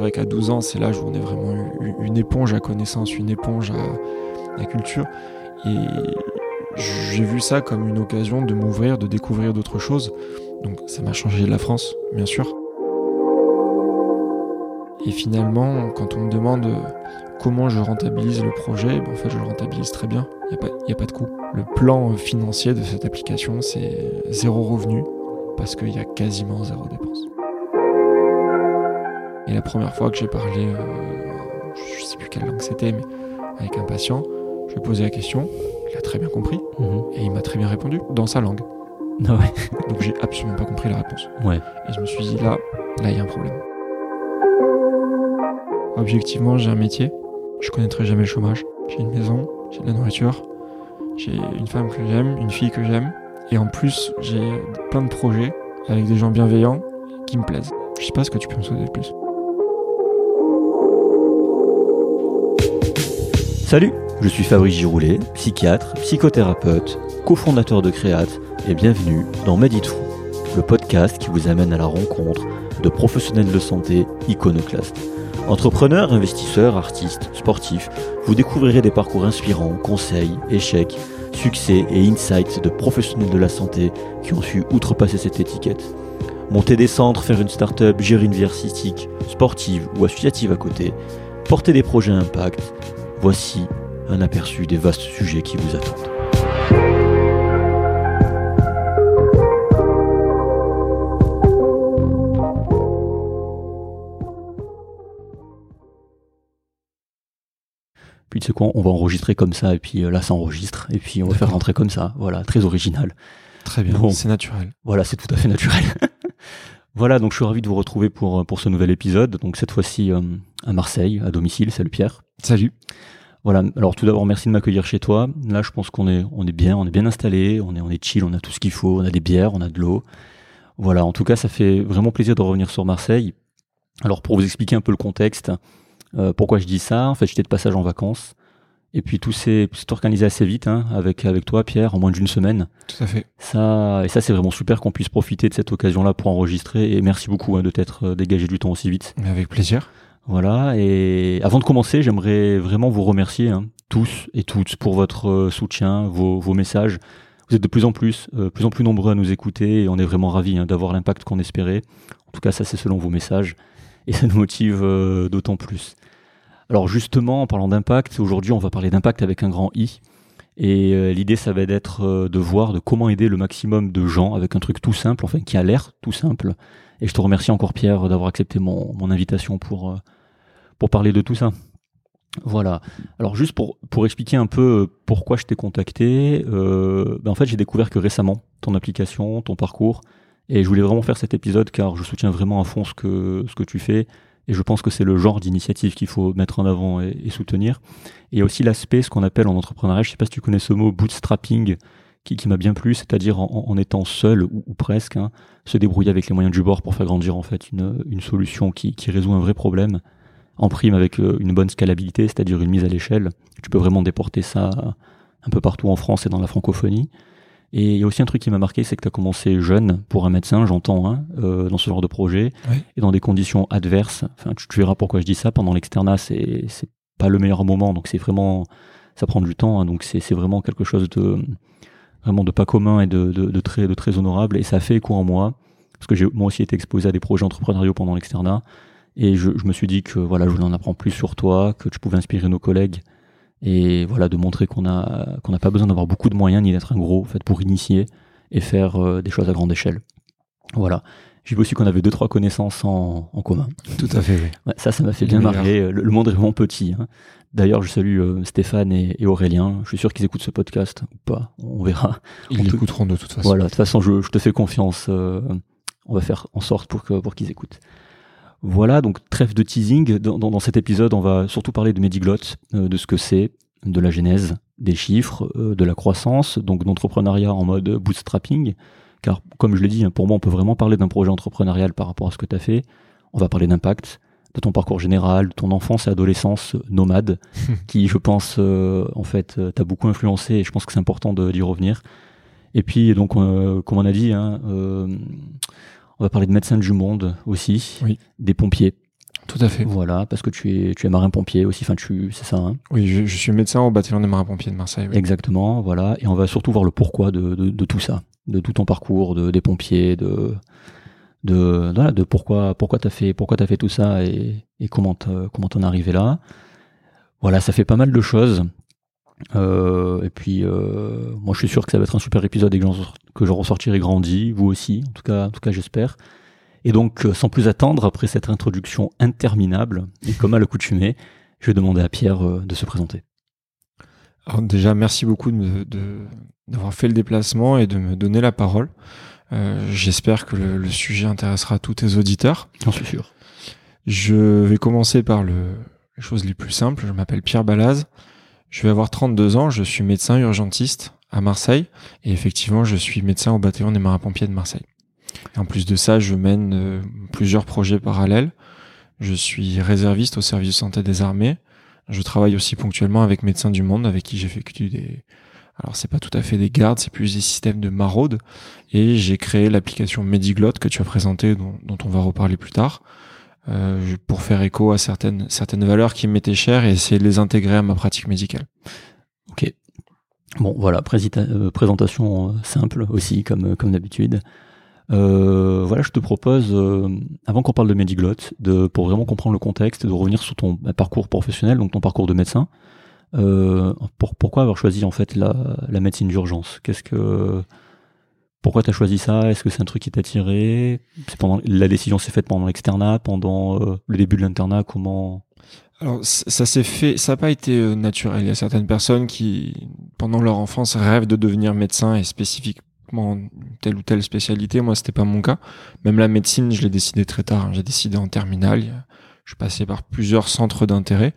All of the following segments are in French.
c'est vrai qu'à 12 ans, c'est l'âge où on est vraiment une éponge à connaissance, une éponge à culture. Et j'ai vu ça comme une occasion de m'ouvrir, de découvrir d'autres choses. Donc ça m'a changé de la France, bien sûr. Et finalement, quand on me demande comment je rentabilise le projet, ben en fait je le rentabilise très bien. Il n'y a, a, pas de coût. Le plan financier de cette application, c'est zéro revenu parce qu'il y a quasiment zéro dépense. Et la première fois que j'ai parlé, euh, je sais plus quelle langue c'était, mais avec un patient, je lui ai posé la question, il a très bien compris, mhm. et il m'a très bien répondu dans sa langue. Ah ouais. Donc j'ai absolument pas compris la réponse. Ouais. Et je me suis dit là, là il y a un problème. Objectivement, j'ai un métier, je connaîtrai jamais le chômage. J'ai une maison, j'ai de la nourriture, j'ai une femme que j'aime, une fille que j'aime, et en plus j'ai plein de projets avec des gens bienveillants qui me plaisent. Je sais pas ce que tu peux me souhaiter de plus. Salut, je suis Fabrice Giroulet, psychiatre, psychothérapeute, cofondateur de Créate et bienvenue dans Medit le podcast qui vous amène à la rencontre de professionnels de santé iconoclastes. Entrepreneurs, investisseurs, artistes, sportifs, vous découvrirez des parcours inspirants, conseils, échecs, succès et insights de professionnels de la santé qui ont su outrepasser cette étiquette. Monter des centres, faire une start-up, gérer une vie artistique, sportive ou associative à côté, porter des projets impact, Voici un aperçu des vastes sujets qui vous attendent. Puis tu quoi, on va enregistrer comme ça, et puis euh, là ça enregistre, et puis on va faire rentrer comme ça. Voilà, très original. Très bien, c'est naturel. Voilà, c'est tout à fait naturel. voilà, donc je suis ravi de vous retrouver pour, pour ce nouvel épisode. Donc cette fois-ci euh, à Marseille, à domicile. Salut Pierre. Salut. Voilà. Alors tout d'abord, merci de m'accueillir chez toi. Là, je pense qu'on est, on est bien, on est bien installé, on est, on est chill, on a tout ce qu'il faut, on a des bières, on a de l'eau. Voilà. En tout cas, ça fait vraiment plaisir de revenir sur Marseille. Alors pour vous expliquer un peu le contexte, euh, pourquoi je dis ça, en fait, j'étais de passage en vacances. Et puis tout s'est organisé assez vite hein, avec avec toi Pierre en moins d'une semaine. Tout à fait. Ça et ça c'est vraiment super qu'on puisse profiter de cette occasion-là pour enregistrer et merci beaucoup hein, de t'être euh, dégagé du temps aussi vite. avec plaisir. Voilà, et avant de commencer, j'aimerais vraiment vous remercier hein, tous et toutes pour votre euh, soutien, vos, messages. Vous êtes de plus en plus, euh, plus en plus nombreux à nous écouter et on est vraiment ravis hein, d'avoir l'impact qu'on espérait. En tout cas, ça c'est selon vos messages et ça nous motive euh, d'autant plus. Alors justement, en parlant d'impact, aujourd'hui on va parler d'impact avec un grand I. Et l'idée, ça va être de voir de comment aider le maximum de gens avec un truc tout simple, enfin qui a l'air tout simple, et je te remercie encore Pierre d'avoir accepté mon, invitation pour, euh, pour parler de tout ça. Voilà. Alors juste pour, pour expliquer un peu euh, pourquoi je t'ai contacté, euh, ben en fait j'ai découvert que récemment ton application, ton parcours, et je voulais vraiment faire cet épisode car je soutiens vraiment à fond ce que, ce que tu fais, et je pense que c'est le genre d'initiative qu'il faut mettre en avant et, soutenir. Et aussi l'aspect, ce qu'on appelle en entrepreneuriat, je sais pas si tu connais ce mot, bootstrapping, qui, qui m'a bien plu, c'est-à-dire en, en, étant seul ou, ou presque, hein, se débrouiller avec les moyens du bord pour faire grandir en fait une, une solution qui, qui résout un vrai problème, en prime avec euh, une bonne scalabilité, c'est-à-dire une mise à l'échelle. Tu peux vraiment déporter ça un peu partout en France et dans la francophonie. Et il y a aussi un truc qui m'a marqué, c'est que tu as commencé jeune pour un médecin, j'entends, hein, euh, dans ce genre de projet, et dans des conditions adverses. Enfin, tu, tu, verras pourquoi je dis ça. Pendant l'externat, c'est c'est pas le meilleur moment, donc c'est vraiment ça prend du temps, hein, donc c'est vraiment quelque chose de vraiment de pas commun et de, de, de, très, de très honorable. Et ça a fait écho en moi, parce que j'ai moi aussi été exposé à des projets entrepreneuriaux pendant l'externat. Et je, je, me suis dit que voilà, je voulais en apprendre plus sur toi, que tu pouvais inspirer nos collègues. Et voilà, de montrer qu'on a qu'on n'a pas besoin d'avoir beaucoup de moyens ni d'être un gros en fait, pour initier et faire euh, des choses à grande échelle. Voilà. J'ai vu aussi qu'on avait deux trois connaissances en, en commun. Tout à fait. Oui. Ouais, ça, ça m'a fait bien marrer. Le, le, monde est vraiment petit. Hein. D'ailleurs, je salue euh, Stéphane et, et, Aurélien. Je suis sûr qu'ils écoutent ce podcast ou pas. On verra. Ils l'écouteront de toute façon. Voilà, de toute façon, je, je te fais confiance. Euh, on va faire en sorte pour, que, pour qu'ils écoutent. Voilà, donc trêve de teasing. Dans, dans, dans, cet épisode, on va surtout parler de Mediglotte, euh, de ce que c'est, de la genèse, des chiffres, de la croissance, donc d'entrepreneuriat en mode bootstrapping. Car, comme je l'ai dit, hein, pour moi, on peut vraiment parler d'un projet entrepreneurial par rapport à ce que tu as fait. On va parler d'impact, de ton parcours général, de ton enfance et adolescence nomade, qui, je pense, euh, en fait, euh, t'a beaucoup influencé et je pense que c'est important d'y revenir. Et puis, donc, euh, comme on a dit, hein, euh, on va parler de médecins du monde aussi, oui. des pompiers. Tout à fait. Voilà, parce que tu es, tu es marin-pompier aussi, enfin, tu, c'est ça, hein Oui, je, je suis médecin au bataillon des marins-pompiers de Marseille. oui. Exactement, voilà. Et on va surtout voir le pourquoi de, de, de tout ça, de tout ton parcours, de, des pompiers, de, de, de pourquoi, pourquoi t'as fait, pourquoi t'as fait tout ça et, et comment t'en es arrivé là. Voilà, ça fait pas mal de choses. Euh, et puis, euh, moi, je suis sûr que ça va être un super épisode et que que j'en ressortirai grandi, vous aussi, en tout cas, en tout cas, j'espère. Et donc, euh, sans plus attendre, après cette introduction interminable, et comme à l'accoutumée, je vais demander à Pierre de se présenter. Alors déjà, merci beaucoup de- de- d'avoir fait le déplacement et de me donner la parole. Euh, J'espère que le, le sujet intéressera tous tes auditeurs. J'en suis sûr. Je vais commencer par le, les choses les plus simples. Je m'appelle Pierre Balaz. Je vais avoir 32 ans. Je suis médecin urgentiste à Marseille. Et effectivement, je suis médecin au bataillon des marins-pompiers de Marseille. Et en plus de ça, je mène euh, plusieurs projets parallèles. Je suis réserviste au service de santé des armées. Je travaille aussi ponctuellement avec Médecins du Monde, avec qui j'effectue des... Alors c'est pas tout à fait des gardes, c'est plus des systèmes de maraude. Et j'ai créé l'application Mediglotte que tu as présentée, dont, on va reparler plus tard, euh, pour faire écho à certaines, valeurs qui m'étaient chères et essayer de les intégrer à ma pratique médicale. Ok. Bon, voilà, euh, présentation euh, simple aussi, comme, d'habitude. Voilà, je te propose, avant qu'on parle de Mediglotte, pour vraiment comprendre le contexte, de revenir sur ton parcours professionnel, donc ton parcours de médecin. Euh, pour, pourquoi avoir choisi en fait la, la médecine d'urgence? Qu'est-ce que pourquoi tu as choisi ça? Est-ce que c'est un truc qui t'a tiré pendant la décision s'est faite pendant l'externat, pendant euh, le début de l'internat Comment? Alors ça s'est fait, ça n'a pas été euh, naturel. Il y a certaines personnes qui, pendant leur enfance, rêvent de devenir médecin et spécifiquement telle ou telle spécialité. Moi, c'était pas mon cas. Même la médecine, je l'ai décidé très tard. hein. J'ai décidé en terminale. Je suis passé par plusieurs centres d'intérêt.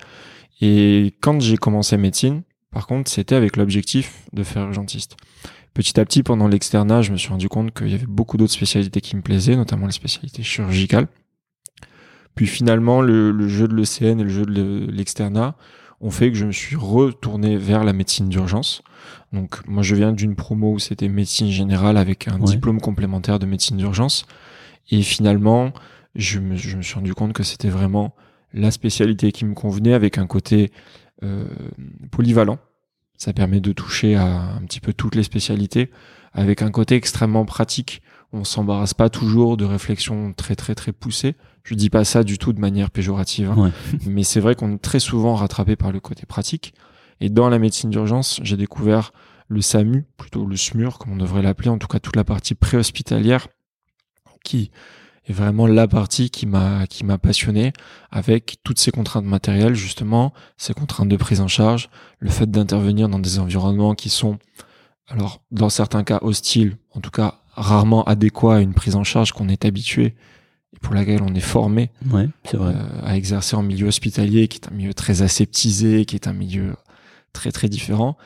Et quand j'ai commencé médecine, par contre, c'était avec l'objectif de faire urgentiste. Petit à petit, pendant l'externat, je me suis rendu compte qu'il y avait beaucoup d'autres spécialités qui me plaisaient, notamment les spécialités chirurgicales. Puis finalement, le, le jeu de l'ECN et le jeu de le- l'externat ont fait que je me suis retourné vers la médecine d'urgence. Donc moi, je viens d'une promo où c'était médecine générale avec un Ouais. diplôme complémentaire de médecine d'urgence. Et finalement, je me, je me suis rendu compte que c'était vraiment la spécialité qui me convenait avec un côté euh, polyvalent. Ça permet de toucher à un petit peu toutes les spécialités avec un côté extrêmement pratique. On s'embarrasse pas toujours de réflexions très très très poussées. Je dis pas ça du tout de manière péjorative, hein. Ouais. mais c'est vrai qu'on est très souvent rattrapé par le côté pratique. Et dans la médecine d'urgence, j'ai découvert le SAMU, plutôt le SMUR, comme on devrait l'appeler, en tout cas toute la partie préhospitalière, qui est vraiment la partie qui m'a qui m'a passionné, avec toutes ces contraintes matérielles justement, ces contraintes de prise en charge, le fait d'intervenir dans des environnements qui sont, alors dans certains cas hostiles, en tout cas rarement adéquats à une prise en charge qu'on est habitué et pour laquelle on est formé Ouais, c'est vrai. euh, à exercer en milieu hospitalier, qui est un milieu très aseptisé, qui est un milieu très très différent.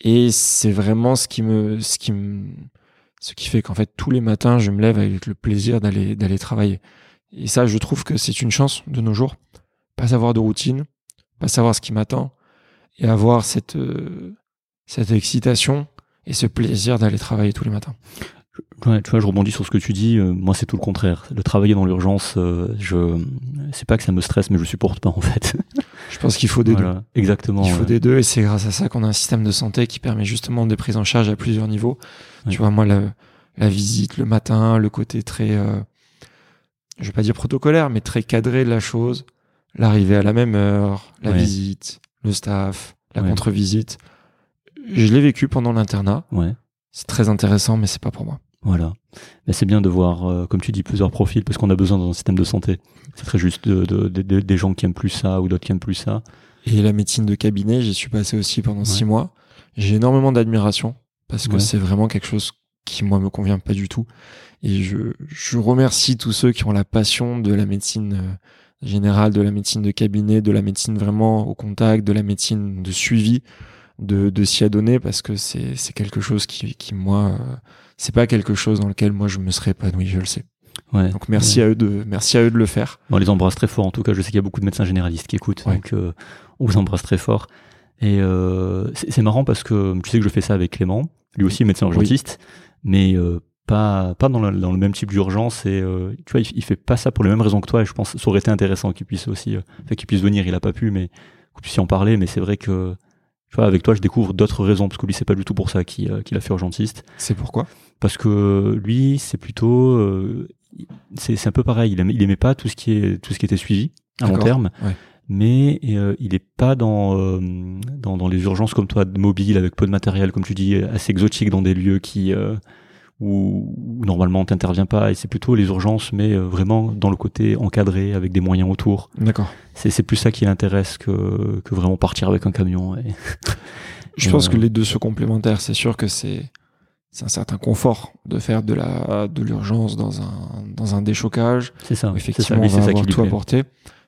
Et c'est vraiment ce qui me, ce qui me, ce qui fait qu'en fait tous les matins je me lève avec le plaisir d'aller d'aller travailler. Et ça, je trouve que c'est une chance de nos jours, pas avoir de routine, pas savoir ce qui m'attend, et avoir cette euh, cette excitation et ce plaisir d'aller travailler tous les matins. Ouais, tu vois, je rebondis sur ce que tu dis. euh, moi, c'est tout le contraire. Le travailler dans l'urgence, euh, je, c'est pas que ça me stresse, mais je supporte pas en fait. Je pense qu'il faut des deux. Voilà, exactement. Il faut ouais. des deux et c'est grâce à ça qu'on a un système de santé qui permet justement des prises en charge à plusieurs niveaux. Tu vois, moi, la, la visite le matin, le côté très, euh, je vais pas dire protocolaire, mais très cadré de la chose, l'arrivée à la même heure, la visite, le staff, la contre-visite. Je l'ai vécu pendant l'internat. Ouais, C'est très intéressant, mais c'est pas pour moi. voilà. Mais c'est bien de voir, euh, comme tu dis, plusieurs profils parce qu'on a besoin dans un système de santé. C'est très juste de, de- de- de- des gens qui aiment plus ça ou d'autres qui aiment plus ça. Et la médecine de cabinet, j'y suis passé aussi pendant six mois. J'ai énormément d'admiration parce que Ouais. c'est vraiment quelque chose qui, moi, me convient pas du tout. Et je, je remercie tous ceux qui ont la passion de la médecine euh, générale, de la médecine de cabinet, de la médecine vraiment au contact, de la médecine de suivi, de, de s'y adonner parce que c'est, c'est quelque chose qui, qui moi, euh, c'est pas quelque chose dans lequel moi je me serais épanoui, je le sais. Ouais. Donc merci à eux de, merci à eux de le faire. On les embrasse très fort. En tout cas, je sais qu'il y a beaucoup de médecins généralistes qui écoutent, Ouais. donc euh, on vous embrasse très fort. Et euh, c'est c'est marrant parce que tu sais que je fais ça avec Clément. Lui aussi médecin urgentiste, mais euh, pas, pas dans, le, dans le même type d'urgence et tu vois, il, il, fait pas ça pour les mêmes raisons que toi et je pense que ça aurait été intéressant qu'il puisse aussi, euh, qu'il puisse venir, il a pas pu, mais qu'on puisse y en parler, mais c'est vrai que tu vois, avec toi, je découvre d'autres raisons parce que lui, c'est pas du tout pour ça qu'il euh, a fait urgentiste. C'est pourquoi? Parce que lui, c'est plutôt, euh, c'est un peu pareil. Il aimait, il aimait pas tout ce qui est tout ce qui était suivi à long terme. Ouais. Mais euh, il est pas dans, euh, dans, dans les urgences comme toi, mobile avec peu de matériel, comme tu dis, assez exotique dans des lieux qui euh, où, où normalement t'interviens pas. Et c'est plutôt les urgences, mais euh, vraiment dans le côté encadré avec des moyens autour. D'accord. C'est c'est plus ça qui l'intéresse que que vraiment partir avec un camion. Et... Je pense que les deux sont complémentaires. C'est sûr que c'est c'est un certain confort de faire de la de l'urgence dans un dans un déchocage. C'est ça. oui, c'est ça. Effectivement, on c'est va ça avoir tout apporté.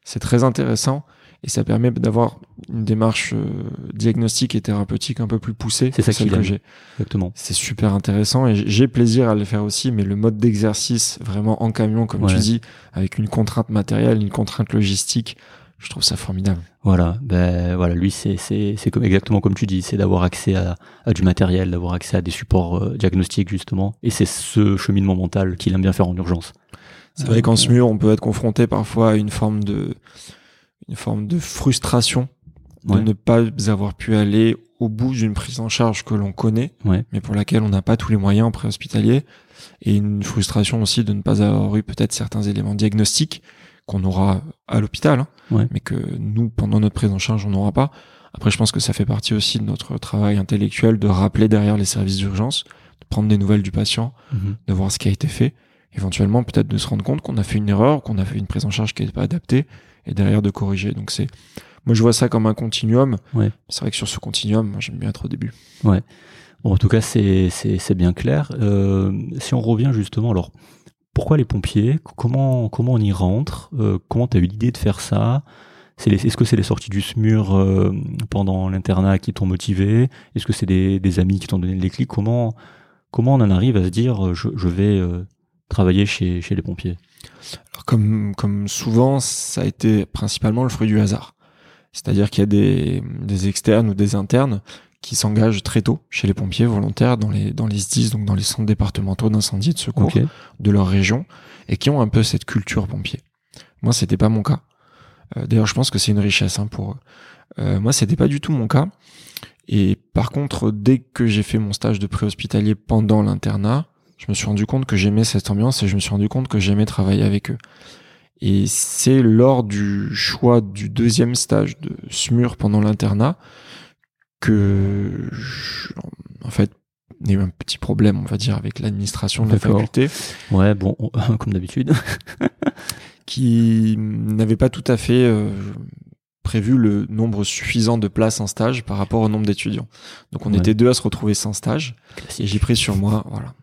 C'est très intéressant et ça permet d'avoir une démarche euh, diagnostique et thérapeutique un peu plus poussée C'est ça qu'il que j'ai. Exactement. C'est super intéressant et j'ai plaisir à le faire aussi, mais le mode d'exercice vraiment en camion, comme tu dis, avec une contrainte matérielle, une contrainte logistique, je trouve ça formidable. Voilà, ben voilà, lui c'est c'est c'est comme exactement comme tu dis, c'est d'avoir accès à, à du matériel, d'avoir accès à des supports euh, diagnostiques justement, et c'est ce cheminement mental qu'il aime bien faire en urgence. C'est vrai qu'en SMUR, on peut être confronté parfois à une forme de, une forme de frustration de Ouais. ne pas avoir pu aller au bout d'une prise en charge que l'on connaît, Ouais. mais pour laquelle on n'a pas tous les moyens en préhospitalier, et une frustration aussi de ne pas avoir eu peut-être certains éléments diagnostiques qu'on aura à l'hôpital, hein, Ouais. mais que nous, pendant notre prise en charge, on n'aura pas. Après, je pense que ça fait partie aussi de notre travail intellectuel de rappeler derrière les services d'urgence, de prendre des nouvelles du patient, Mhm. de voir ce qui a été fait, éventuellement peut-être de se rendre compte qu'on a fait une erreur, qu'on a fait une prise en charge qui n'était pas adaptée, et derrière de corriger. Donc c'est, moi je vois ça comme un continuum. Ouais. C'est vrai que sur ce continuum, moi j'aime bien être au début. Bon, en tout cas, c'est c'est c'est bien clair. Euh, si on revient justement, alors pourquoi les pompiers? Comment comment on y rentre? Euh, Comment tu as eu l'idée de faire ça? C'est les- Est-ce que c'est les sorties du SMUR euh, pendant l'internat qui t'ont motivé? Est-ce que c'est des, des amis qui t'ont donné le déclic Comment comment on en arrive à se dire euh, je, je vais euh, travailler chez chez les pompiers Alors comme, comme souvent, ça a été principalement le fruit du hasard. C'est-à-dire qu'il y a des, des externes ou des internes qui s'engagent très tôt chez les pompiers volontaires dans les, dans les SDIS, donc dans les centres départementaux d'incendie et de secours. De leur région et qui ont un peu cette culture pompier. Moi, c'était pas mon cas. Euh, D'ailleurs, je pense que c'est une richesse hein, pour eux. Euh, moi, c'était pas du tout mon cas. Et par contre, dès que j'ai fait mon stage de préhospitalier pendant l'internat, je me suis rendu compte que j'aimais cette ambiance et je me suis rendu compte que j'aimais travailler avec eux. Et c'est lors du choix du deuxième stage de SMUR pendant l'internat que, je- en fait, il y a eu un petit problème, on va dire, avec l'administration de la faculté Ouais, bon, on- comme d'habitude. qui n'avait pas tout à fait euh, prévu le nombre suffisant de places en stage par rapport au nombre d'étudiants. Donc on Ouais. était deux à se retrouver sans stage et j'ai pris sur moi, voilà.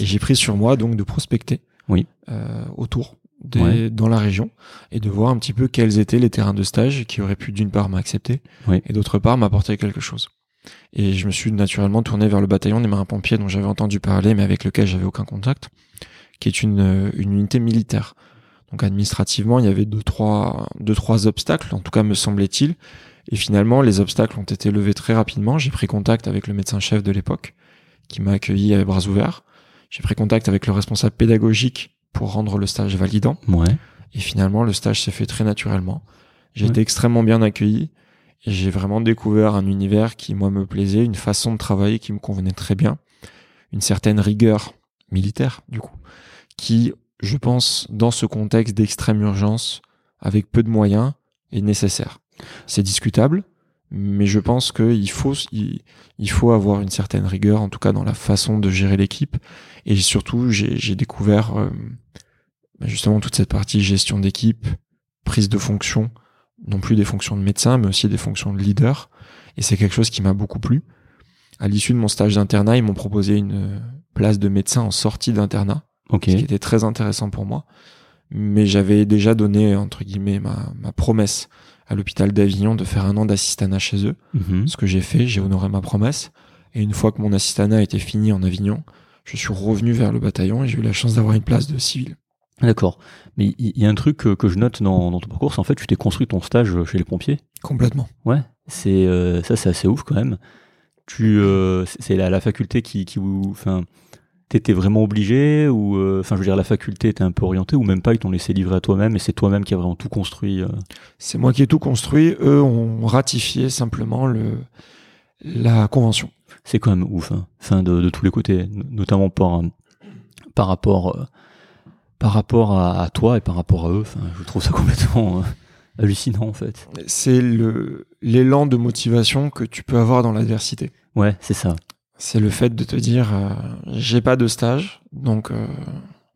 Et j'ai pris sur moi donc de prospecter Oui. euh, autour des, Ouais. dans la région et de voir un petit peu quels étaient les terrains de stage qui auraient pu d'une part m'accepter Oui. et d'autre part m'apporter quelque chose. Et je me suis naturellement tourné vers le bataillon des marins-pompiers dont j'avais entendu parler mais avec lequel j'avais aucun contact, qui est une, euh, une unité militaire. Donc administrativement, il y avait deux trois, deux, trois obstacles, en tout cas me semblait-il. Et finalement, les obstacles ont été levés très rapidement. J'ai pris contact avec le médecin-chef de l'époque, qui m'a accueilli à bras ouverts. J'ai pris contact avec le responsable pédagogique pour rendre le stage validant. Ouais. Et finalement, le stage s'est fait très naturellement. J'ai Ouais. été extrêmement bien accueilli. Et j'ai vraiment découvert un univers qui, moi, me plaisait, une façon de travailler qui me convenait très bien. Une certaine rigueur militaire, du coup, qui, je pense, dans ce contexte d'extrême urgence, avec peu de moyens, est nécessaire. C'est discutable, mais je pense qu'il faut, il, il faut avoir une certaine rigueur, en tout cas dans la façon de gérer l'équipe. Et surtout, j'ai j'ai découvert euh, bah, justement toute cette partie gestion d'équipe, prise de fonction, non plus des fonctions de médecin, mais aussi des fonctions de leader. Et c'est quelque chose qui m'a beaucoup plu. À l'issue de mon stage d'internat, ils m'ont proposé une place de médecin en sortie d'internat, Ok. ce qui était très intéressant pour moi. Mais j'avais déjà donné, entre guillemets, ma, ma promesse à l'hôpital d'Avignon de faire un an d'assistanat chez eux. Mhm. Ce que j'ai fait, j'ai honoré ma promesse. Et une fois que mon assistanat était fini en Avignon, je suis revenu vers le bataillon et j'ai eu la chance d'avoir une place de civil. D'accord. Mais il y, a un truc que, que je note dans, dans ton parcours, c'est en fait, tu t'es construit ton stage chez les pompiers. Complètement. Ouais. C'est ça, c'est assez ouf quand même. Tu, euh, c'est- la, la faculté qui, qui vous, enfin, t'étais vraiment obligé ou euh, enfin je veux dire la faculté était un peu orientée ou même pas ils t'ont laissé livrer à toi-même et c'est toi-même qui as vraiment tout construit euh C'est moi qui ai tout construit. Eux ont ratifié simplement le la convention. c'est quand même ouf hein. enfin de, de tous les côtés no- notamment par par rapport euh, par rapport à, à toi et par rapport à eux enfin je trouve ça complètement euh, hallucinant en fait C'est le l'élan de motivation que tu peux avoir dans l'adversité. ouais c'est ça C'est le fait de te dire euh, j'ai pas de stage, donc euh,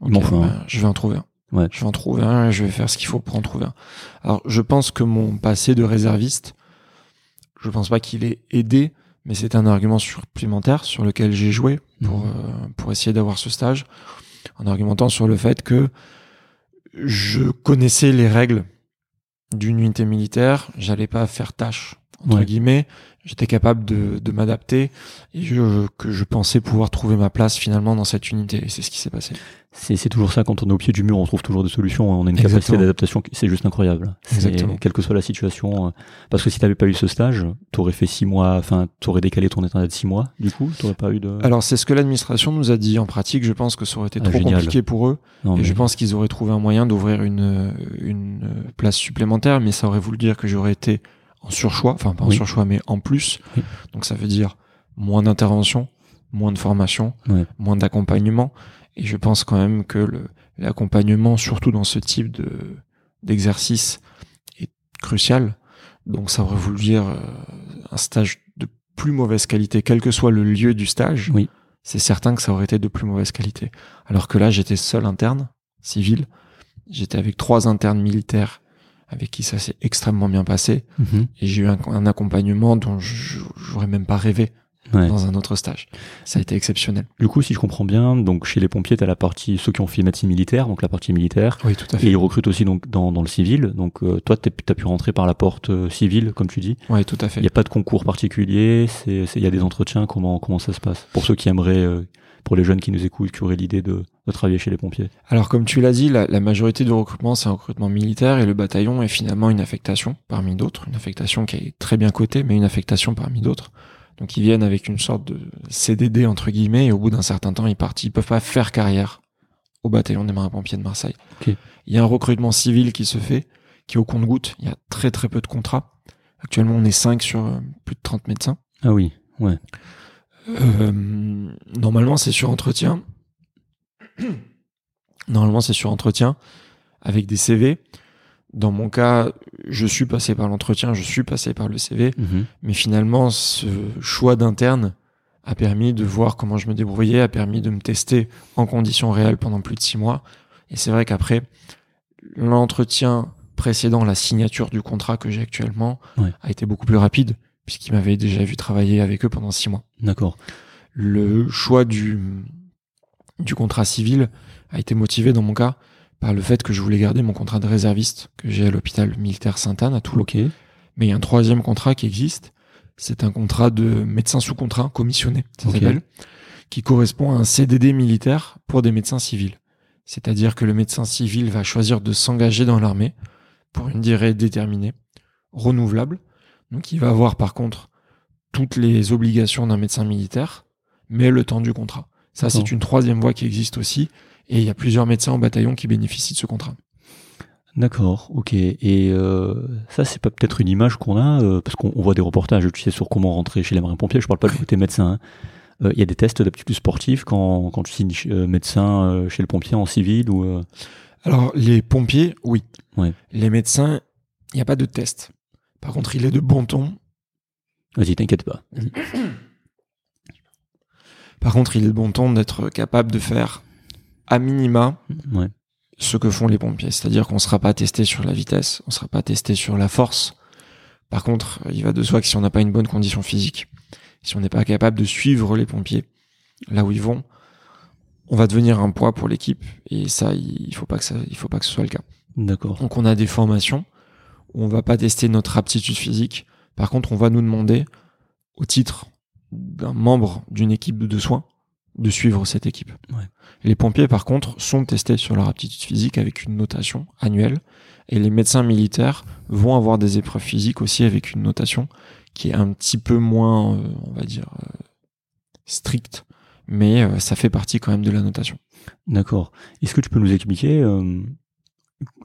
un. bah, je vais en trouver un. Ouais. Je vais en trouver un et je vais faire ce qu'il faut pour en trouver un. Alors je pense que mon passé de réserviste, je pense pas qu'il ait aidé, mais c'est un argument supplémentaire sur lequel j'ai joué pour, Mhm. euh, pour essayer d'avoir ce stage, en argumentant sur le fait que je connaissais les règles d'une unité militaire, j'allais pas faire tâche entre Ouais. guillemets, j'étais capable de, de m'adapter et je, que je pensais pouvoir trouver ma place finalement dans cette unité et c'est ce qui s'est passé. C'est toujours ça, quand on est au pied du mur, on trouve toujours des solutions, on a une capacité Exactement. d'adaptation, qui- c'est juste incroyable. Exactement. Quelle que soit la situation. euh, Parce que si t'avais pas eu ce stage, t'aurais fait six mois, enfin, t'aurais décalé ton internat de six mois, du coup, t'aurais pas eu de... Alors c'est ce que l'administration nous a dit en pratique, je pense que ça aurait été Ah, trop génial. compliqué pour eux Non, et mais- je pense qu'ils auraient trouvé un moyen d'ouvrir une, une place supplémentaire mais ça aurait voulu dire que j'aurais été en surchoix, enfin pas en Oui. surchoix mais en plus. Oui. Donc ça veut dire moins d'intervention, moins de formation, moins d'accompagnement et je pense quand même que l'accompagnement surtout dans ce type de d'exercice est crucial. Donc ça aurait voulu dire euh, un stage de plus mauvaise qualité quel que soit le lieu du stage. Oui. C'est certain que ça aurait été de plus mauvaise qualité. Alors que là j'étais seul interne civil, j'étais avec trois internes militaires avec qui ça s'est extrêmement bien passé Mhm. et j'ai eu un, un accompagnement dont j'aurais même pas rêvé Ouais. dans un autre stage. Ça a été exceptionnel. Du coup, si je comprends bien, donc chez les pompiers, t'as la partie, ceux qui ont fait médecine militaire, donc la partie militaire, Oui, tout à et fait. ils recrutent aussi donc dans, dans le civil. Donc euh, toi, t'es- t'as pu rentrer par la porte euh, civile, comme tu dis. Oui, tout à Il fait. n'y a pas de concours particulier, il y a des entretiens, comment, comment ça se passe? Pour ceux qui aimeraient, euh, pour les jeunes qui nous écoutent, qui auraient l'idée de, de travailler chez les pompiers. Alors, comme tu l'as dit, la, la majorité du recrutement, c'est un recrutement militaire et le bataillon est finalement une affectation parmi d'autres. Une affectation qui est très bien cotée, mais une affectation parmi d'autres. Donc, ils viennent avec une sorte de CDD, entre guillemets, et au bout d'un certain temps, ils partent. Ils peuvent pas faire carrière au bataillon des marins-pompiers de Marseille. Il y a un recrutement civil qui se fait, qui est au compte-goutte. Il y a très très peu de contrats. Actuellement, on est 5 sur euh, plus de 30 médecins. Ah oui, ouais. Euh, normalement, c'est sur entretien. Normalement, c'est sur entretien avec des CV. Dans mon cas, je suis passé par l'entretien, je suis passé par le CV, Mhm. mais finalement, ce choix d'interne a permis de voir comment je me débrouillais, a permis de me tester en conditions réelles pendant plus de six mois. Et c'est vrai qu'après, l'entretien précédent la signature du contrat que j'ai actuellement Ouais. a été beaucoup plus rapide, puisqu'il m'avait déjà vu travailler avec eux pendant six mois D'accord. le choix du, du contrat civil a été motivé dans mon cas par le fait que je voulais garder mon contrat de réserviste que j'ai à l'hôpital militaire Sainte-Anne à Toulon. Mais il y a un troisième contrat qui existe. C'est un contrat de médecin sous contrat commissionné, ça s'appelle, qui correspond à un CDD militaire pour des médecins civils. C'est-à-dire que le médecin civil va choisir de s'engager dans l'armée pour une durée déterminée, renouvelable. Donc il va avoir par contre toutes les obligations d'un médecin militaire, mais le temps du contrat. Ça, c'est une troisième voie qui existe aussi, et il y a plusieurs médecins au bataillon qui bénéficient de ce contrat. D'accord, ok. Et euh, ça, c'est pas peut-être une image qu'on a, euh, parce qu'on on voit des reportages, tu sais, sur comment rentrer chez les marins-pompiers. Je parle pas du côté médecin. hein. Euh, Il y a des tests d'aptitude sportive quand, quand tu signes médecin chez le pompier en civil ou. Alors, les pompiers, oui. Ouais. Les médecins, il n'y a pas de test. Par contre, il est de bon ton. Vas-y, t'inquiète pas. Par contre, il est de bon ton d'être capable de faire à minima Ouais. ce que font les pompiers. C'est-à-dire qu'on ne sera pas testé sur la vitesse, on ne sera pas testé sur la force. Par contre, il va de soi que si on n'a pas une bonne condition physique, si on n'est pas capable de suivre les pompiers là où ils vont, on va devenir un poids pour l'équipe. Et ça, il faut pas que ça, il faut pas que ce soit le cas. D'accord. Donc on a des formations on va pas tester notre aptitude physique. Par contre, on va nous demander, au titre d'un membre d'une équipe de soins, de suivre cette équipe. Ouais. Les pompiers, par contre, sont testés sur leur aptitude physique avec une notation annuelle. Et les médecins militaires vont avoir des épreuves physiques aussi avec une notation qui est un petit peu moins, euh, on va dire, euh, stricte, mais euh, ça fait partie quand même de la notation. D'accord. Est-ce que tu peux nous expliquer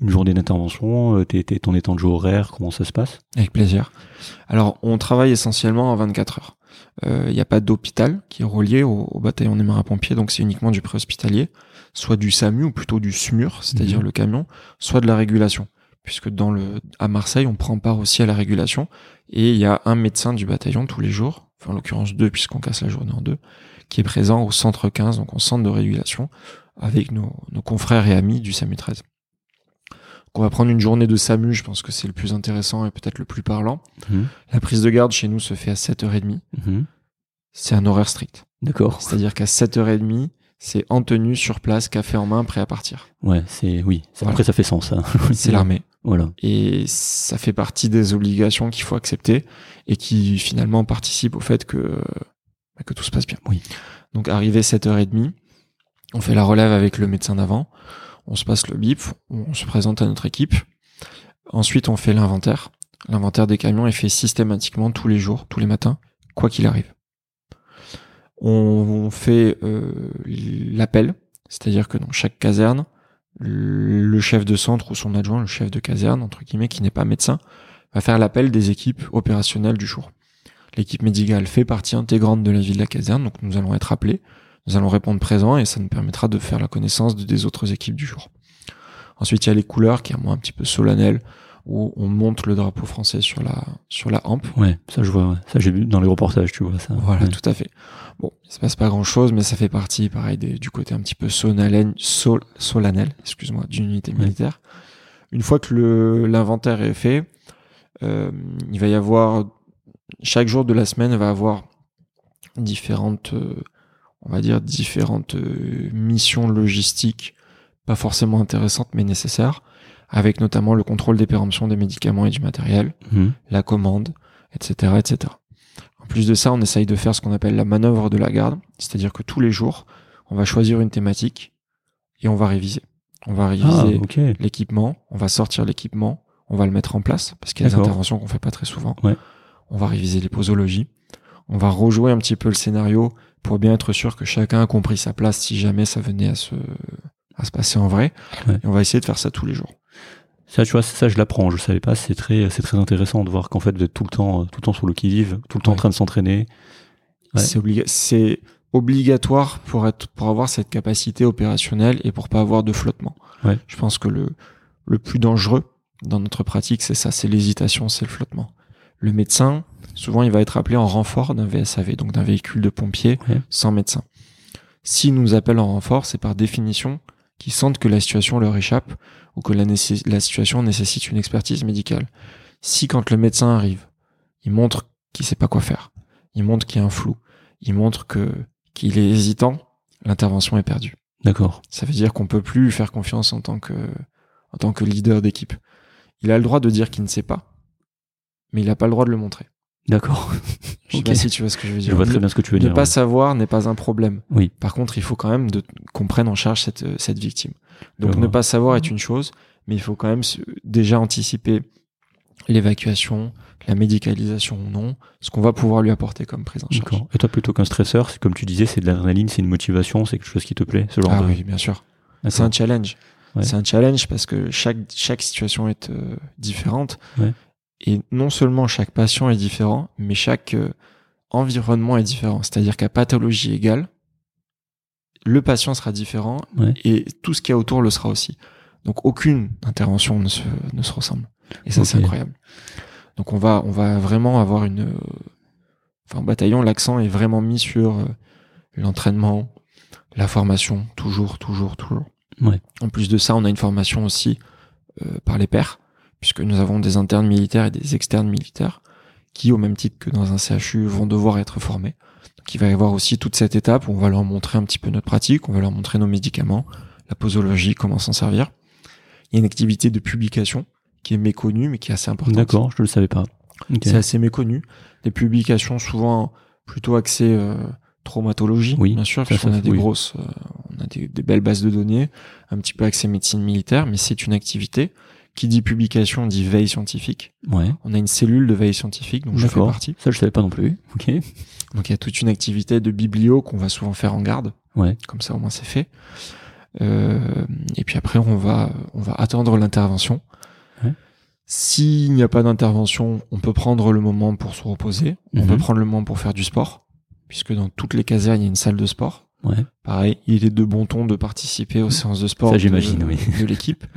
une journée d'intervention, euh, ton état de jeu horaire, comment ça se passe? Avec plaisir. Alors, on travaille essentiellement en 24 heures. Il n'y a pas d'hôpital qui est relié au, au bataillon des marins-pompiers, donc c'est uniquement du préhospitalier, soit du SAMU ou plutôt du SMUR, c'est-à-dire Mhm. le camion, soit de la régulation. Puisque dans le, à Marseille, on prend part aussi à la régulation, et il y a un médecin du bataillon tous les jours, enfin, en l'occurrence deux, puisqu'on casse la journée en deux, qui est présent au centre 15, donc au centre de régulation, avec nos, nos confrères et amis du SAMU 13. Donc, on va prendre une journée de SAMU, je pense que c'est le plus intéressant et peut-être le plus parlant. Mhm. La prise de garde chez nous se fait à 7h30. Mhm. C'est un horaire strict. D'accord. C'est-à-dire qu'à 7h30, c'est en tenue, sur place, café en main, prêt à partir. Ouais, c'est oui. Voilà. Après, ça fait sens. C'est l'armée. Voilà. Et ça fait partie des obligations qu'il faut accepter et qui finalement participent au fait que, bah, que tout se passe bien. Oui. Donc arrivé 7h30, on fait la relève avec le médecin d'avant, on se passe le bip, on se présente à notre équipe. Ensuite, on fait l'inventaire. L'inventaire des camions est fait systématiquement tous les jours, tous les matins, quoi qu'il arrive. On, fait euh, l'appel, c'est-à-dire que dans chaque caserne, le chef de centre ou son adjoint, le chef de caserne, entre guillemets, qui n'est pas médecin, va faire l'appel des équipes opérationnelles du jour. L'équipe médicale fait partie intégrante de la vie de la caserne, donc nous allons être appelés, nous allons répondre présent et ça nous permettra de faire la connaissance de- des autres équipes du jour. Ensuite, il y a les couleurs, qui est un mot un petit peu solennel, où on monte le drapeau français sur la, sur la hampe. Ouais, ça je vois. ouais. Ça j'ai vu dans les reportages, tu vois ça. Voilà, Ouais. tout à fait. Bon, il se passe pas grand chose, mais ça fait partie, pareil, des- du côté un petit peu solennel, sol, solennel, excuse-moi, d'une unité Ouais. militaire. Une fois que le, l'inventaire est fait, euh, il va y avoir, chaque jour de la semaine va avoir différentes, euh, on va dire, différentes euh, missions logistiques, pas forcément intéressantes, mais nécessaires, avec notamment le contrôle des péremptions des médicaments et du matériel, Mhm. la commande, etc., etc. En plus de ça, on essaye de faire ce qu'on appelle la manœuvre de la garde, c'est-à-dire que tous les jours, on va choisir une thématique et on va réviser. On va Ah, réviser ok. l'équipement, on va sortir l'équipement, on va le mettre en place parce qu'il y a des interventions qu'on fait pas très souvent. Ouais. On va réviser les posologies, on va rejouer un petit peu le scénario pour bien être sûr que chacun a compris sa place si jamais ça venait à se à se passer en vrai. Ouais. Et on va essayer de faire ça tous les jours. Ça, tu vois, ça je l'apprends. Je savais pas. C'est très, c'est très intéressant de voir qu'en fait vous êtes tout le temps, tout le temps sur le qui vive, tout le temps en train de s'entraîner. Ouais. C'est obliga- c'est obligatoire pour être pour avoir cette capacité opérationnelle et pour pas avoir de flottement. Ouais. Je pense que le le plus dangereux dans notre pratique, c'est ça, c'est l'hésitation, c'est le flottement. Le médecin, souvent, il va être appelé en renfort d'un VSAV, donc d'un véhicule de pompier Ouais. sans médecin. S'ils nous appellent en renfort, c'est par définition qu'ils sentent que la situation leur échappe ou que la situation nécessite une expertise médicale. Si quand le médecin arrive, il montre qu'il sait pas quoi faire, il montre qu'il y a un flou, il montre que qu'il est hésitant, l'intervention est perdue. D'accord. Ça veut dire qu'on peut plus lui faire confiance en tant que en tant que leader d'équipe. Il a le droit de dire qu'il ne sait pas, mais il n'a pas le droit de le montrer. D'accord. Je sais Ok. pas si tu vois ce que je veux dire. Je vois Ne- très bien ce que tu veux ne dire. pas ouais. savoir n'est pas un problème. Oui. Par contre, il faut quand même qu'on prenne en charge cette, euh, cette victime. Donc ne pas savoir est une chose, mais il faut quand même déjà anticiper l'évacuation, la médicalisation ou non, ce qu'on va pouvoir lui apporter comme prise en charge. D'accord. Et toi, plutôt qu'un stresseur, c'est comme tu disais, c'est de l'adrénaline, c'est une motivation, c'est quelque chose qui te plaît, ce genre Ah de. oui, bien sûr. C'est un challenge. Ouais. C'est un challenge parce que chaque, chaque situation est euh, différente. Ouais. Et non seulement chaque patient est différent, mais chaque euh, environnement est différent. C'est-à-dire qu'à pathologie égale, le patient sera différent Ouais. et tout ce qu'il y a autour le sera aussi. Donc aucune intervention ne se, ne se ressemble. Et ça, c'est incroyable. Donc on va, on va vraiment avoir une... euh, Enfin, au bataillon, l'accent est vraiment mis sur euh, l'entraînement, la formation, toujours, toujours, toujours. Ouais. En plus de ça, on a une formation aussi euh, par les pairs, puisque nous avons des internes militaires et des externes militaires qui, au même titre que dans un CHU, vont devoir être formés. Donc il va y avoir aussi toute cette étape où on va leur montrer un petit peu notre pratique, on va leur montrer nos médicaments, la posologie, comment s'en servir. Il y a une activité de publication qui est méconnue, mais qui est assez importante. D'accord, je ne le savais pas. C'est assez méconnu. Des publications souvent plutôt axées euh, traumatologie, Oui, bien sûr, puisqu'on a des oui. grosses, euh, on a des, des belles bases de données, un petit peu axées médecine militaire, mais c'est une activité Qui dit publication dit veille scientifique. Ouais. On a une cellule de veille scientifique, donc je fais partie. Ça, je savais pas non plus. Ok. Donc il y a toute une activité de biblio qu'on va souvent faire en garde. Ouais. Comme ça, au moins, c'est fait. Euh, et puis après, on va, on va attendre l'intervention. Ouais. S'il n'y a pas d'intervention, on peut prendre le moment pour se reposer. On Mhm. peut prendre le moment pour faire du sport, puisque dans toutes les casernes, il y a une salle de sport. Ouais. Pareil, il est de bon ton de participer aux séances de sport Ça, de- j'imagine, oui. de l'équipe.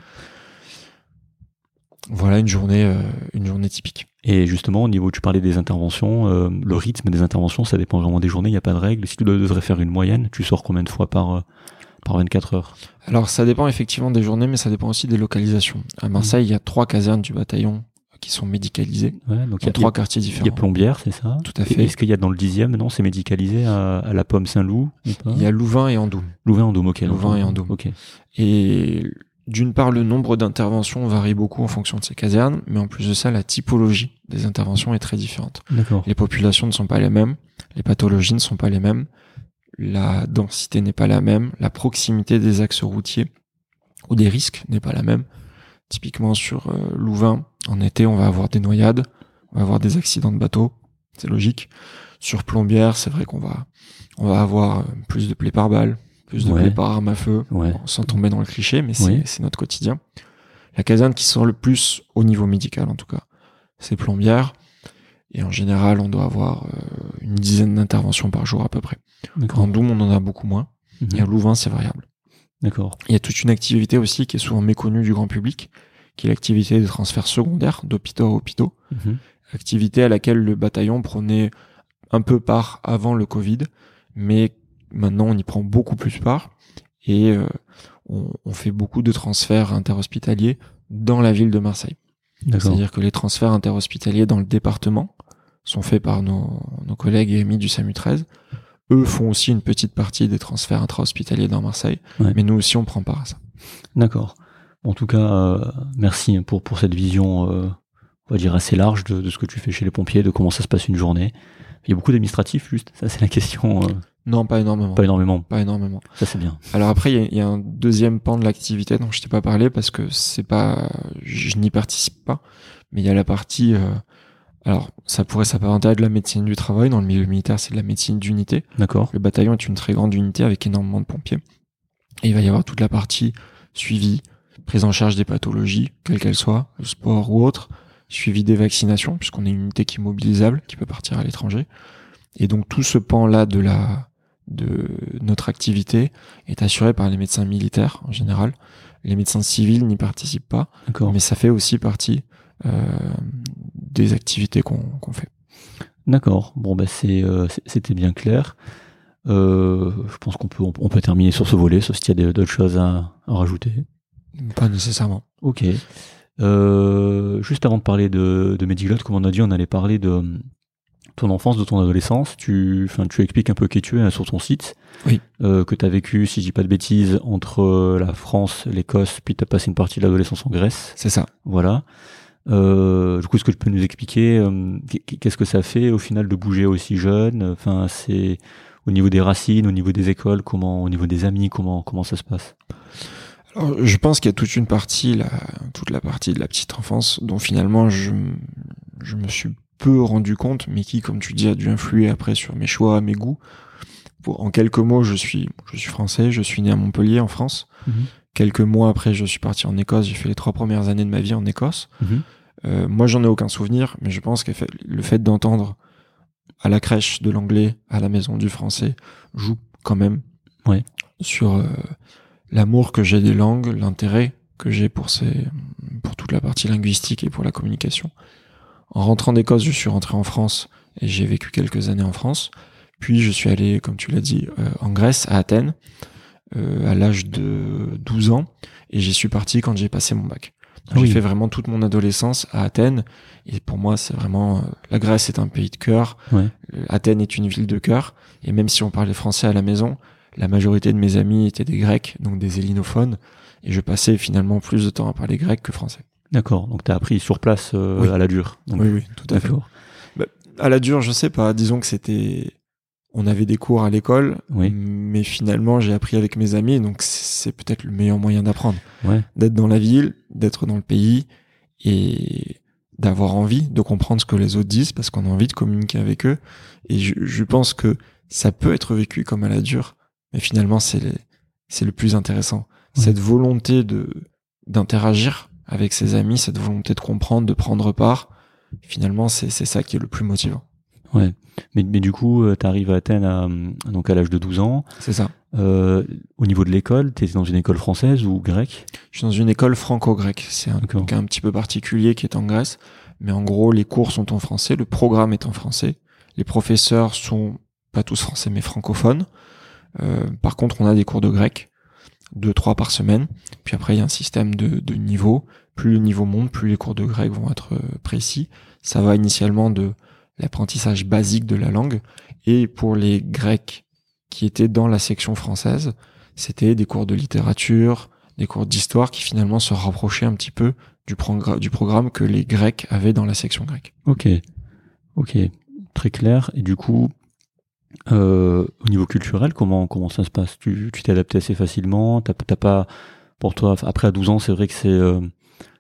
Voilà une journée, euh, une journée typique. Et justement, au niveau, tu parlais des interventions, euh, le rythme des interventions, ça dépend vraiment des journées, il n'y a pas de règle. Si tu devrais faire une moyenne, tu sors combien de fois par, euh, par 24 heures? Alors ça dépend effectivement des journées, mais ça dépend aussi des localisations. À Marseille, il y a trois casernes du bataillon qui sont médicalisées, Ouais, donc il y a, trois quartiers il y a différents. Plombières, c'est ça? Tout à fait. Est-ce qu'il y a dans le dixième, non, c'est médicalisé à, à la Pomme Saint-Loup Il y a Louvain et Andoum. Louvain Dôme, ok. Louvain et Vendôme. Ok. Et d'une part, le nombre d'interventions varie beaucoup en fonction de ces casernes, mais en plus de ça, la typologie des interventions est très différente. Les populations ne sont pas les mêmes, les pathologies ne sont pas les mêmes, la densité n'est pas la même, la proximité des axes routiers ou des risques n'est pas la même. Typiquement sur euh, Louvain, en été, on va avoir des noyades, on va avoir des accidents de bateau, c'est logique. Sur Plombières, c'est vrai qu'on va, on va avoir euh, plus de plaies par balle, plus de Ouais. plaies par arme à feu, Ouais. Sans tomber dans le cliché, mais c'est Oui. notre quotidien. La caserne qui sort le plus au niveau médical, en tout cas, c'est Plombières. Et en général, on doit avoir euh, une dizaine d'interventions par jour à peu près. En. Doum, on en a beaucoup moins. Mhm. Et à Louvain, c'est variable. D'accord. Il y a toute une activité aussi qui est souvent méconnue du grand public, qui est l'activité des transferts secondaires d'hôpitaux à hôpitaux. Mhm. Activité à laquelle le bataillon prenait un peu part avant le Covid, mais maintenant on y prend beaucoup plus part et euh, on, on fait beaucoup de transferts interhospitaliers dans la ville de Marseille. C'est-à-dire que les transferts interhospitaliers dans le département sont faits par nos, nos collègues et amis du SAMU 13. Eux font aussi une petite partie des transferts intra-hospitaliers dans Marseille, Ouais. mais nous aussi on prend part à ça. D'accord. En tout cas, euh, merci pour, pour cette vision, euh, on va dire, assez large de, de ce que tu fais chez les pompiers, de comment ça se passe une journée. Il y a beaucoup d'administratifs, juste. Ça, c'est la question. euh, Non, pas énormément. pas énormément. Pas énormément. Ça, c'est bien. Alors après, il y a- il y, a un deuxième pan de l'activité dont je t'ai pas parlé parce que c'est pas, je n'y participe pas. Mais il y a la partie, euh, alors ça pourrait s'apparenter à de la médecine du travail. Dans le milieu militaire, c'est de la médecine d'unité. D'accord. Le bataillon est une très grande unité avec énormément de pompiers. Et il va y avoir toute la partie suivi, prise en charge des pathologies, quelles qu'elles soient, le sport ou autre, suivi des vaccinations, puisqu'on est une unité qui est mobilisable, qui peut partir à l'étranger. Et donc tout ce pan-là de la de notre activité est assuré par les médecins militaires en général. Les médecins civils n'y participent pas, D'accord. mais ça fait aussi partie euh, des activités qu'on qu'on fait. D'accord. Bon, bah, c'est, euh, c'était bien clair. Euh, je pense qu'on peut, on, peut terminer sur ce volet, sauf s'il y a d'autres choses à, à rajouter. Pas nécessairement. Ok. Euh, juste avant de parler de, de Mediglotte, comme on a dit, on allait parler de ton enfance, de ton adolescence. Tu, enfin, tu expliques un peu qui tu es hein, sur ton site. Oui. Euh, que tu as vécu, si je dis pas de bêtises, entre euh, la France, l'Écosse, puis tu as passé une partie de l'adolescence en Grèce. C'est ça. Voilà. Euh, du coup, est-ce que tu peux nous expliquer euh, qu- qu'est-ce que ça fait au final de bouger aussi jeune? Enfin, c'est au niveau des racines, au niveau des écoles, comment, au niveau des amis, comment, comment ça se passe? Alors, je pense qu'il y a toute une partie, la, toute la partie de la petite enfance dont finalement je, je me suis peu rendu compte, mais qui, comme tu dis, a dû influer après sur mes choix, mes goûts. Pour, en quelques mots, je suis, je suis français, je suis né à Montpellier, en France. Mhm. Quelques mois après, je suis parti en Écosse. J'ai fait les trois premières années de ma vie en Écosse. Mhm. Euh, moi, j'en ai aucun souvenir, mais je pense que le fait d'entendre à la crèche de l'anglais, à la maison du français, joue quand même Ouais. sur euh, l'amour que j'ai des langues, l'intérêt que j'ai pour ces, pour toute la partie linguistique et pour la communication. En rentrant d'Écosse, je suis rentré en France et j'ai vécu quelques années en France. Puis je suis allé, comme tu l'as dit, euh, en Grèce, à Athènes, euh, à l'âge de 12 ans, et j'y suis parti quand j'ai passé mon bac. Oui. J'ai fait vraiment toute mon adolescence à Athènes, et pour moi, c'est vraiment... euh, la Grèce est un pays de cœur, Ouais. Athènes est une ville de cœur, et même si on parlait français à la maison, la majorité de mes amis étaient des Grecs, donc des hélinophones, et je passais finalement plus de temps à parler grec que français. D'accord. Donc tu as appris sur place euh, Oui. à la dure. Donc, oui, oui, tout à fait. D'accord. À la dure, je sais pas, disons que c'était... on avait des cours à l'école, Oui. mais finalement j'ai appris avec mes amis, donc c'est peut-être le meilleur moyen d'apprendre. Ouais. D'être dans la ville, d'être dans le pays et d'avoir envie de comprendre ce que les autres disent parce qu'on a envie de communiquer avec eux. Et je, je pense que ça peut être vécu comme à la dure, mais finalement c'est le, c'est le plus intéressant. Ouais. Cette volonté de d'interagir avec ses amis, cette volonté de comprendre, de prendre part, finalement c'est c'est ça qui est le plus motivant. Ouais. Mais, mais du coup, tu arrives à Athènes à, donc à l'âge de 12 ans. C'est ça. Euh, au niveau de l'école, tu étais dans une école française ou grecque? Je suis dans une école franco-grecque. C'est un cas un petit peu particulier qui est en Grèce. Mais en gros, les cours sont en français, le programme est en français. Les professeurs sont pas tous français, mais francophones. Euh, par contre, on a des cours de grec, deux, trois par semaine. Puis après, il y a un système de, de niveau. Plus le niveau monte, plus les cours de grec vont être euh, précis. Ça va initialement de l'apprentissage basique de la langue. Et pour les grecs qui étaient dans la section française, c'était des cours de littérature, des cours d'histoire qui finalement se rapprochaient un petit peu du, du programme que les Grecs avaient dans la section grecque. Ok. Ok. Très clair. Et du coup, euh, au niveau culturel, comment, comment ça se passe? Tu tu t'es adapté assez facilement? T'as t'as pas. Pour toi, après à 12 ans, c'est vrai que c'est euh,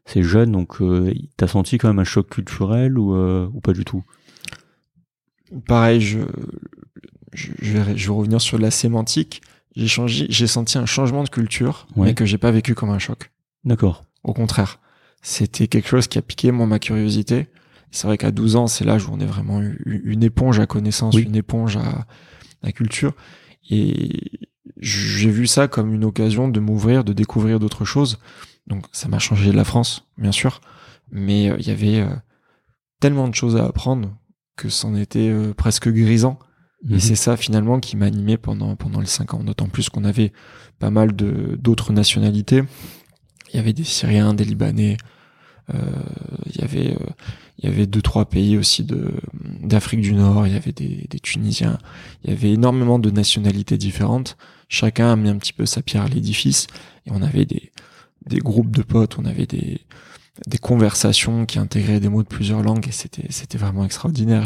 c'est jeune, donc euh, t'as senti quand même un choc culturel ou, euh, ou pas du tout? Pareil, je, je, je vais, je vais revenir sur la sémantique. J'ai changé, j'ai senti un changement de culture, Ouais. mais que j'ai pas vécu comme un choc. D'accord. Au contraire, c'était quelque chose qui a piqué moi ma curiosité. C'est vrai qu'à 12 ans, c'est l'âge où on est vraiment une éponge à connaissance, Oui. une éponge à, à culture. Et j'ai vu ça comme une occasion de m'ouvrir, de découvrir d'autres choses. Donc ça m'a changé de la France, bien sûr. Mais euh, il y avait euh, tellement de choses à apprendre que c'en était euh, presque grisant. Et Mhm. c'est ça finalement qui m'a animé pendant pendant les cinq ans. D'autant plus qu'on avait pas mal de d'autres nationalités. Il y avait des Syriens, des Libanais. Euh, il y avait euh, il y avait deux trois pays aussi de d'Afrique du Nord. Il y avait des, des Tunisiens. Il y avait énormément de nationalités différentes. Chacun amenait un petit peu sa pierre à l'édifice. Et on avait des des groupes de potes. On avait des des conversations qui intégraient des mots de plusieurs langues et c'était c'était vraiment extraordinaire.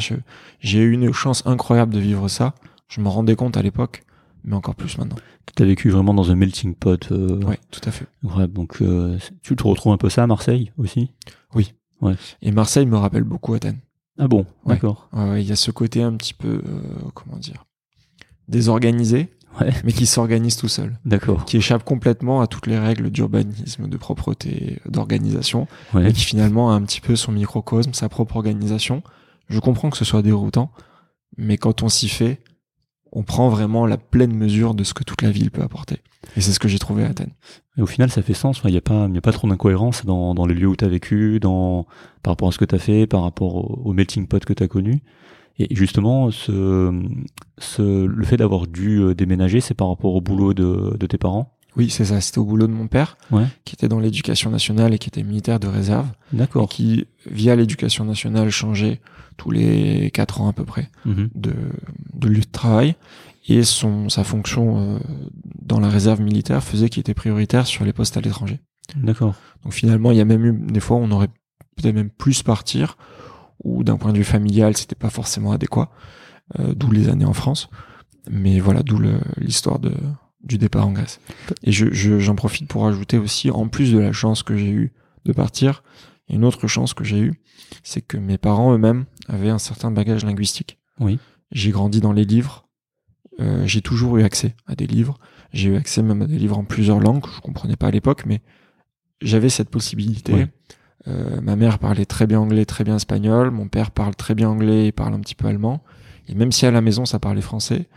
J'ai eu une chance incroyable de vivre ça. Je m'en rendais compte à l'époque, mais encore plus maintenant. T'as vécu vraiment dans un melting pot. euh, Ouais, tout à fait. incroyable. Donc, euh, tu te retrouves un peu ça à Marseille aussi? Et Marseille me rappelle beaucoup Athènes. Ah bon? Ouais. D'accord. Ouais, ouais, Il y a ce côté un petit peu, euh, comment dire, désorganisé, Ouais. mais qui s'organise tout seul, D'accord. qui échappe complètement à toutes les règles d'urbanisme, de propreté, d'organisation, Ouais. et qui finalement a un petit peu son microcosme, sa propre organisation. Je comprends que ce soit déroutant, mais quand on s'y fait, on prend vraiment la pleine mesure de ce que toute la ville peut apporter. Et c'est ce que j'ai trouvé à Athènes. Et au final, ça fait sens. Il n'y a pas, a pas trop d'incohérence dans, les lieux où tu as vécu, par rapport à ce que tu as fait, par rapport au, melting pot que tu as connu. Et justement, ce, ce, le fait d'avoir dû euh, déménager, c'est par rapport au boulot de tes parents? Oui, c'est ça. C'était au boulot de mon père, Ouais. qui était dans l'éducation nationale et qui était militaire de réserve, D'accord. qui, via l'éducation nationale, changeait tous les quatre ans à peu près Mhm. de, de lieu de travail. Et son, sa fonction euh, dans la réserve militaire faisait qu'il était prioritaire sur les postes à l'étranger. D'accord. Donc finalement, il y a même eu des fois où on aurait peut-être même plus partir, ou d'un point de vue familial, c'était pas forcément adéquat, euh, d'où les années en France. Mais voilà, d'où l'histoire de du départ en Grèce. Et je, je- j'en profite pour ajouter aussi, en plus de la chance que j'ai eue de partir, une autre chance que j'ai eue, c'est que mes parents eux-mêmes avaient un certain bagage linguistique. Oui. J'ai grandi dans les livres, euh, j'ai toujours eu accès à des livres, j'ai eu accès même à des livres en plusieurs langues, que je comprenais pas à l'époque, mais j'avais cette possibilité. Euh, ma mère parlait très bien anglais, très bien espagnol. Mon père parle très bien anglais et parle un petit peu allemand. Et même si à la maison ça parlait français,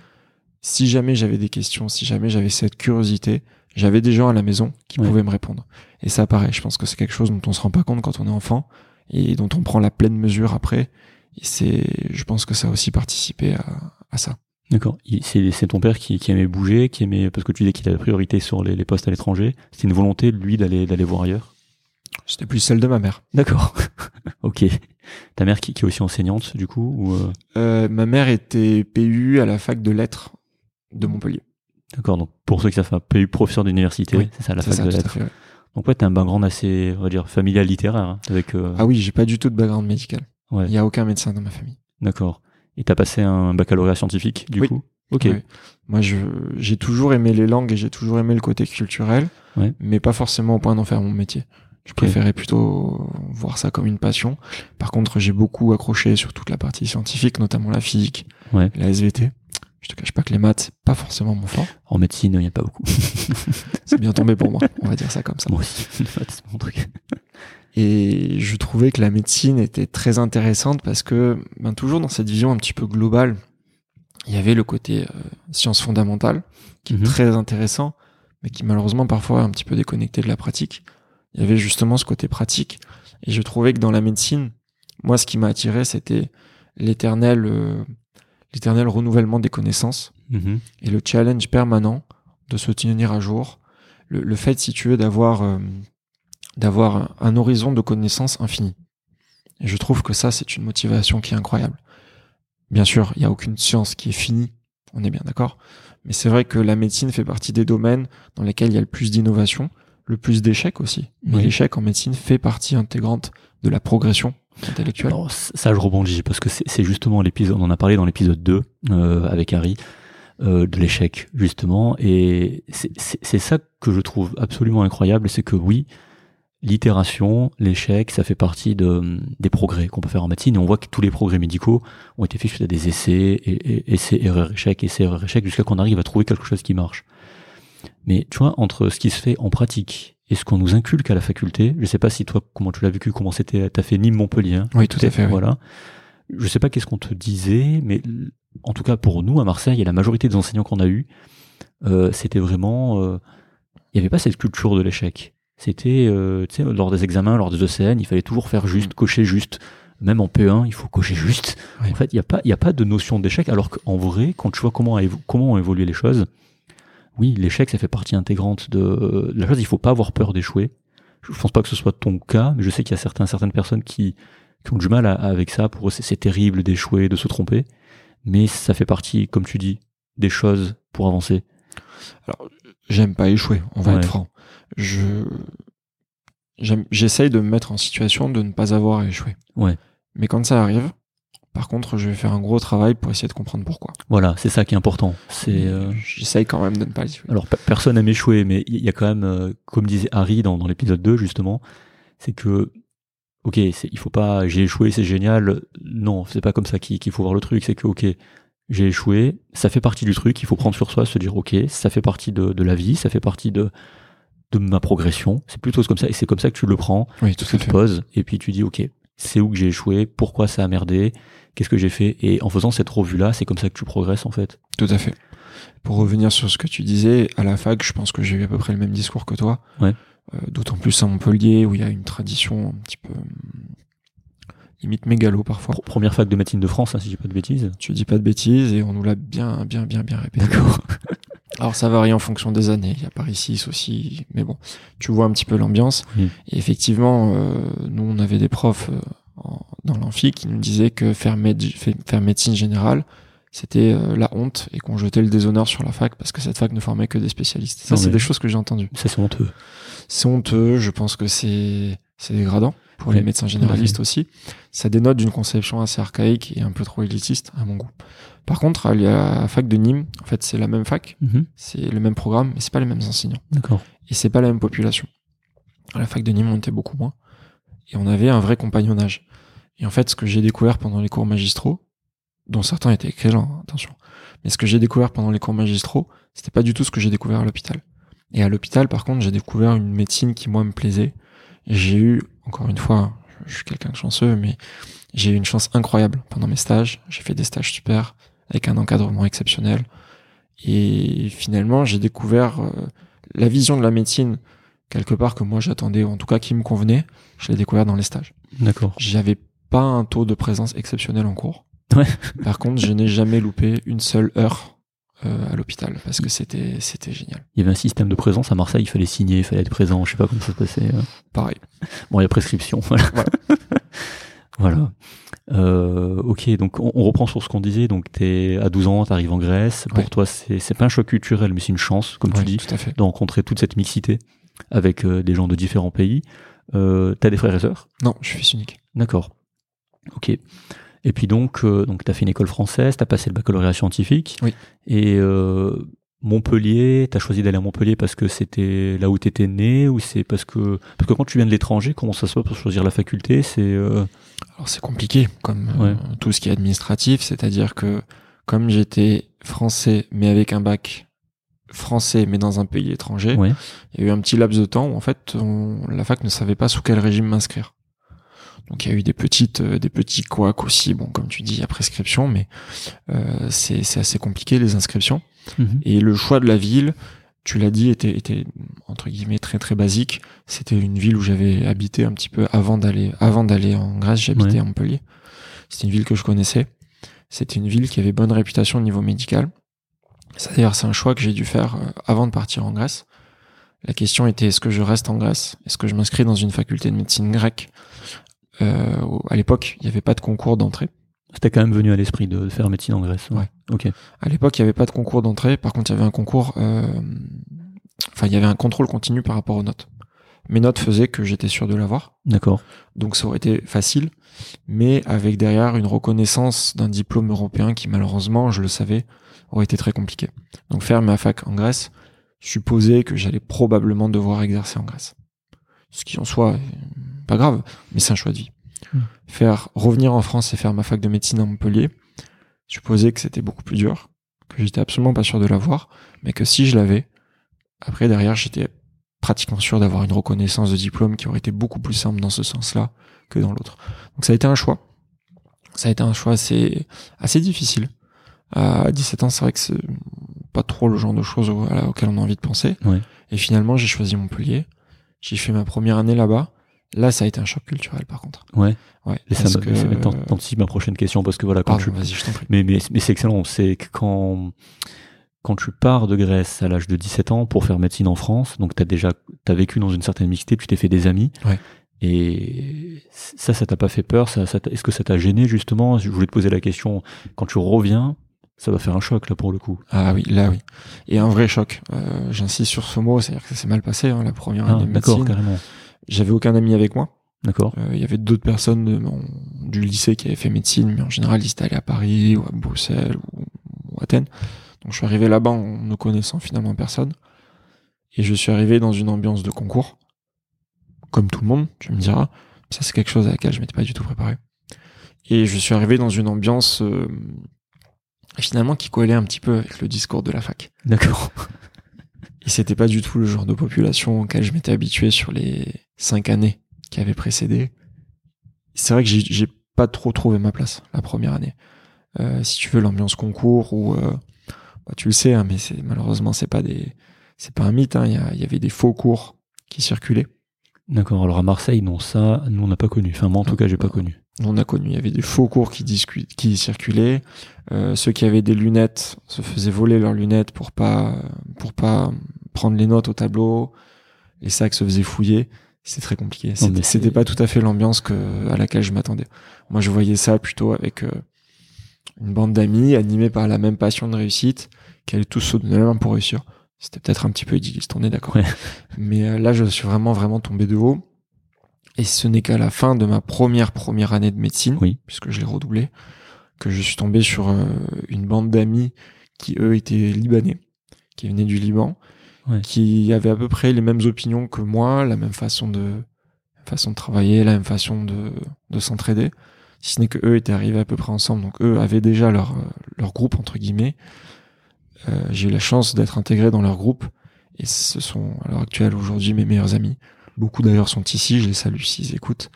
si jamais j'avais des questions, si jamais j'avais cette curiosité, j'avais des gens à la maison qui Ouais. pouvaient me répondre. Et ça, pareil, je pense que c'est quelque chose dont on se rend pas compte quand on est enfant et dont on prend la pleine mesure après. Et c'est, je pense que ça a aussi participé à, à ça. D'accord. C'est c'est ton père qui, qui aimait bouger, qui aimait parce que tu disais qu'il avait la priorité sur les, les postes à l'étranger. C'était une volonté lui d'aller d'aller voir ailleurs? C'était plus celle de ma mère. D'accord. ok. Ta mère qui, qui est aussi enseignante du coup ou euh, Euh, ma mère était PU à la fac de lettres de Montpellier. D'accord. Donc pour ceux qui savent, pas, PU professeur d'université, Oui, c'est ça la fac ça, de lettres. fait, ouais. Donc ouais, t'as un background assez, on va dire, familial littéraire hein, avec. euh, Ah oui, j'ai pas du tout de background médical. Ouais. Il y a aucun médecin dans ma famille. D'accord. Et t'as passé un baccalauréat scientifique, du Oui. coup? Ok. Ouais. Moi, j'ai toujours aimé les langues et j'ai toujours aimé le côté culturel, Ouais. mais pas forcément au point d'en faire mon métier. Je préférais plutôt voir ça comme une passion. Par contre, j'ai beaucoup accroché sur toute la partie scientifique, notamment la physique, Ouais. la SVT. Je te cache pas que les maths, c'est pas forcément mon fort. En médecine, il n'y a pas beaucoup. C'est bien tombé pour moi, on va dire ça comme ça. Moi aussi, c'est mon truc. Et je trouvais que la médecine était très intéressante parce que, ben, toujours dans cette vision un petit peu globale, il y avait le côté euh, sciences fondamentales, qui Mhm. est très intéressant, mais qui malheureusement parfois est un petit peu déconnecté de la pratique. Il y avait justement ce côté pratique. Et je trouvais que dans la médecine, moi, ce qui m'a attiré, c'était l'éternel, euh, l'éternel renouvellement des connaissances Mhm. et le challenge permanent de se tenir à jour. Le, le fait, si tu veux, d'avoir euh, d'avoir un, un horizon de connaissances infini. Et je trouve que ça, c'est une motivation qui est incroyable. Bien sûr, il n'y a aucune science qui est finie, on est bien d'accord. Mais c'est vrai que la médecine fait partie des domaines dans lesquels il y a le plus d'innovation, le plus d'échecs aussi. Mais Oui. l'échec en médecine fait partie intégrante de la progression Alors, ça, je rebondis parce que c'est justement l'épisode, on en a parlé dans l'épisode 2 euh, avec Harry, euh, de l'échec, justement. Et c'est- ça que je trouve absolument incroyable, c'est que oui, l'itération, l'échec, ça fait partie de, des progrès qu'on peut faire en médecine. Et on voit que tous les progrès médicaux ont été faits suite à des essais, et, et- essais, erreurs, échecs, essais, erreurs, échecs, jusqu'à qu'on arrive à trouver quelque chose qui marche. Mais tu vois, entre ce qui se fait en pratique et ce qu'on nous inculque à la faculté, je sais pas si toi, comment tu l'as vécu, comment c'était, t'as fait Nîmes Montpellier. hein Oui, tout à fait. oui. voilà. Je sais pas qu'est-ce qu'on te disait, mais en tout cas pour nous à Marseille et la majorité des enseignants qu'on a eu, euh, c'était vraiment, euh, il n'y avait pas cette culture de l'échec. C'était, euh, tu sais, lors des examens, lors des ECN, il fallait toujours faire juste, Mm. cocher juste. Même en P1, il faut cocher juste. Oui. En fait, il n'y a pas, il y a pas de notion d'échec, alors qu'en vrai, quand tu vois comment, comment ont évolué les choses, oui, l'échec, ça fait partie intégrante de, de la chose. Il faut pas avoir peur d'échouer. Je pense pas que ce soit ton cas, mais je sais qu'il y a certains, certaines personnes qui, qui ont du mal à- avec ça. Pour eux, c'est terrible d'échouer, de se tromper. Mais ça fait partie, comme tu dis, des choses pour avancer. J'aime pas échouer, on va Ouais. être franc. Je j'essaye de me mettre en situation de ne pas avoir à échouer. Ouais. Mais quand ça arrive, par contre, je vais faire un gros travail pour essayer de comprendre pourquoi. Voilà, c'est ça qui est important. C'est euh, J'essaye quand même de ne pas échouer. alors pe- personne n'aime échouer, mais il y a quand même, euh, comme disait Harry dans, dans l'épisode 2 justement, c'est que ok, c'est- il faut pas, j'ai échoué, c'est génial. Non, c'est pas comme ça qu'il faut voir le truc. C'est que ok, j'ai échoué, ça fait partie du truc. Il faut prendre sur soi, se dire ok, ça fait partie de, de la vie, ça fait partie de de ma progression. C'est plutôt comme ça, et c'est comme ça que tu le prends. Oui, tout tu te poses et puis tu dis ok, c'est où que j'ai échoué, pourquoi ça a merdé, qu'est-ce que j'ai fait, et en faisant cette revue là, c'est comme ça que tu progresses en fait. Tout à fait. Pour revenir sur ce que tu disais, à la fac, je pense que j'ai eu à peu près le même discours que toi. Ouais. Euh, D'autant plus à Montpellier, où il y a une tradition un petit peu hum, limite mégalo parfois. Pr- Première fac de médecine de France, hein, si j'ai pas de bêtises. Tu dis pas de bêtises et on nous l'a bien, bien, bien, bien répété. D'accord. Alors ça varie en fonction des années. Il y a Paris 6 aussi, mais bon, tu vois un petit peu l'ambiance. Oui. Et effectivement, euh, nous on avait des profs euh, en- dans l'amphi qui nous disaient que faire, méde- fait- faire médecine générale, c'était euh, la honte et qu'on jetait le déshonneur sur la fac parce que cette fac ne formait que des spécialistes. Ça, Non, c'est des choses que j'ai entendues. Ça c'est honteux. C'est honteux. Je pense que c'est c'est dégradant pour les médecins généralistes aussi. Ça dénote d'une conception assez archaïque et un peu trop élitiste à mon goût. Par contre, à la fac de Nîmes, en fait, c'est la même fac, Mhm. c'est le même programme, mais c'est pas les mêmes enseignants. D'accord. Et c'est pas la même population. À la fac de Nîmes, on était beaucoup moins. Et on avait un vrai compagnonnage. Et en fait, ce que j'ai découvert pendant les cours magistraux, dont certains étaient excellents, attention, mais ce que j'ai découvert pendant les cours magistraux, c'était pas du tout ce que j'ai découvert à l'hôpital. Et à l'hôpital, par contre, j'ai découvert une médecine qui, moi, me plaisait. J'ai eu, encore une fois, je suis quelqu'un de chanceux, mais j'ai eu une chance incroyable pendant mes stages. J'ai fait des stages super, avec un encadrement exceptionnel. Et finalement, j'ai découvert euh, la vision de la médecine quelque part que moi j'attendais, ou en tout cas qui me convenait. Je l'ai découvert dans les stages. D'accord. J'avais pas un taux de présence exceptionnel en cours. Ouais. Par contre, je n'ai jamais loupé une seule heure euh, à l'hôpital parce que c'était c'était génial. Il y avait un système de présence à Marseille, il fallait signer, il fallait être présent, je sais pas comment ça se passait. euh. Pareil. Bon, il y a prescription. Voilà. Voilà. Voilà. Euh, ok, donc on, on reprend sur ce qu'on disait. Donc t'es à 12 ans, t'arrives en Grèce. Pour Ouais. toi, c'est pas un choc culturel, mais c'est une chance, comme tu dis, de rencontrer toute cette mixité avec euh, des gens de différents pays. Euh, t'as des frères et sœurs? Non, je suis fils unique. D'accord. Ok. Et puis donc, euh, donc tu as fait une école française, tu as passé le baccalauréat scientifique. Oui. Et euh, Montpellier, tu as choisi d'aller à Montpellier parce que c'était là où tu étais né ou c'est parce que parce que quand tu viens de l'étranger, comment ça se passe pour choisir la faculté? C'est euh, Alors c'est compliqué, comme euh, Ouais. tout ce qui est administratif, c'est-à-dire que comme j'étais français mais avec un bac français mais dans un pays étranger, Ouais. il y a eu un petit laps de temps où en fait on- la fac ne savait pas sous quel régime m'inscrire. Donc il y a eu des petites, euh, des petits couacs aussi, bon comme tu dis, il y a prescription, mais euh, c'est c'est assez compliqué les inscriptions. Mhm. Et le choix de la ville, tu l'as dit, était, était entre guillemets très très basique. C'était une ville où j'avais habité un petit peu avant d'aller avant d'aller en Grèce. J'habitais Ouais. à Montpellier. C'était une ville que je connaissais. C'était une ville qui avait bonne réputation au niveau médical. D'ailleurs, c'est un choix que j'ai dû faire euh, avant de partir en Grèce. La question était est-ce que je reste en Grèce? Est-ce que je m'inscris dans une faculté de médecine grecque? Euh, À l'époque, il n'y avait pas de concours d'entrée. C'était quand même venu à l'esprit de faire médecine en Grèce. Ouais. Ok. À l'époque, il n'y avait pas de concours d'entrée. Par contre, il y avait un concours. euh, Enfin, il y avait un contrôle continu par rapport aux notes. Mes notes faisaient que j'étais sûr de l'avoir, D'accord. donc ça aurait été facile, mais avec derrière une reconnaissance d'un diplôme européen qui, malheureusement, je le savais, aurait été très compliqué. Donc, faire ma fac en Grèce supposait que j'allais probablement devoir exercer en Grèce. Ce qui en soi, pas grave, mais c'est un choix de vie. Faire revenir en France et faire ma fac de médecine à Montpellier supposait que c'était beaucoup plus dur, que j'étais absolument pas sûr de l'avoir, mais que si je l'avais, après derrière j'étais pratiquement sûr d'avoir une reconnaissance de diplôme qui aurait été beaucoup plus simple dans ce sens-là que dans l'autre. Donc ça a été un choix. Ça a été un choix assez, assez difficile. À 17 ans, c'est vrai que c'est pas trop le genre de choses auxquelles on a envie de penser. Ouais. Et finalement, j'ai choisi Montpellier. J'ai fait ma première année là-bas. Là, ça a été un choc culturel, par contre. Ouais. Ouais. Et ça parce que- ça m'attend- t'anticipe ma prochaine question parce que voilà, quand Pardon, tu, vas-y, je t'en prie. Mais, mais, mais c'est excellent. C'est que quand, quand tu pars de Grèce à l'âge de 17 ans pour faire médecine en France, donc tu as déjà t'as vécu dans une certaine mixité, tu t'es fait des amis. Ouais. Et ça, ça t'a pas fait peur ça, ça Est-ce que ça t'a gêné justement? Je voulais te poser la question. Quand tu reviens, ça va faire un choc là pour le coup. Ah oui, là oui. Et un vrai choc. Euh, J'insiste sur ce mot, c'est-à-dire que ça s'est mal passé, hein, la première Ah, année de d'accord, carrément. J'avais aucun ami avec moi. D'accord. Euh, Il y avait d'autres personnes de mon- du lycée qui avaient fait médecine, mais en général, ils étaient allés à Paris ou à Bruxelles ou, ou Athènes. Donc je suis arrivé là-bas en ne connaissant finalement personne. Et je suis arrivé dans une ambiance de concours. Comme tout le monde, tu me diras. Ça, c'est quelque chose à laquelle je m'étais pas du tout préparé. Et je suis arrivé dans une ambiance euh, finalement qui collait un petit peu avec le discours de la fac. D'accord. Et c'était pas du tout le genre de population auquel je m'étais habitué sur les cinq années qui avaient précédé. C'est vrai que j'ai pas trop trouvé ma place la première année. Euh, si tu veux l'ambiance concours ou euh, bah, tu le sais, hein, mais c'est malheureusement c'est pas des c'est pas un mythe. hein, Il y, avait des faux cours qui circulaient. D'accord. Alors à Marseille, non, ça, nous on n'a pas connu. Enfin moi en tout cas, j'ai pas connu. On a connu. Il y avait des faux cours qui, qui circulaient. Euh, ceux qui avaient des lunettes se faisaient voler leurs lunettes pour pas pour pas prendre les notes au tableau. Les sacs se faisaient fouiller. C'est très compliqué. C'était pas tout à fait l'ambiance que à laquelle je m'attendais. Moi, je voyais ça plutôt avec euh, une bande d'amis animés par la même passion de réussite, qui allaient tous se donner la main pour réussir. C'était peut-être un petit peu idéaliste, on est d'accord. Ouais. Mais euh, là, je suis vraiment vraiment tombé de haut. Et ce n'est qu'à la fin de ma première première année de médecine, Oui. puisque je l'ai redoublé, que je suis tombé sur euh, une bande d'amis qui eux étaient libanais, qui venaient du Liban, Ouais. qui avaient à peu près les mêmes opinions que moi, la même façon de façon de travailler, la même façon de, de s'entraider. Si ce n'est que eux étaient arrivés à peu près ensemble, donc eux avaient déjà leur euh, leur groupe entre guillemets. Euh, J'ai eu la chance d'être intégré dans leur groupe et ce sont à l'heure actuelle aujourd'hui mes meilleurs amis. Beaucoup d'ailleurs sont ici, je les salue s'ils écoutent.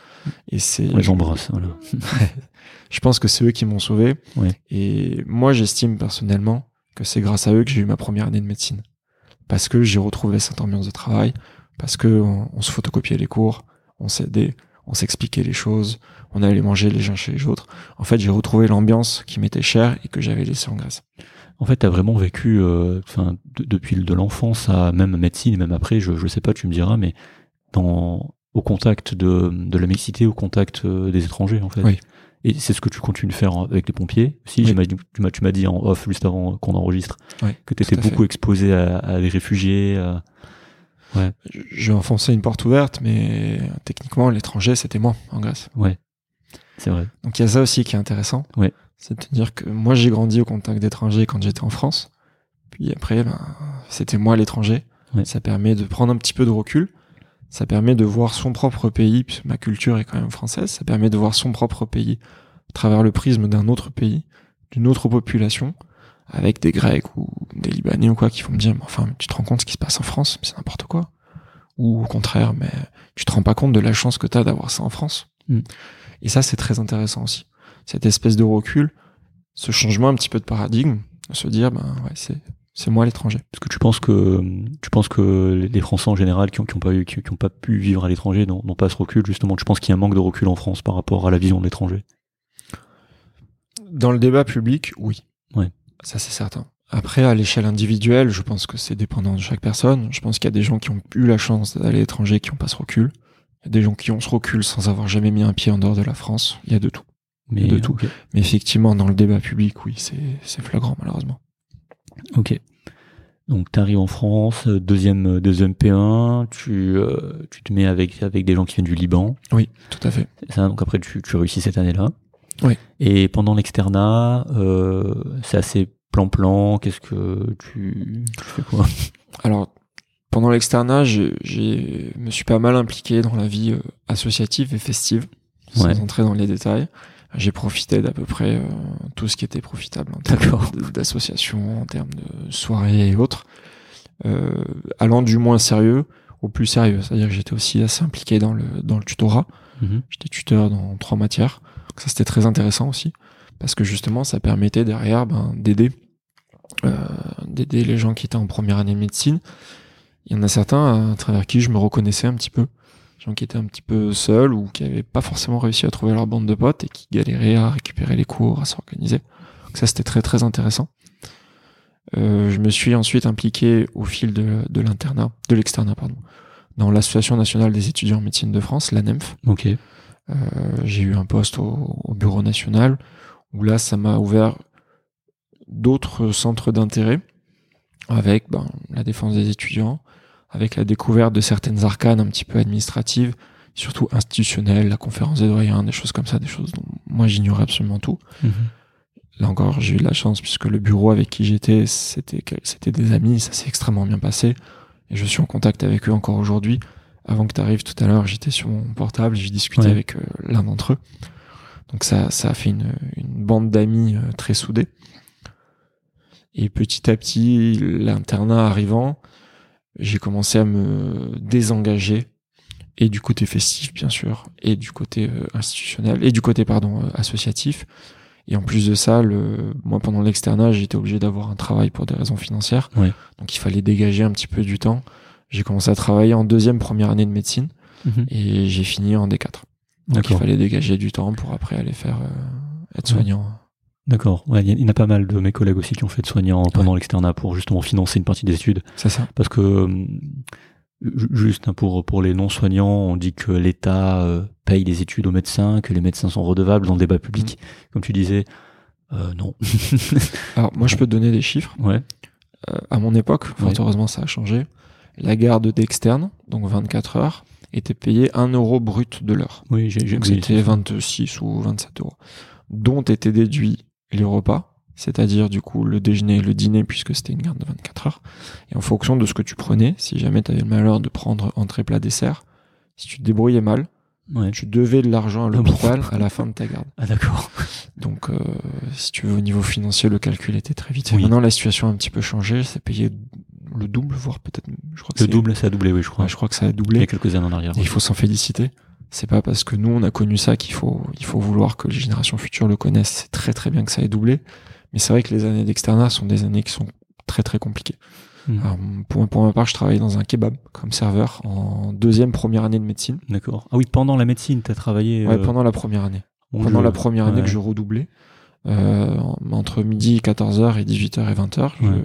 Et c'est On les embrasse. Voilà. je pense que c'est eux qui m'ont sauvé. Ouais. Et moi, j'estime personnellement que c'est grâce à eux que j'ai eu ma première année de médecine. Parce que j'ai retrouvé cette ambiance de travail, parce que on, on se photocopiait les cours, on s'aidait, on s'expliquait les choses, on allait manger les uns chez les autres. En fait, j'ai retrouvé l'ambiance qui m'était chère et que j'avais laissée en Grèce. En fait, t'as vraiment vécu, euh, enfin, de- depuis de l'enfance à même médecine, et même après, je, je sais pas, tu me diras, mais dans, au contact de, de la mixité, au contact euh, des étrangers, en fait. Oui. Et c'est ce que tu continues de faire avec les pompiers. Si, Oui. j'imagine tu m'as, tu m'as dit en off juste avant qu'on enregistre, Oui, que tu étais fait. beaucoup exposé à, à des réfugiés. à- Je- J'ai enfoncé une porte ouverte, mais techniquement, l'étranger, c'était moi en Grèce. Ouais. C'est vrai. Donc il y a ça aussi qui est intéressant. Ouais. C'est-à-dire que moi j'ai grandi au contact d'étrangers quand j'étais en France. Puis après, ben, c'était moi l'étranger. Ouais. Ça permet de prendre un petit peu de recul. Ça permet de voir son propre pays, puisque ma culture est quand même française. Ça permet de voir son propre pays à travers le prisme d'un autre pays, d'une autre population, avec des Grecs ou des Libanais ou quoi, qui vont me dire, mais enfin, tu te rends compte ce qui se passe en France, mais c'est n'importe quoi. Ou au contraire, mais tu te rends pas compte de la chance que tu as d'avoir ça en France. Mm. Et ça, c'est très intéressant aussi. Cette espèce de recul, ce changement un petit peu de paradigme, de se dire, ben ouais, c'est c'est moi l'étranger. Est-ce que tu penses que tu penses que les Français en général qui ont, qui ont pas eu qui, qui ont pas pu vivre à l'étranger n'ont n'ont pas ce recul justement? Tu penses qu'il y a un manque de recul en France par rapport à la vision de l'étranger? Dans le débat public, oui. Ouais. Ça, c'est certain. Après, à l'échelle individuelle, je pense que c'est dépendant de chaque personne. Je pense qu'il y a des gens qui ont eu la chance d'aller à l'étranger qui n'ont pas ce recul. Il y a des gens qui ont ce recul sans avoir jamais mis un pied en dehors de la France. Il y a de tout. Mais de tout. Ok. Mais effectivement, dans le débat public, oui, c'est c'est flagrant, malheureusement. Ok. Donc tu arrives en France, euh, deuxième euh, deuxième P1, tu euh, tu te mets avec avec des gens qui viennent du Liban. Oui, tout à fait. C'est Ça, donc après tu, tu réussis cette année-là. Oui. Et pendant l'externat, euh, c'est assez plan-plan. Qu'est-ce que tu, tu fais quoi? Alors, pendant l'externat, je me suis pas mal impliqué dans la vie associative et festive, sans Ouais. entrer dans les détails. J'ai profité d'à peu près euh, tout ce qui était profitable en termes d'associations, en termes de soirées et autres, euh, allant du moins sérieux au plus sérieux. C'est-à-dire que j'étais aussi assez impliqué dans le dans le tutorat. Mhm. J'étais tuteur dans trois matières. Donc ça, c'était très intéressant aussi. Parce que justement, ça permettait derrière ben, d'aider euh, d'aider les gens qui étaient en première année de médecine. Il y en a certains à travers qui je me reconnaissais un petit peu. Gens qui étaient un petit peu seuls ou qui avaient pas forcément réussi à trouver leur bande de potes et qui galéraient à récupérer les cours, à s'organiser. Donc ça, c'était très très intéressant. Euh, je me suis ensuite impliqué au fil de, de l'internat, de l'externat, pardon, dans l'Association nationale des étudiants en médecine de France, l'ANEMF. Ok. Euh, j'ai eu un poste au, au bureau national où là, ça m'a ouvert d'autres centres d'intérêt avec ben, la défense des étudiants, avec la découverte de certaines arcanes un petit peu administratives, surtout institutionnelles, la conférence des doyens, des choses comme ça, des choses dont moi j'ignorais absolument tout. Mhm. Là encore, j'ai eu de la chance puisque le bureau avec qui j'étais, c'était c'était des amis, ça s'est extrêmement bien passé et je suis en contact avec eux encore aujourd'hui. Avant que tu arrives tout à l'heure, j'étais sur mon portable, j'ai discuté Ouais. avec euh, l'un d'entre eux. Donc ça, ça a fait une, une bande d'amis euh, très soudée. Et petit à petit, l'internat arrivant, j'ai commencé à me désengager et du côté festif bien sûr, et du côté euh, institutionnel, et du côté pardon euh, associatif. Et en plus de ça, le, moi pendant l'externat, j'étais obligé d'avoir un travail pour des raisons financières. Donc il fallait dégager un petit peu du temps. J'ai commencé à travailler en deuxième première année de médecine Mhm. et j'ai fini en D4. Donc il fallait dégager du temps pour après aller faire euh, être soignant. D'accord. Ouais, il y, en a pas mal de mes collègues aussi qui ont fait de soignants pendant l'externat pour justement financer une partie des études. C'est ça. Parce que ju- juste hein, pour pour les non soignants, on dit que l'État euh, paye les études aux médecins, que les médecins sont redevables dans le débat public, comme tu disais. Euh, non. Alors moi je peux te donner des chiffres. ouais. Euh, à mon époque, fort Ouais. heureusement ça a changé. La garde d'externe, donc 24 heures, était payée 1 euro brut de l'heure. Oui, j'ai c'était 26 ou 27 euros. Dont étaient déduits les repas, c'est-à-dire du coup le déjeuner et le dîner puisque c'était une garde de 24 heures. Et en fonction de ce que tu prenais, si jamais tu avais le malheur de prendre entrée plat dessert, si tu te débrouillais mal, Ouais. tu devais de l'argent à bon l'hôpital à la fin de ta garde. Ah d'accord. Donc euh, si tu veux au niveau financier, le calcul était très vite. Oui. Maintenant la situation a un petit peu changé, c'est payé le double, voire peut-être, je crois que Le double, ça a doublé, oui, je crois. Ouais, je crois que ça a Il y doublé. a quelques années en arrière. Et il faut s'en féliciter. C'est pas parce que nous on a connu ça qu'il faut il faut vouloir que les générations futures le connaissent. C'est très très bien que ça ait doublé, mais c'est vrai que les années d'externat sont des années qui sont très très compliquées. Alors, pour, pour ma part, je travaillais dans un kebab comme serveur en deuxième première année de médecine. D'accord. Ah oui, pendant la médecine, tu as travaillé. Ouais, euh, pendant la première année. bon, pendant la première année ouais. que je redoublais, euh, entre midi 14h et 18h et 20h, je- Ouais.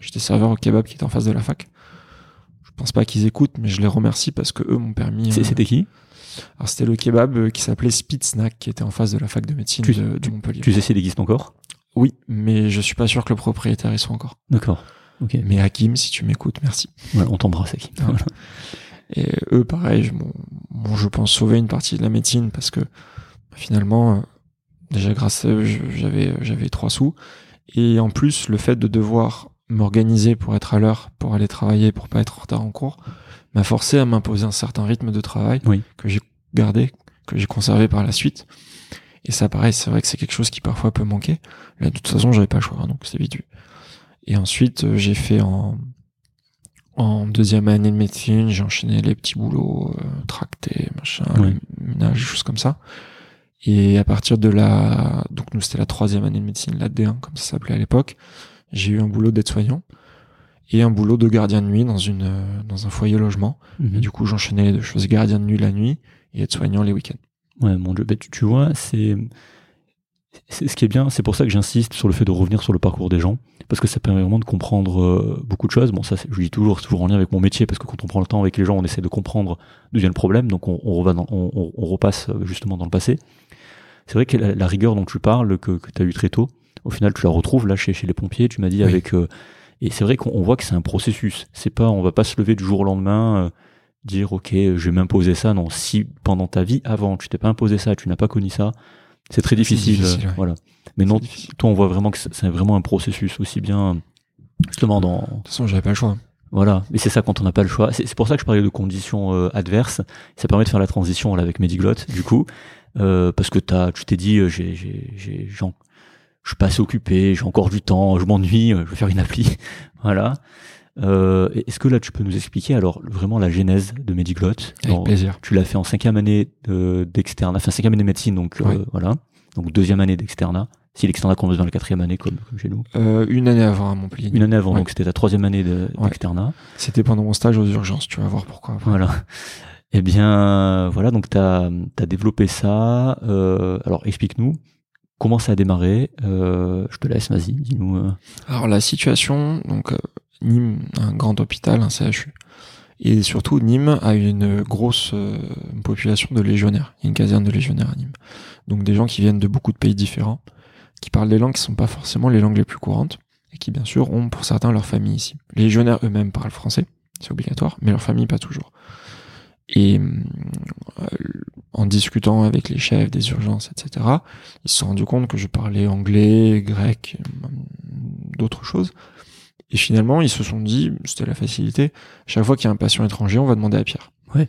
j'étais serveur au kebab qui était en face de la fac. Je pense pas qu'ils écoutent, mais je les remercie parce que eux m'ont permis. C'est- euh, C'était qui? Alors c'était le kebab euh, qui s'appelait Speed Snack qui était en face de la fac de médecine Tu- de, de Montpellier. Tu sais s'il existe encore Oui, mais je suis pas sûr que le propriétaire y soit encore. D'accord. Ok. Mais Hakim, si tu m'écoutes, merci. Ouais, on t'embrasse, Aki. Ah. Voilà. Et eux, pareil, je- m'ont, je pense, sauvé une partie de la médecine parce que finalement, euh, déjà grâce à eux, j'avais j'avais trois sous. Et en plus, le fait de devoir m'organiser pour être à l'heure, pour aller travailler, pour pas être en retard en cours, m'a forcé à m'imposer un certain rythme de travail Oui. que j'ai gardé, que j'ai conservé par la suite. Et ça, pareil, c'est vrai que c'est quelque chose qui parfois peut manquer. Là, de toute façon, j'avais pas le choix, hein, donc c'est vite vu. Et ensuite, euh, j'ai fait en, en deuxième année de médecine, j'ai enchaîné les petits boulots, euh, tractés, machin, le ménage, des choses comme ça. Et à partir de la, donc nous c'était la troisième année de médecine, la D1 comme ça s'appelait à l'époque, j'ai eu un boulot d'aide-soignant et un boulot de gardien de nuit dans une, euh, dans un foyer logement. Mhm. Et du coup j'enchaînais les deux. Je faisais gardien de nuit la nuit et aide-soignant les week-ends. Ouais, mon Dieu, bah, tu, tu vois, c'est c'est- ce qui est bien, c'est pour ça que j'insiste sur le fait de revenir sur le parcours des gens, parce que ça permet vraiment de comprendre euh, beaucoup de choses. Bon, ça, je dis toujours, c'est toujours en lien avec mon métier, parce que quand on prend le temps avec les gens, on essaie de comprendre d'où vient le problème, donc on, on, dans- on, repasse euh, justement dans le passé. C'est vrai que la, la rigueur dont tu parles, que, que tu as eu très tôt, au final, tu la retrouves là chez, chez les pompiers, tu m'as dit Oui. avec... euh, et c'est vrai qu'on on voit que c'est un processus. C'est pas, on va pas se lever du jour au lendemain, euh, dire ok, je vais m'imposer ça. Non, si pendant ta vie avant, tu t'es pas imposé ça, tu n'as pas connu ça, c'est très difficile. difficile, ouais. Voilà. Mais non, difficile. toi, on voit vraiment que c'est vraiment un processus aussi bien justement dans De toute façon j'avais pas le choix. voilà. Mais c'est ça quand on n'a pas le choix. C'est pour ça que je parlais de conditions euh, adverses. Ça permet de faire la transition là, avec Mediglotte, du coup, euh, parce que t'as, tu t'es dit, j'ai, j'ai, j'ai, j'en- je suis pas assez occupé, j'ai encore du temps, je m'ennuie, euh, je vais faire une appli, voilà. Euh, Est-ce que là, tu peux nous expliquer alors vraiment la genèse de Mediglotte Avec Alors, plaisir. Tu l'as fait en cinquième année de- d'externe, enfin cinquième année de médecine, donc euh, voilà, donc deuxième année d'externat. Si l'externat commence dans la quatrième année, comme, comme chez nous. Euh, une année avant à Montpellier. Une année avant, Ouais. donc c'était ta troisième année de- Ouais. d'externat. C'était pendant mon stage aux urgences, tu vas voir pourquoi. après. Voilà. Eh bien, voilà, donc tu as, développé ça. euh, alors, explique-nous comment ça a démarré. Euh, je te laisse, vas-y, dis-nous. euh. Alors la situation, donc euh, Nîmes, un grand hôpital, un CHU. Et surtout, Nîmes a une grosse population de légionnaires. Une caserne de légionnaires à Nîmes. Donc des gens qui viennent de beaucoup de pays différents, qui parlent des langues qui sont pas forcément les langues les plus courantes, et qui bien sûr ont pour certains leur famille ici. Les légionnaires eux-mêmes parlent français, c'est obligatoire, mais leur famille pas toujours. Et euh, en discutant avec les chefs des urgences, etc., ils se sont rendus compte que je parlais anglais, grec, euh, d'autres choses. Et finalement, ils se sont dit, c'était la facilité, chaque fois qu'il y a un patient étranger, on va demander à Pierre. Ouais.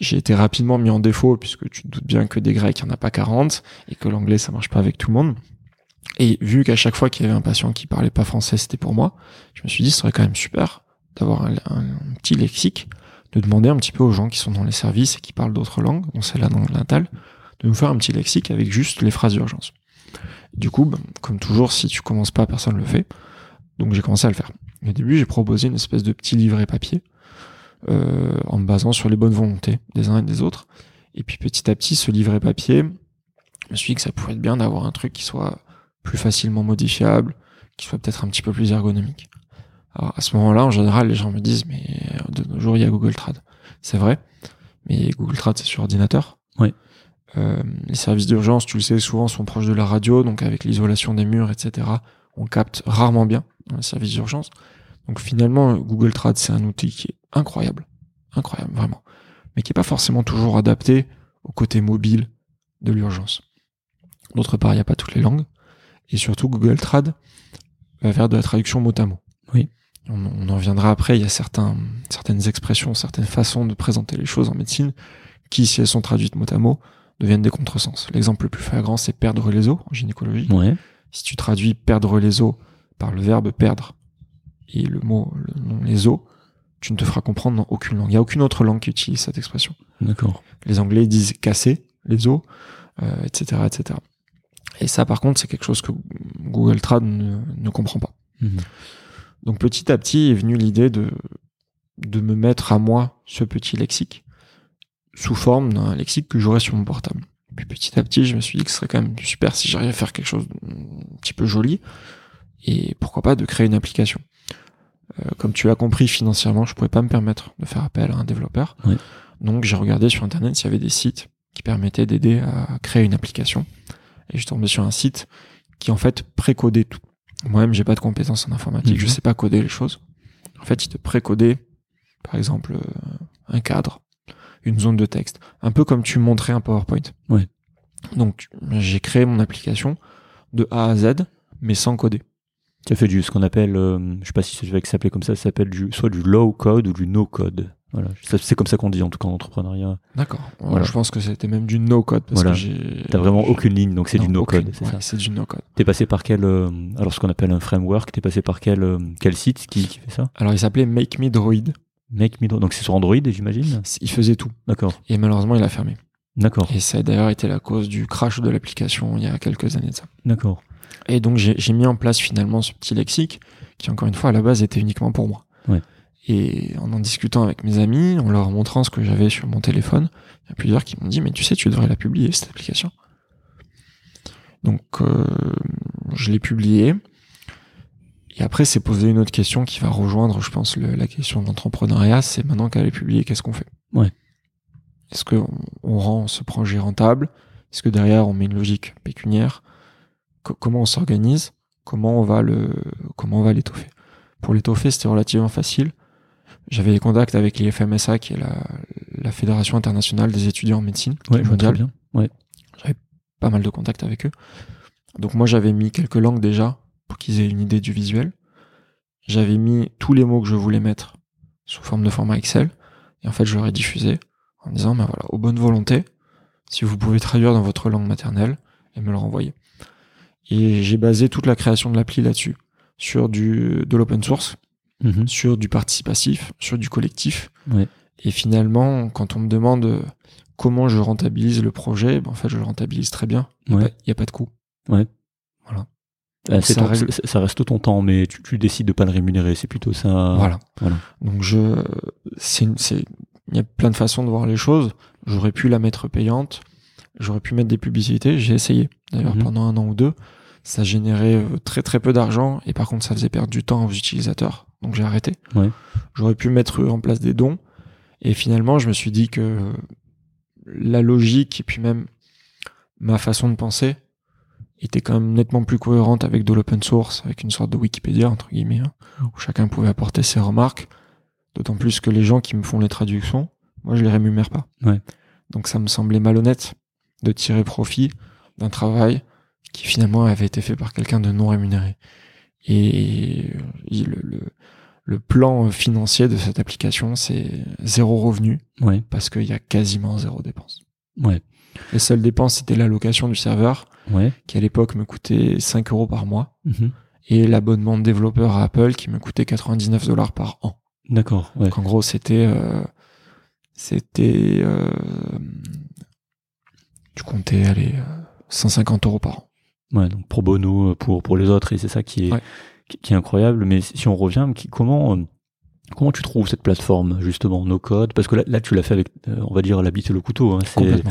J'ai été rapidement mis en défaut, puisque tu te doutes bien que des Grecs, il n'y en a pas 40, et que l'anglais, ça marche pas avec tout le monde. Et vu qu'à chaque fois qu'il y avait un patient qui parlait pas français, c'était pour moi, je me suis dit, ce serait quand même super d'avoir un, un- un petit lexique, de demander un petit peu aux gens qui sont dans les services et qui parlent d'autres langues, dont celle-là dans l'intal, de nous faire un petit lexique avec juste les phrases d'urgence. Du coup, ben, comme toujours, si tu commences pas, personne le fait. Donc j'ai commencé à le faire. Au début, j'ai proposé une espèce de petit livret papier euh, en me basant sur les bonnes volontés des uns et des autres. Et puis petit à petit, ce livret papier, je me suis dit que ça pourrait être bien d'avoir un truc qui soit plus facilement modifiable, qui soit peut-être un petit peu plus ergonomique. Alors à ce moment-là, en général, les gens me disent mais de nos jours, il y a Google Trad. C'est vrai, mais Google Trad, c'est sur ordinateur. Oui. Euh, les services d'urgence, tu le sais, souvent sont proches de la radio, donc avec l'isolation des murs, etc., on capte rarement bien dans les services d'urgence. Donc finalement, Google Trad, c'est un outil qui est incroyable, incroyable, vraiment, mais qui est pas forcément toujours adapté au côté mobile de l'urgence. D'autre part, il n'y a pas toutes les langues, et surtout Google Trad va faire de la traduction mot à mot. On, on en reviendra après, il y a certains, certaines expressions, certaines façons de présenter les choses en médecine qui, si elles sont traduites mot à mot, deviennent des contresens. L'exemple le plus flagrant, c'est perdre les os en gynécologie. Ouais. Si tu traduis perdre les os par le verbe perdre et le mot le nom les os, tu ne te feras comprendre dans aucune langue. Il n'y a aucune autre langue qui utilise cette expression. D'accord. Les Anglais disent casser les os, euh, etc., etc. Et ça, par contre, c'est quelque chose que Google Trad ne, ne comprend pas. Mhm. Donc petit à petit est venue l'idée de, de me mettre à moi ce petit lexique sous forme d'un lexique que j'aurais sur mon portable. Puis petit à petit, je me suis dit que ce serait quand même super si j'arrivais à faire quelque chose un petit peu joli et pourquoi pas de créer une application. Euh, comme tu l'as compris, financièrement, je pouvais pas me permettre de faire appel à un développeur. Donc j'ai regardé sur internet s'il y avait des sites qui permettaient d'aider à créer une application. Et je suis tombé sur un site qui en fait précodait tout. Moi-même, j'ai pas de compétences en informatique, Mhm. je sais pas coder les choses. En fait, il te précodait, par exemple, euh, un cadre, une zone de texte, un peu comme tu montrais un PowerPoint. Ouais. Donc j'ai créé mon application de A à Z, mais sans coder. Tu as fait du ce qu'on appelle, euh, je sais pas si ça va s'appeler comme ça, ça s'appelle du soit du low code ou du no code. Voilà, c'est comme ça qu'on dit en tout cas en entrepreneuriat. D'accord. Voilà. Je pense que c'était même du no code parce Voilà. que j'ai. T'as vraiment aucune ligne, donc c'est du no code, c'est Ouais, du no code. T'es passé par quel, euh, alors ce qu'on appelle un framework, t'es passé par quel, euh, quel site qui, qui fait ça? Alors il s'appelait Make Me Droid. Make Me Draw- donc c'est sur Android, j'imagine? Il faisait tout. D'accord, Et malheureusement, il a fermé. d'accord, Et ça a d'ailleurs été la cause du crash de l'application il y a quelques années de ça. d'accord. Et donc j'ai j'ai mis en place finalement ce petit lexique qui encore une fois à la base était uniquement pour moi. Ouais. Et en en discutant avec mes amis, en leur montrant ce que j'avais sur mon téléphone, il y a plusieurs qui m'ont dit mais tu sais tu devrais la publier cette application. Donc euh, je l'ai publiée. Et après c'est posé une autre question qui va rejoindre je pense le- la question de l'entrepreneuriat, c'est maintenant qu'elle est publiée qu'est-ce qu'on fait? Ouais. Est-ce qu'on on rend ce projet rentable? Est-ce que derrière on met une logique pécuniaire? Co- comment on s'organise, comment on va le, comment on va l'étoffer? Pour l'étoffer, c'était relativement facile. J'avais des contacts avec l'IFMSA, qui est la, la Fédération internationale des étudiants en médecine Ouais, je vois très mondiale. bien. Pas mal de contacts avec eux. Donc moi, j'avais mis quelques langues déjà pour qu'ils aient une idée du visuel. J'avais mis tous les mots que je voulais mettre sous forme de format Excel. Et en fait, je leur ai diffusé en disant, ben voilà, aux bonnes volontés, si vous pouvez traduire dans votre langue maternelle et me le renvoyer. Et j'ai basé toute la création de l'appli là-dessus, sur du, de l'open source, Mhm. sur du participatif, sur du collectif. Ouais. Et finalement, quand on me demande euh, comment je rentabilise le projet, ben en fait, je le rentabilise très bien. Il Ouais. n'y a pas de coût. Ah, c'est ça ton- règle- ça- ça reste ton temps, mais tu, tu décides de pas le rémunérer, c'est plutôt ça. Voilà. voilà. Donc je, c'est, il y a plein de façons de voir les choses. J'aurais pu la mettre payante. J'aurais pu mettre des publicités. J'ai essayé. D'ailleurs, Mhm. pendant un an ou deux, ça générait euh, très très peu d'argent et par contre, ça faisait perdre du temps aux utilisateurs. Donc j'ai arrêté. Ouais. J'aurais pu mettre en place des dons. Et finalement, je me suis dit que la logique et puis même ma façon de penser était quand même nettement plus cohérente avec de l'open source, avec une sorte de Wikipédia, entre guillemets, hein, où chacun pouvait apporter ses remarques. D'autant plus que les gens qui me font les traductions, moi, je les rémunère pas. Ouais. Donc ça me semblait malhonnête de tirer profit d'un travail qui finalement avait été fait par quelqu'un de non rémunéré. Et euh, le, le, le plan financier de cette application, c'est zéro revenu Ouais. parce qu'il y a quasiment zéro dépense. Ouais. Les seules dépenses, c'était l'allocation du serveur, Ouais. qui à l'époque me coûtait 5 euros par mois, Mhm. et l'abonnement de développeur à Apple qui me coûtait 99 dollars par an. D'accord. Ouais. Donc en gros, c'était... euh, c'était... Euh, tu comptais, allez, euh, 150 euros par an. Ouais, donc pro bono euh, pour, pour les autres, et c'est ça qui est, Ouais. qui, qui est incroyable. Mais si on revient, qui- comment, euh, comment tu trouves cette plateforme, justement, no code? Parce que là, là tu l'as fait avec, euh, on va dire, la bite et le couteau. hein. C'est,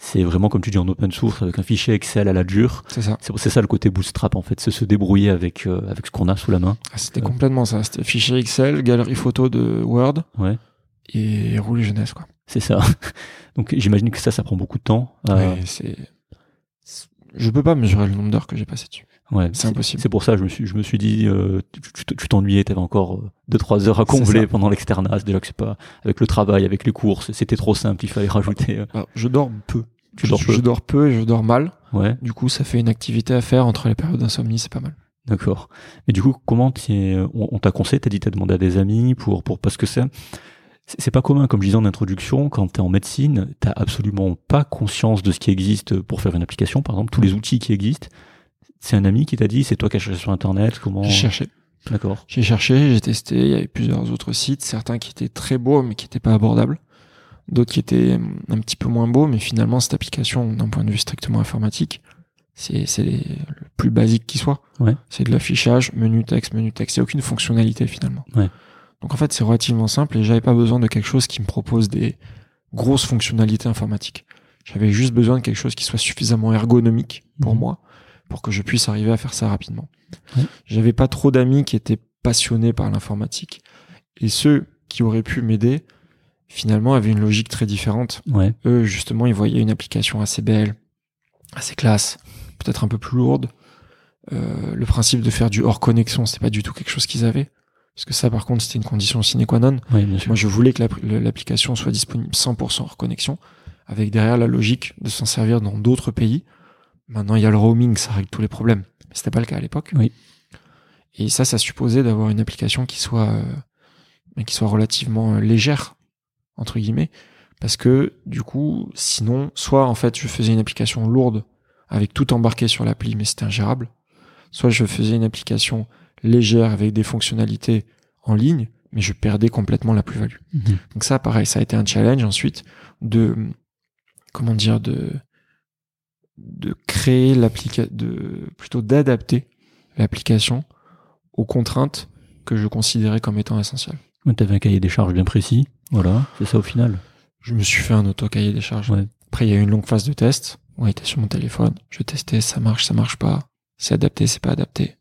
c'est vraiment, comme tu dis, en open source, avec un fichier Excel à la dure. C'est ça. C'est, ça le côté bootstrap, en fait, c'est se débrouiller avec, euh, avec ce qu'on a sous la main. Ah, C'était complètement ça. C'était fichier Excel, galerie photo de Word Ouais. et rouler jeunesse, quoi. C'est ça. Donc j'imagine que ça, ça prend beaucoup de temps. Euh, Ouais, c'est... Je peux pas mesurer le nombre d'heures que j'ai passé dessus. ouais, c'est impossible. C'est pour ça que je me suis, je me suis dit, euh, tu, t'ennuyais, t'avais encore 2-3 heures à combler pendant l'externat. Déjà que c'est pas avec le travail, avec les courses, c'était trop simple, il fallait rajouter. euh, Alors, je dors peu. Tu je, dors peu. je dors peu et je dors mal. Ouais, Du coup, ça fait une activité à faire entre les périodes d'insomnie, c'est pas mal. d'accord. Mais du coup, comment on, on t'a conseillé, t'as dit t'as demandé à des amis pour, pour parce que c'est c'est pas commun, comme je disais en introduction, quand t'es en médecine, t'as absolument pas conscience de ce qui existe pour faire une application, par exemple, tous les outils qui existent. C'est un ami qui t'a dit, c'est toi qui as cherché sur internet, comment J'ai cherché. D'accord. J'ai cherché, j'ai testé, il y avait plusieurs autres sites, certains qui étaient très beaux mais qui n'étaient pas abordables, d'autres qui étaient hum, un petit peu moins beaux, mais finalement cette application, d'un point de vue strictement informatique, c'est c'est le plus basique qui soit. Ouais. C'est de l'affichage, menu texte, menu texte, il n'y a aucune fonctionnalité finalement. Ouais. Donc en fait c'est relativement simple et j'avais pas besoin de quelque chose qui me propose des grosses fonctionnalités informatiques. J'avais juste besoin de quelque chose qui soit suffisamment ergonomique pour Mhm. moi, pour que je puisse arriver à faire ça rapidement. J'avais pas trop d'amis qui étaient passionnés par l'informatique. Et ceux qui auraient pu m'aider, finalement, avaient une logique très différente. Ouais. Eux, justement, ils voyaient une application assez belle, assez classe, peut-être un peu plus lourde. Euh, le principe de faire du hors connexion, c'est pas du tout quelque chose qu'ils avaient. Parce que ça, par contre, c'était une condition sine qua non. Ouais, bien sûr. Moi, je voulais que l'application soit disponible 100% hors connexion, avec derrière la logique de s'en servir dans d'autres pays. Maintenant, il y a le roaming, ça règle tous les problèmes. Mais c'était pas le cas à l'époque. Oui. Et ça, ça supposait d'avoir une application qui soit, euh, qui soit relativement euh, légère, entre guillemets. Parce que, du coup, sinon, soit en fait, je faisais une application lourde avec tout embarqué sur l'appli, mais c'était ingérable. Soit je faisais une application légère avec des fonctionnalités en ligne, mais je perdais complètement la plus-value. Mhm. Donc ça, pareil, ça a été un challenge ensuite de, comment dire, de, de créer l'application, de, plutôt d'adapter l'application aux contraintes que je considérais comme étant essentielles. Tu avais un cahier des charges bien précis. Voilà, c'est ça au final. Je me suis fait un auto-cahier des charges. Ouais. Après, il y a eu une longue phase de test. On était sur mon téléphone. Je testais, ça marche, ça marche pas. C'est adapté, c'est pas adapté.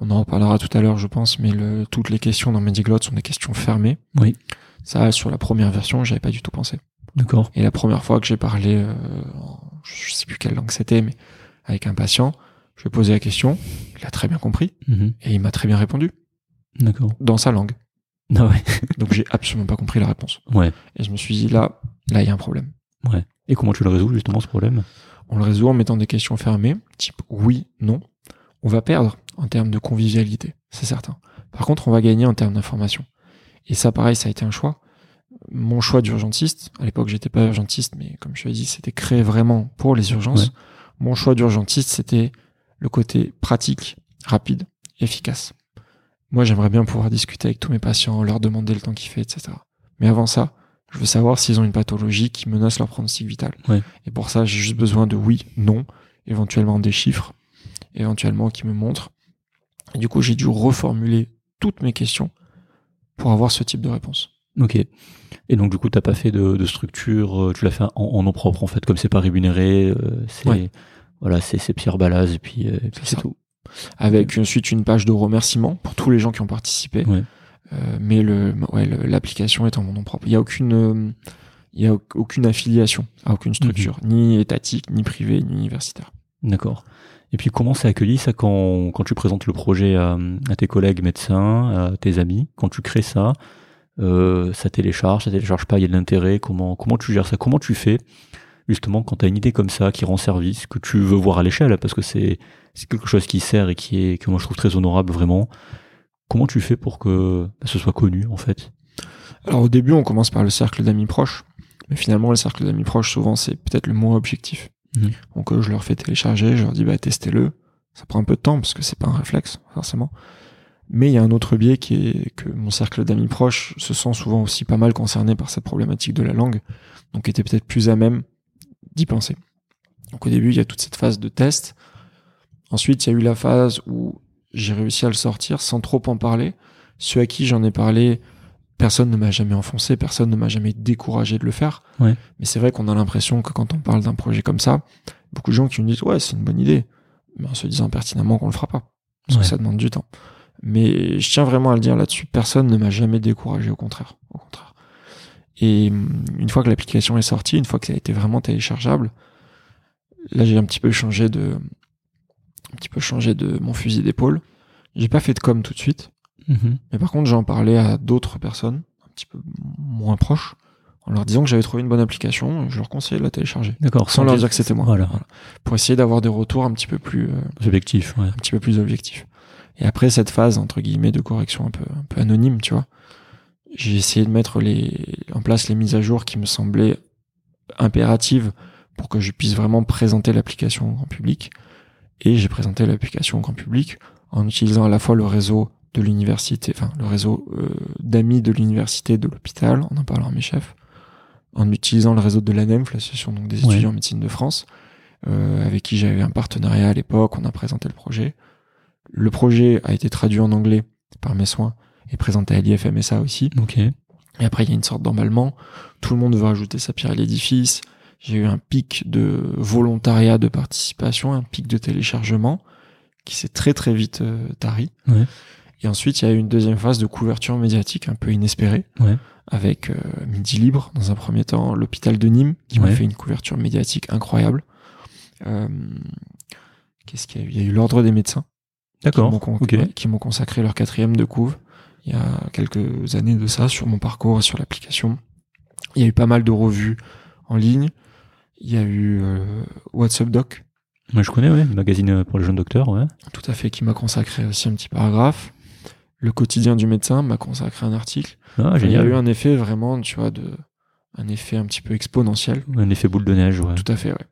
On en reparlera tout à l'heure, je pense, mais le, toutes les questions dans Mediglot sont des questions fermées. Oui. Ça, sur la première version, j'avais pas du tout pensé. D'accord. Et la première fois que j'ai parlé, euh, je sais plus quelle langue c'était, mais avec un patient, je lui ai posé la question, il a très bien compris, Mhm. et il m'a très bien répondu, D'accord. dans sa langue. Ah ouais. Donc j'ai absolument pas compris la réponse. Ouais. Et je me suis dit, là, là, il y a un problème. Et comment tu le résous justement ce problème? On le résout en mettant des questions fermées, type oui, non. On va perdre en termes de convivialité, c'est certain. Par contre, on va gagner en termes d'information. Et ça, pareil, ça a été un choix. Mon choix d'urgentiste, à l'époque, j'étais pas urgentiste, mais comme je l'ai dit, c'était créé vraiment pour les urgences. Ouais. Mon choix d'urgentiste, c'était le côté pratique, rapide, efficace. Moi, j'aimerais bien pouvoir discuter avec tous mes patients, leur demander le temps qu'il fait, etc. Mais avant ça, je veux savoir s'ils ont une pathologie qui menace leur pronostic vital. Ouais. Et pour ça, j'ai juste besoin de oui, non, éventuellement des chiffres, éventuellement qui me montrent. Et du coup, j'ai dû reformuler toutes mes questions pour avoir ce type de réponse. Ok. Et donc du coup, t'as pas fait de, de structure, euh, tu l'as fait en, en nom propre en fait, comme c'est pas rémunéré, euh, c'est Ouais. voilà, c'est Pierre Balaz et puis, euh, et puis C'est tout. Avec ensuite une page de remerciement pour tous les gens qui ont participé. Ouais. Euh, mais le, ouais, l'application est en mon nom propre. Il y a aucune, euh, y a au- aucune affiliation à aucune structure, ni étatique, ni privée, ni universitaire. D'accord. Et puis comment c'est accueilli ça quand, quand tu présentes le projet à, à tes collègues médecins, à tes amis, quand tu crées ça, euh, ça télécharge, ça télécharge pas, il y a de l'intérêt, comment, comment tu gères ça Comment tu fais justement quand tu as une idée comme ça qui rend service, que tu veux voir à l'échelle, parce que c'est quelque chose qui sert et qui est que moi je trouve très honorable vraiment. Comment tu fais pour que bah, ce soit connu en fait? Alors au début, on commence par le cercle d'amis proches, mais finalement, le cercle d'amis proches, souvent, c'est peut-être le moins objectif. Mhm. Donc euh, je leur fais télécharger, je leur dis bah testez-le. Ça prend un peu de temps parce que c'est pas un réflexe forcément. Mais il y a un autre biais qui est que mon cercle d'amis proches se sent souvent aussi pas mal concerné par cette problématique de la langue, donc était peut-être plus à même d'y penser. Donc au début, il y a toute cette phase de test. Ensuite, il y a eu la phase où j'ai réussi à le sortir sans trop en parler. Ceux à qui j'en ai parlé, personne ne m'a jamais enfoncé, personne ne m'a jamais découragé de le faire. Ouais. Mais c'est vrai qu'on a l'impression que quand on parle d'un projet comme ça, beaucoup de gens qui me disent ouais, c'est une bonne idée, mais en se disant pertinemment qu'on le fera pas. Parce Ouais. que ça demande du temps. Mais je tiens vraiment à le dire là-dessus, personne ne m'a jamais découragé, au contraire. Au contraire. Et hum, une fois que l'application est sortie, une fois que ça a été vraiment téléchargeable, là j'ai un petit peu changé de, un petit peu changé de mon fusil d'épaule. J'ai pas fait de com tout de suite, Mhm. mais par contre j'en parlais à d'autres personnes, un petit peu moins proches, en leur disant que j'avais trouvé une bonne application, je leur conseillais de la télécharger, D'accord. sans leur dire que c'était moi. Voilà. Voilà. Pour essayer d'avoir des retours un petit peu plus, euh, Objectif. Ouais. un petit peu plus objectif. Et après cette phase entre guillemets de correction un peu un peu anonyme, tu vois, j'ai essayé de mettre les en place les mises à jour qui me semblaient impératives pour que je puisse vraiment présenter l'application au grand public. Et j'ai présenté l'application au grand public en utilisant à la fois le réseau de l'université, enfin le réseau euh, d'amis de l'université, de l'hôpital, en en parlant à mes chefs, en utilisant le réseau de l'ANEMF, l'association donc des Ouais. étudiants en médecine de France, euh, avec qui j'avais un partenariat à l'époque, on a présenté le projet. Le projet a été traduit en anglais par mes soins et présenté à l'IFMSA aussi. Ok. Et après, il y a une sorte d'emballement. Tout le monde veut ajouter sa pierre à l'édifice. J'ai eu un pic de volontariat de participation, un pic de téléchargement qui s'est très très vite euh, tari. Ouais. Et ensuite, il y a eu une deuxième phase de couverture médiatique un peu inespérée Ouais. avec euh, Midi Libre dans un premier temps, l'hôpital de Nîmes qui m'a fait une couverture médiatique incroyable. Euh, Qu'est-ce qu'il y a eu? Il y a eu l'ordre des médecins qui D'accord. m'ont ouais, qui m'ont consacré leur quatrième de couve il y a quelques années de ça sur mon parcours et sur l'application. Il y a eu pas mal de revues en ligne. Il y a eu euh, WhatsApp Doc, Moi, je connais, ouais, le magazine pour les jeunes docteurs, ouais. tout à fait, qui m'a consacré aussi un petit paragraphe. Le quotidien du médecin m'a consacré un article. Ah, Enfin, il y a eu un effet vraiment, tu vois, de, un effet un petit peu exponentiel. Un effet boule de neige, ouais. Tout à fait, ouais.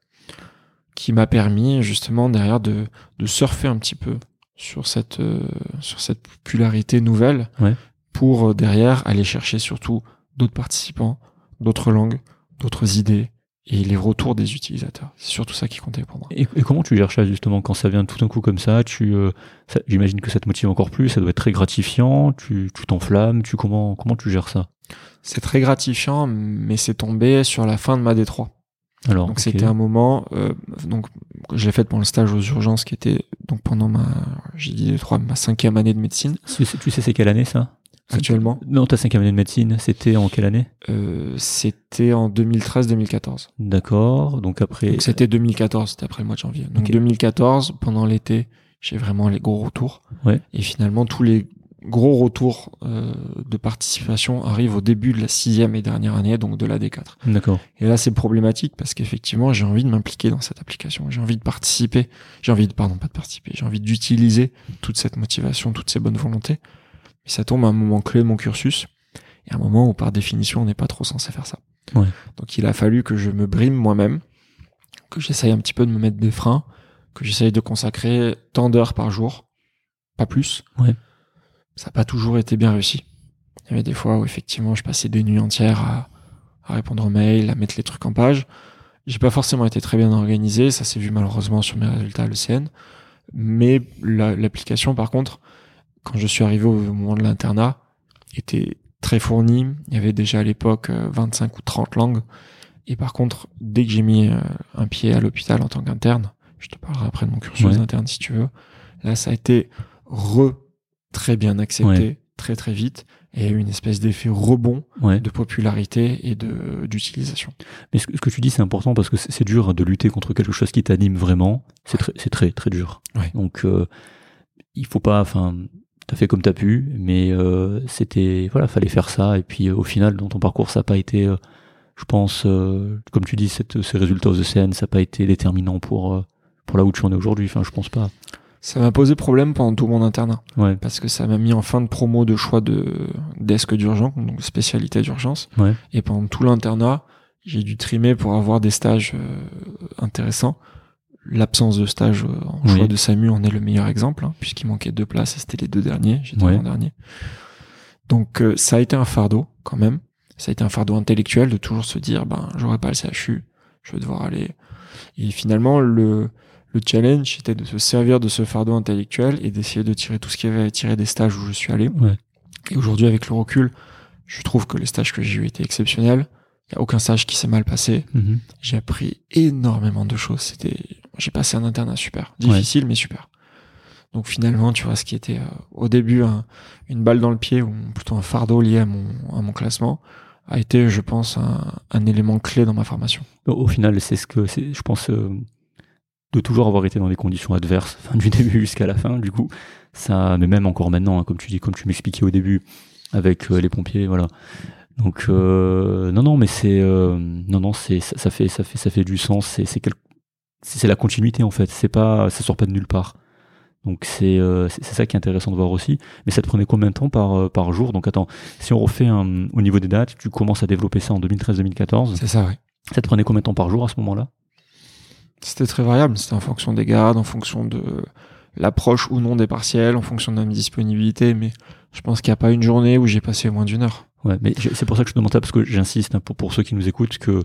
Qui m'a permis justement derrière de, de surfer un petit peu sur cette, euh, sur cette popularité nouvelle Ouais. pour euh, derrière aller chercher surtout d'autres participants, d'autres langues, d'autres idées et les retours des utilisateurs. C'est surtout ça qui comptait pour moi. Et, et comment tu gères ça justement quand ça vient tout d'un coup comme ça Tu, euh, ça- j'imagine que ça te motive encore plus. Ça doit être très gratifiant. Tu, tu t'enflammes. Tu comment comment tu gères ça? C'est très gratifiant, mais c'est tombé sur la fin de ma D3. Alors, Donc c'était un moment, euh, donc je l'ai fait pendant le stage aux urgences qui était donc pendant ma, j'ai dit D3, ma cinquième année de médecine Tu sais, tu sais c'est quelle année ça? Actuellement. Non, ta cinquième année de médecine, c'était en quelle année? Euh, c'était en 2013-2014. D'accord. Donc après. Donc c'était 2014, c'était après le mois de janvier. Donc Ok. 2014, pendant l'été, j'ai vraiment les gros retours. Ouais. Et finalement, tous les gros retours euh, de participation arrivent au début de la sixième et dernière année, donc de la D4. D'accord. Et là, c'est problématique parce qu'effectivement, j'ai envie de m'impliquer dans cette application. J'ai envie de participer. J'ai envie de, pardon, pas de participer. J'ai envie d'utiliser toute cette motivation, toutes ces bonnes volontés. Mais ça tombe à un moment clé de mon cursus. Et à un moment où, par définition, on n'est pas trop censé faire ça. Ouais. Donc, il a fallu que je me brime moi-même, que j'essaye un petit peu de me mettre des freins, que j'essaye de consacrer tant d'heures par jour, pas plus. Ouais. Ça n'a pas toujours été bien réussi. Il y avait des fois où, effectivement, je passais des nuits entières à, à répondre aux mails, à mettre les trucs en page. J'ai pas forcément été très bien organisé, ça s'est vu malheureusement sur mes résultats à l'ECN. Mais la- l'application, par contre, quand je suis arrivé au moment de l'internat, était très fournie. Il y avait déjà à l'époque euh, 25 ou 30 langues. Et par contre, dès que j'ai mis euh, un pied à l'hôpital en tant qu'interne, je te parlerai après de mon cursus Ouais. d'interne si tu veux, là ça a été re très bien accepté, Ouais. très très vite, et il y a eu une espèce d'effet rebond Ouais. de popularité et de d'utilisation. Mais ce, que- ce que tu dis, c'est important parce que c'est dur de lutter contre quelque chose qui t'anime vraiment. C'est très, très, très dur. Donc, euh, il faut pas, enfin, t'as fait comme t'as pu, mais euh, c'était, voilà, fallait faire ça. Et puis, euh, au final, dans ton parcours, ça n'a pas été, euh, je pense, euh, comme tu dis, cette, ces résultats aux ECN, ça n'a pas été déterminant pour, euh, pour là où tu en es aujourd'hui. Enfin, je pense pas. Ça m'a posé problème pendant tout mon internat, Ouais. parce que ça m'a mis en fin de promo de choix de desk d'urgence, donc spécialité d'urgence. Ouais. Et pendant tout l'internat, j'ai dû trimer pour avoir des stages euh, intéressants. L'absence de stage euh, en Oui. choix de SAMU en est le meilleur exemple, hein, puisqu'il manquait deux places et c'était les deux derniers, j'étais Ouais. dernier. Donc euh, ça a été un fardeau quand même. Ça a été un fardeau intellectuel de toujours se dire, ben j'aurai pas le CHU, je vais devoir aller. Et finalement, le, le challenge était de se servir de ce fardeau intellectuel et d'essayer de tirer tout ce qu'il y avait à tirer des stages où je suis allé. Ouais. Et aujourd'hui, avec le recul, je trouve que les stages que j'ai eu étaient exceptionnels. Il n'y a aucun stage qui s'est mal passé. Mhm. J'ai appris énormément de choses. C'était, j'ai passé un internat super, difficile mais super. Donc finalement, tu vois, ce qui était euh, au début un- une balle dans le pied ou plutôt un fardeau lié à mon, à mon classement a été, je pense, un, un élément clé dans ma formation. Au, final, c'est ce que je pense, euh, de toujours avoir été dans des conditions adverses, du début jusqu'à la fin, du coup, ça, mais même encore maintenant, hein, comme tu dis, comme tu m'expliquais au début, avec euh, les pompiers, voilà. Donc, euh, non, non, mais c'est, euh, non, non, c'est, ça, ça fait, ça fait, ça fait du sens. C'est, c'est, quel- c'est la continuité en fait. C'est pas, ça sort pas de nulle part. Donc c'est, euh, ça qui est intéressant de voir aussi. Mais ça te prenait combien de temps par, euh, par jour? Donc attends, si on refait un- au niveau des dates, tu commences à développer ça en 2013-2014. C'est ça, oui. Ça te prenait combien de temps par jour à ce moment-là? C'était très variable. C'était en fonction des gardes, en fonction de l'approche ou non des partiels, en fonction de ma disponibilité. Mais je pense qu'il n'y a pas une journée où j'ai passé moins d'une heure. Ouais, mais c'est pour ça que je te demande ça parce que j'insiste hein, pour, pour ceux qui nous écoutent que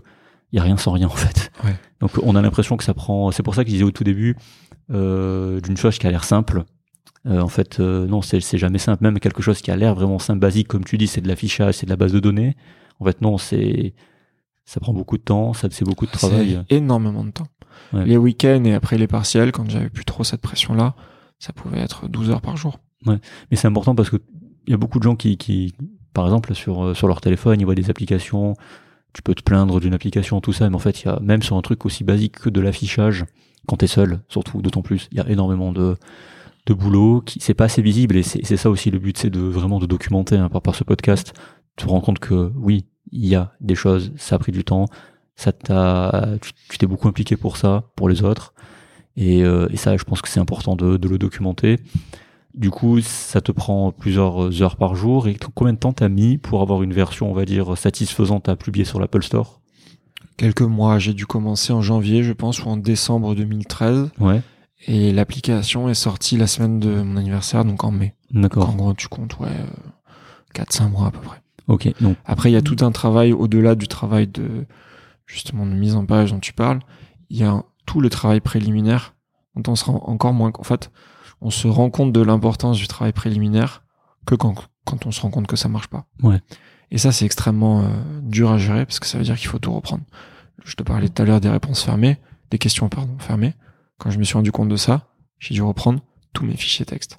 il y a rien sans rien en fait. Ouais. Donc on a l'impression que ça prend. C'est pour ça que je disais au tout début euh, d'une chose qui a l'air simple. Euh, en fait, euh, non, c'est c'est jamais simple. Même quelque chose qui a l'air vraiment simple, basique, comme tu dis, c'est de l'affichage, c'est de la base de données. En fait, non, c'est ça prend beaucoup de temps, ça c'est beaucoup de travail. Énormément de temps. Ouais. Les week-ends et après les partiels, quand j'avais plus trop cette pression-là, ça pouvait être 12 heures par jour. Mais c'est important parce que il y a beaucoup de gens qui, qui par exemple, sur, sur leur téléphone, ils voient des applications. Tu peux te plaindre d'une application, tout ça, mais en fait, il y a même sur un truc aussi basique que de l'affichage, quand t'es seul, surtout, d'autant plus, il y a énormément de, de boulot qui c'est pas assez visible et c'est ça aussi le but, c'est de vraiment de documenter hein, par, par ce podcast. Tu te rends compte que oui, il y a des choses, ça a pris du temps, ça t'a, tu t'es beaucoup impliqué pour ça, pour les autres. Et, euh, et ça, je pense que c'est important de, de, le documenter. Du coup, ça te prend plusieurs heures par jour. Et combien de temps t'as mis pour avoir une version, on va dire, satisfaisante à publier sur l'Apple Store? Quelques mois. J'ai dû commencer en janvier, je pense, ou en décembre 2013. Ouais. Et l'application est sortie la semaine de mon anniversaire, donc en mai. D'accord. En gros, tu comptes, ouais, 4-5 mois à peu près. Ok. Donc, Après, il y a tout un travail au-delà du travail de, justement, de mise en page dont tu parles. Il y a tout le travail préliminaire dont on se rend encore moins, en fait, on se rend compte de l'importance du travail préliminaire que quand, quand on se rend compte que ça marche pas. Ouais. Et ça, c'est extrêmement euh, dur à gérer parce que ça veut dire qu'il faut tout reprendre. Je te parlais tout à l'heure des réponses fermées, des questions, pardon, fermées. Quand je me suis rendu compte de ça, j'ai dû reprendre tous mes fichiers texte.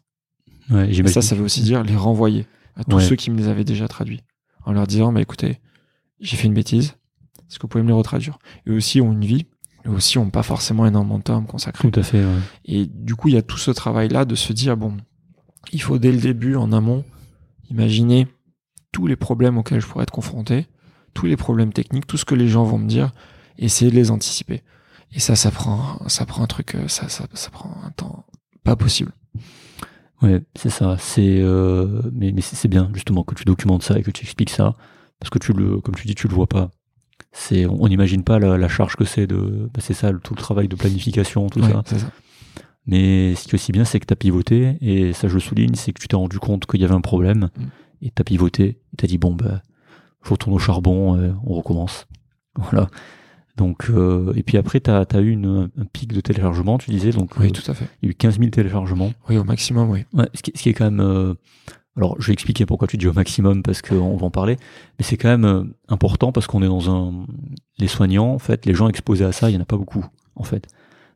ouais, Et ça, ça veut aussi dire les renvoyer à tous Ouais. ceux qui me les avaient déjà traduits. En leur disant, bah écoutez, j'ai fait une bêtise, est-ce que vous pouvez me les retraduire? Eux aussi ont une vie, aussi ont pas forcément énormément de temps à me consacrer. Tout à fait. ouais. Et du coup, il y a tout ce travail-là de se dire, bon, il faut dès le début, en amont, imaginer tous les problèmes auxquels je pourrais être confronté, tous les problèmes techniques, tout ce que les gens vont me dire, et essayer de les anticiper. Et ça, ça prend, ça prend un truc, euh, ça, ça, ça prend un temps pas possible. Ouais, c'est ça. C'est euh, mais mais c'est bien justement que tu documentes ça et que tu expliques ça parce que tu le comme tu dis tu le vois pas. C'est on n'imagine pas la, la charge que c'est de bah, c'est ça tout le travail de planification tout Ouais, ça. ça. Mais ce qui est aussi bien c'est que tu as pivoté et ça je le souligne c'est que tu t'es rendu compte qu'il y avait un problème Mm. et tu as pivoté tu as dit bon bah je retourne au charbon euh, on recommence. Voilà. Donc euh, et puis après tu as, eu une, un pic de téléchargement tu disais donc Oui, euh, tout à fait. il y a eu 15 000 téléchargements. Oui, au maximum, oui. Ouais, ce, qui, ce qui est quand même. Alors, je vais expliquer pourquoi tu dis au maximum parce qu'on va en parler, mais c'est quand même euh, important parce qu'on est dans un. Les soignants, en fait, les gens exposés à ça, il y en a pas beaucoup, en fait.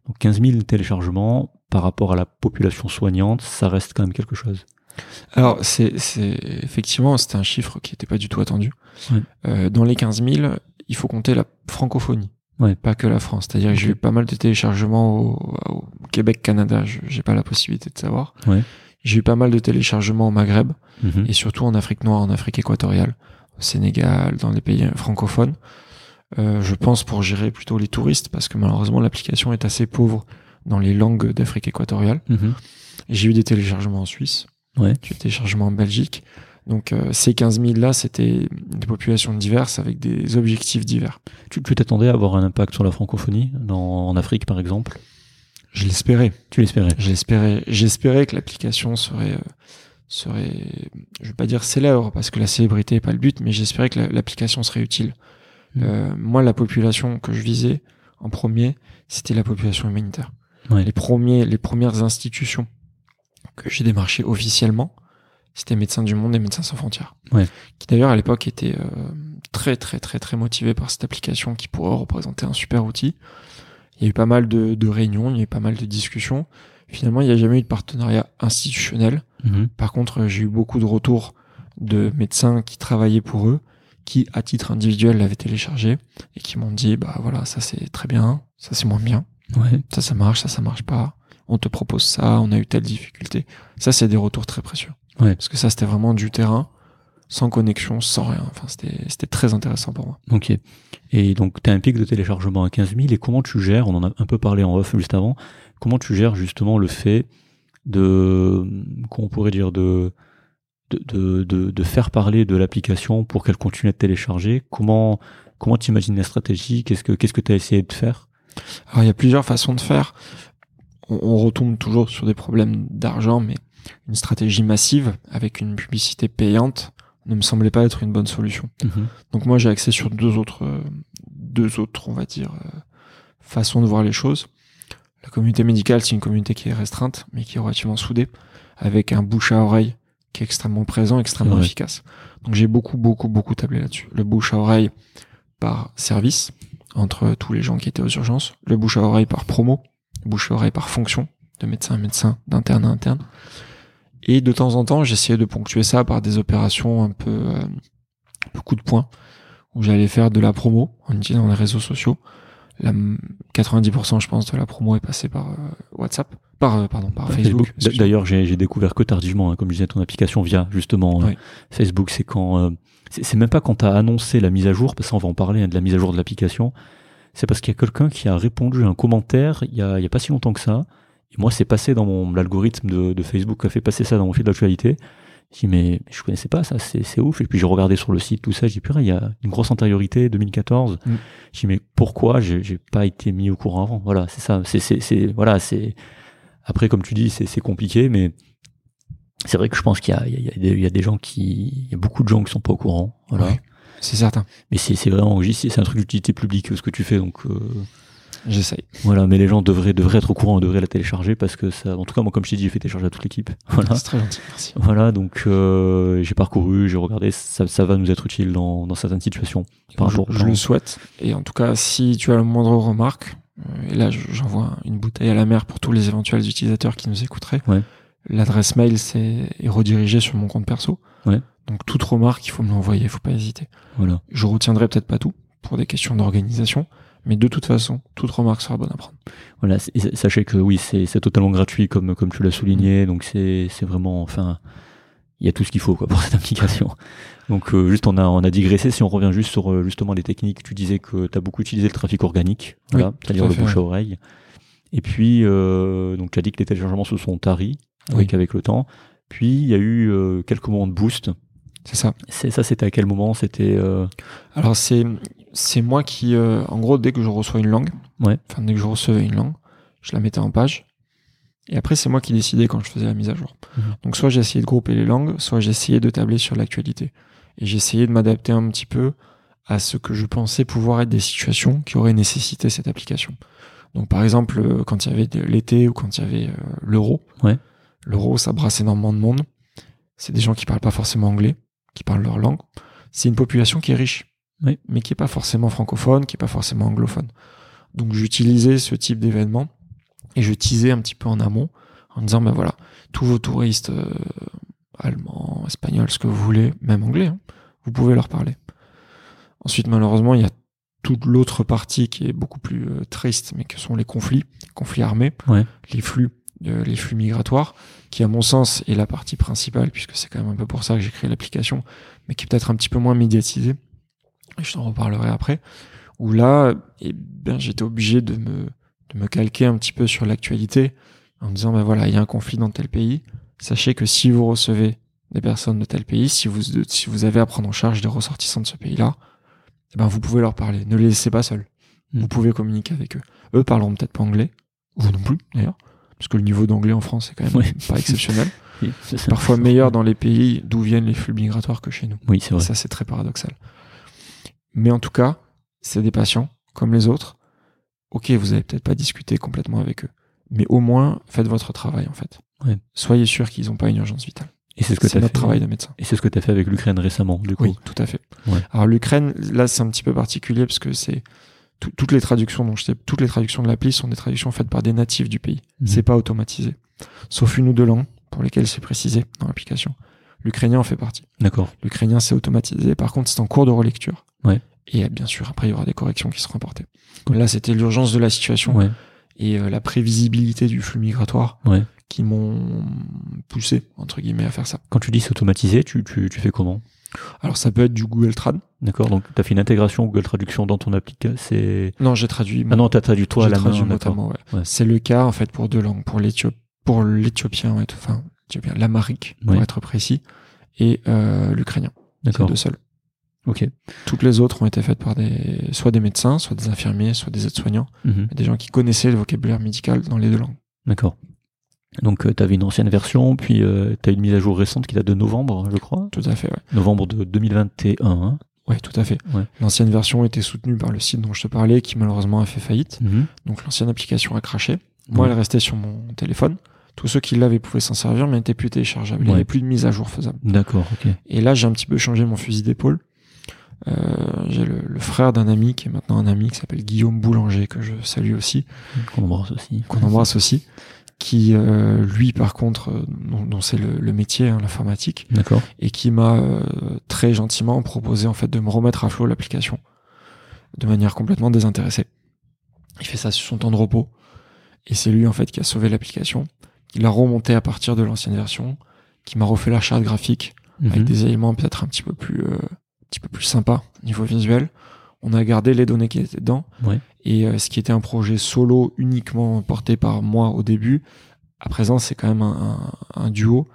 Donc, 15 000 téléchargements par rapport à la population soignante, ça reste quand même quelque chose. Alors, c'est, c'est effectivement, c'était un chiffre qui n'était pas du tout attendu. Ouais. Euh, dans les 15 000, il faut compter la francophonie, Ouais. pas que la France. C'est-à-dire que j'ai eu pas mal de téléchargements au, au Québec, Canada. Je j'ai pas la possibilité de savoir. Ouais. J'ai eu pas mal de téléchargements au Maghreb Mhm. et surtout en Afrique noire, en Afrique équatoriale, au Sénégal, dans les pays francophones. Euh, je pense pour gérer plutôt les touristes parce que malheureusement l'application est assez pauvre dans les langues d'Afrique équatoriale. Mhm. J'ai eu des téléchargements en Suisse. Ouais. J'ai eu des téléchargements en Belgique. Donc euh, ces 15 000 là, c'était des populations diverses avec des objectifs divers. Tu tu t'attendais à avoir un impact sur la francophonie dans, en Afrique, par exemple? Je l'espérais. Tu l'espérais Je l'espérais. J'espérais que l'application serait euh, serait, je vais pas dire célèbre parce que la célébrité est pas le but, mais j'espérais que la- l'application serait utile. Mhm. Euh, moi, la population que je visais en premier, c'était la population humanitaire. Ouais. Les premiers, les premières institutions que j'ai démarchées officiellement, c'était Médecins du Monde et Médecins sans frontières. Ouais. Qui d'ailleurs à l'époque étaient euh, très très très très motivés par cette application qui pourrait représenter un super outil. Il y a eu pas mal de, de réunions, il y a eu pas mal de discussions. Finalement, il n'y a jamais eu de partenariat institutionnel. Mhm. Par contre, j'ai eu beaucoup de retours de médecins qui travaillaient pour eux, qui à titre individuel l'avaient téléchargé et qui m'ont dit bah voilà ça c'est très bien, ça c'est moins bien, Ouais. ça ça marche, ça ça marche pas. On te propose ça, on a eu telle difficulté. Ça c'est des retours très précieux. Ouais. Parce que ça c'était vraiment du terrain, sans connexion, sans rien. Enfin c'était c'était très intéressant pour moi. Ok. Et donc, tu as un pic de téléchargement à 15 000. Et comment tu gères, on en a un peu parlé en off juste avant, comment tu gères justement le fait de, comment on pourrait dire, de, de, de, de, faire parler de l'application pour qu'elle continue à être téléchargée Comment comment tu imagines la stratégie? Qu'est-ce que qu'est-ce que tu as essayé de faire? Alors il y a plusieurs façons de faire. On, on retombe toujours sur des problèmes d'argent, mais une stratégie massive avec une publicité payante ne me semblait pas être une bonne solution. Donc moi j'ai axé sur deux autres, euh, deux autres, on va dire, euh, façons de voir les choses. La communauté médicale, c'est une communauté qui est restreinte, mais qui est relativement soudée, avec un bouche à oreille qui est extrêmement présent, extrêmement efficace. Donc j'ai beaucoup, beaucoup, beaucoup tablé là-dessus. Le bouche à oreille par service, entre tous les gens qui étaient aux urgences. Le bouche à oreille par promo. Le bouche à oreille par fonction, de médecin à médecin, d'interne à interne. Et de temps en temps, j'essayais de ponctuer ça par des opérations un peu, euh, un peu coup de poing, où j'allais faire de la promo en utilisant les réseaux sociaux. La, 90% je pense de la promo est passée par euh, WhatsApp, par euh, pardon, par Facebook. D'ailleurs, j'ai découvert que tardivement, hein, comme je disais, ton application via justement Oui. Facebook. C'est quand c'est même pas quand tu as annoncé la mise à jour, parce qu'on va en parler hein, de la mise à jour de l'application. C'est parce qu'il y a quelqu'un qui a répondu à un commentaire il y a, il y a pas si longtemps que ça. Et moi, c'est passé dans mon l'algorithme de, de Facebook qui a fait passer ça dans mon fil d'actualité. Je dis mais, mais je connaissais pas ça, c'est c'est ouf. Et puis j'ai regardé sur le site tout ça, j'ai dit purée, il y a une grosse antériorité 2014. Mm. Je dis mais pourquoi j'ai j'ai pas été mis au courant avant? Voilà, c'est ça. C'est c'est c'est voilà, c'est après comme tu dis, c'est c'est compliqué, mais c'est vrai que je pense qu'il y a il y y a des, il y a des gens qui il y a beaucoup de gens qui sont pas au courant. Voilà. C'est certain. Mais c'est c'est vraiment c'est un truc d'utilité publique ce que tu fais donc. euh, J'essaye. voilà, mais les gens devraient, devraient être au courant, devraient la télécharger parce que ça, en tout cas, moi, comme je t'ai dit, j'ai fait télécharger à toute l'équipe. Voilà. C'est très gentil, merci. Voilà, donc euh, j'ai parcouru, j'ai regardé, ça, ça va nous être utile dans, dans certaines situations. Par je, jour, je le souhaite. Et en tout cas, si tu as la moindre remarque, euh, et là je- j'envoie une bouteille à la mer pour tous les éventuels utilisateurs qui nous écouteraient. Ouais. L'adresse mail c'est est redirigée sur mon compte perso. Ouais. Donc toute remarque, il faut me l'envoyer, il faut pas hésiter. Voilà. Je retiendrai peut-être pas tout pour des questions d'organisation, mais de toute façon, toute remarque sera bonne à prendre. Voilà, sachez que oui, c'est totalement gratuit comme, comme tu l'as souligné, donc c'est c'est vraiment, enfin, il y a tout ce qu'il faut quoi pour cette application. Donc euh, juste on a on a digressé. Si on revient juste sur euh, justement les techniques, tu disais que tu as beaucoup utilisé le trafic organique, voilà, Oui, tout c'est-à-dire le fait, bouche à ouais. oreille. Et puis euh, donc tu as dit que les téléchargements se sont taris avec Oui. avec le temps. Puis il y a eu euh, quelques moments de boost. C'est ça. C'est ça, c'était à quel moment? C'était euh, Alors c'est c'est moi qui, euh, en gros, dès que je reçois une langue, Ouais. enfin dès que je recevais une langue, je la mettais en page. Et après, c'est moi qui décidais quand je faisais la mise à jour. Mhm. Donc soit j'essayais de grouper les langues, soit j'essayais de tabler sur l'actualité. Et j'essayais de m'adapter un petit peu à ce que je pensais pouvoir être des situations qui auraient nécessité cette application. Donc par exemple, euh, quand il y avait l'été ou quand il y avait euh, l'euro, Ouais. l'euro, ça brasse énormément de monde. C'est des gens qui parlent pas forcément anglais, qui parlent leur langue. C'est une population qui est riche, Oui. mais qui est pas forcément francophone, qui est pas forcément anglophone. Donc j'utilisais ce type d'événement et je teasais un petit peu en amont en disant ben voilà, tous vos touristes euh, allemands, espagnols, ce que vous voulez, même anglais, hein, vous pouvez leur parler. Ensuite, malheureusement, il y a toute l'autre partie qui est beaucoup plus euh, triste, mais que sont les conflits, conflits armés, Ouais. les flux, euh, les flux migratoires, qui à mon sens est la partie principale, puisque c'est quand même un peu pour ça que j'ai créé l'application, mais qui est peut-être un petit peu moins médiatisée. Et je t'en reparlerai après. Où là, eh ben, j'étais obligé de me, de me calquer un petit peu sur l'actualité en disant, ben voilà, il y a un conflit dans tel pays. Sachez que si vous recevez des personnes de tel pays, si vous, si vous avez à prendre en charge des ressortissants de ce pays-là, eh ben, vous pouvez leur parler. Ne les laissez pas seuls. Mm. Vous pouvez communiquer avec eux. Eux parleront peut-être pas anglais. Vous non plus, d'ailleurs. Parce que le niveau d'anglais en France est quand même Ouais. pas exceptionnel. oui. Parfois meilleur dans les pays d'où viennent les flux migratoires que chez nous. Oui, c'est vrai. Ça, c'est très paradoxal. Mais en tout cas, c'est des patients, comme les autres. Ok, vous avez peut-être pas discuté complètement avec eux. Mais au moins, faites votre travail, en fait. Ouais. Soyez sûr qu'ils n'ont pas une urgence vitale. Et c'est ce que C'est notre fait. travail de médecin. Et c'est ce que tu as fait avec l'Ukraine récemment, du coup. Oui, tout à fait. Ouais. Alors l'Ukraine, là, c'est un petit peu particulier parce que c'est tout- toutes les traductions dont je sais, toutes les traductions de l'appli sont des traductions faites par des natifs du pays. Mhm. C'est pas automatisé. Sauf une ou deux langues pour lesquelles c'est précisé dans l'application. L'ukrainien en fait partie. D'accord. L'ukrainien, c'est automatisé. Par contre, c'est en cours de relecture. Ouais. Et euh, bien sûr, après, il y aura des corrections qui seront apportées. Là, c'était l'urgence de la situation Ouais. et euh, la prévisibilité du flux migratoire Ouais. qui m'ont poussé, entre guillemets, à faire ça. Quand tu dis c'est automatisé, tu, tu, tu fais comment? Alors, ça peut être du Google Trad. D'accord, donc tu as fait une intégration Google Traduction dans ton application. C'est... Non, j'ai traduit. Ah non, tu as traduit toi à la main. traduit d'accord. notamment, ouais. C'est le cas, en fait, pour deux langues. Pour l'éthiop, pour l'éthiopien, enfin, l'amharique, pour être précis, et euh, l'ukrainien. D'accord. deux seuls. Ok. Toutes les autres ont été faites par des, soit des médecins, soit des infirmiers, soit des aides-soignants. Mhm. des gens qui connaissaient le vocabulaire médical dans les deux langues. D'accord. Donc tu avais une ancienne version, puis tu as une mise à jour récente qui date de novembre, je crois. Tout à fait, ouais. Novembre de 2021. hein. Ouais, tout à fait. Ouais. L'ancienne version était soutenue par le site dont je te parlais, qui malheureusement a fait faillite. Mhm. Donc l'ancienne application a craché. Moi, Ouais. elle restait sur mon téléphone. Tous ceux qui l'avaient pouvaient s'en servir, mais elle n'était plus téléchargeable. Il n'y avait plus de mise à jour faisable. D'accord, ok. Et là, j'ai un petit peu changé mon fusil d'épaule. Euh, j'ai le, le frère d'un ami qui est maintenant un ami qui s'appelle Guillaume Boulanger, que je salue aussi, Qu'on embrasse aussi. qu'on embrasse aussi, qui euh, lui par contre, euh, dont, dont c'est le, le métier, hein, l'informatique, D'accord. et qui m'a euh, très gentiment proposé en fait de me remettre à flot l'application de manière complètement désintéressée. Il fait ça sur son temps de repos et c'est lui en fait qui a sauvé l'application, qui l'a remonté à partir de l'ancienne version, qui m'a refait la charte graphique Mhm. avec des éléments peut-être un petit peu plus euh, petit peu plus sympa niveau visuel. On a gardé les données qui étaient dedans. Ouais. Et euh, ce qui était un projet solo uniquement porté par moi au début, à présent, c'est quand même un, un- un duo.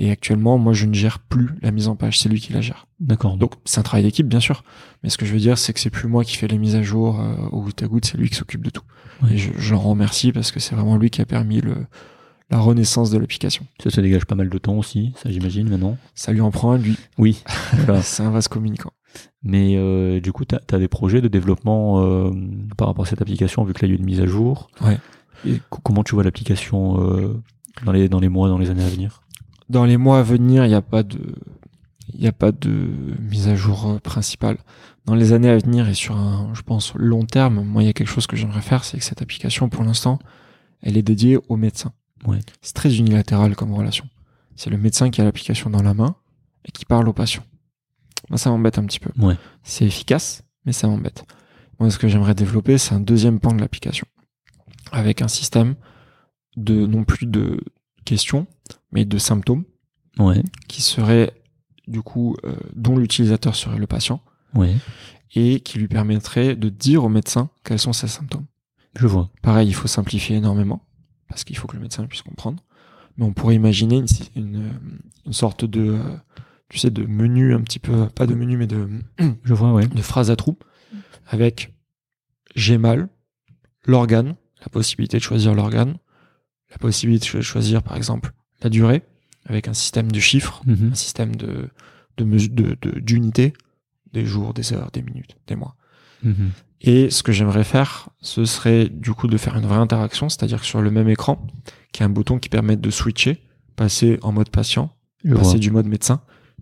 Et actuellement, moi, je ne gère plus la mise en page. C'est lui qui la gère. D'accord. Donc, c'est un travail d'équipe, bien sûr. Mais ce que je veux dire, c'est que c'est plus moi qui fais les mises à jour euh, au goutte à goutte. C'est lui qui s'occupe de tout. Ouais. Et je, je l'en remercie parce que c'est vraiment lui qui a permis le, la renaissance de l'application. Ça, ça dégage pas mal de temps aussi, ça j'imagine maintenant. Ça lui en prend un, lui. Oui. Voilà. c'est un vaste communicant. Mais euh, du coup, tu as, des projets de développement euh, par rapport à cette application, vu que là, il y a eu une mise à jour. Ouais. Et co- comment tu vois l'application euh, dans, les, dans les mois, dans les années à venir? Dans les mois à venir, il n'y a pas de, il n'y a pas de mise à jour principale. Dans les années à venir et sur un, je pense, long terme, moi, il y a quelque chose que j'aimerais faire, c'est que cette application, pour l'instant, elle est dédiée aux médecins. Ouais. C'est très unilatéral comme relation. C'est le médecin qui a l'application dans la main et qui parle au patient. Moi, ça m'embête un petit peu. Ouais. C'est efficace, mais ça m'embête. Moi, ce que j'aimerais développer, c'est un deuxième pan de l'application. Avec un système de, non plus de questions, mais de symptômes Ouais. qui serait du coup euh, dont l'utilisateur serait le patient Ouais. et qui lui permettrait de dire au médecin quels sont ses symptômes. Je vois. Pareil, il faut simplifier énormément parce qu'il faut que le médecin puisse comprendre. Mais on pourrait imaginer une, une, une sorte de euh, tu sais de menu un petit peu pas de menu mais de Je vois, ouais. de phrase à trous avec j'ai mal, l'organe, la possibilité de choisir l'organe, la possibilité de choisir par exemple la durée avec un système de chiffres Mhm. un système de de mesu- de de- d'unités, des jours, des heures, des minutes, des mois. Mhm. Et ce que j'aimerais faire, ce serait du coup de faire une vraie interaction, c'est-à-dire sur le même écran, qu'il y a un bouton qui permette de switcher, passer en mode patient, Je vois. passer du mode médecin,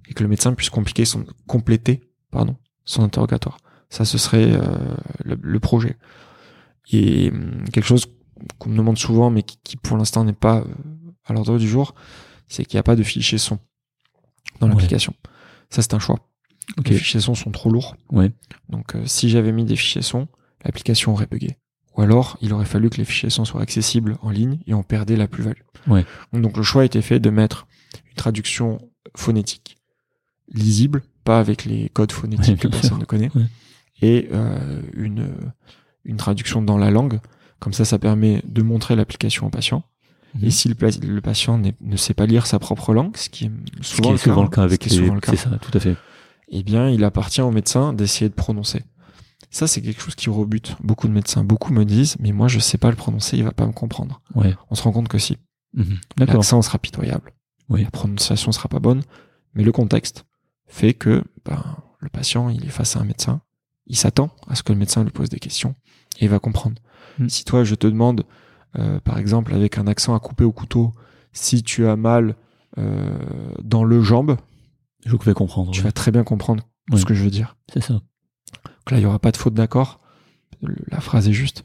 et que le médecin puisse compliquer son, compléter pardon, son interrogatoire. Ça, ce serait euh, le, le projet. Et hum, quelque chose qu'on me demande souvent, mais qui, qui pour l'instant n'est pas euh, à l'ordre du jour, c'est qu'il n'y a pas de fichier son dans Ouais. l'application. Ça, c'est un choix. Les fichiers son sont trop lourds. Ouais. Donc, euh, si j'avais mis des fichiers son, l'application aurait bugué. Ou alors, il aurait fallu que les fichiers son soient accessibles en ligne et on perdait la plus-value. Ouais. Donc, le choix a été fait de mettre une traduction phonétique lisible, pas avec les codes phonétiques Ouais, que personne sûr. ne connaît, Ouais. et euh, une, une traduction dans la langue. Comme ça, ça permet de montrer l'application au patient. Mhm. Et si le, patient ne sait pas lire sa propre langue, ce qui est Ce souvent, qui est souvent le cas avec ce qui est les. souvent le cas, C'est ça, tout à fait. Eh bien, il appartient au médecin d'essayer de prononcer. Ça, c'est quelque chose qui rebute beaucoup de médecins. Beaucoup me disent, mais moi, je sais pas le prononcer, il va pas me comprendre. Ouais. On se rend compte que si. Mhm. D'accord. L'accent sera pitoyable. Oui. La prononciation sera pas bonne. Mais le contexte fait que, ben, le patient, il est face à un médecin. Il s'attend à ce que le médecin lui pose des questions et il va comprendre. Mm. Si toi, je te demande, euh, par exemple, avec un accent à couper au couteau, si tu as mal euh, dans le jambe, Je comprendre. tu ouais. vas très bien comprendre Ouais. ce que je veux dire. C'est ça. Donc là, il y aura pas de faute d'accord. La phrase est juste.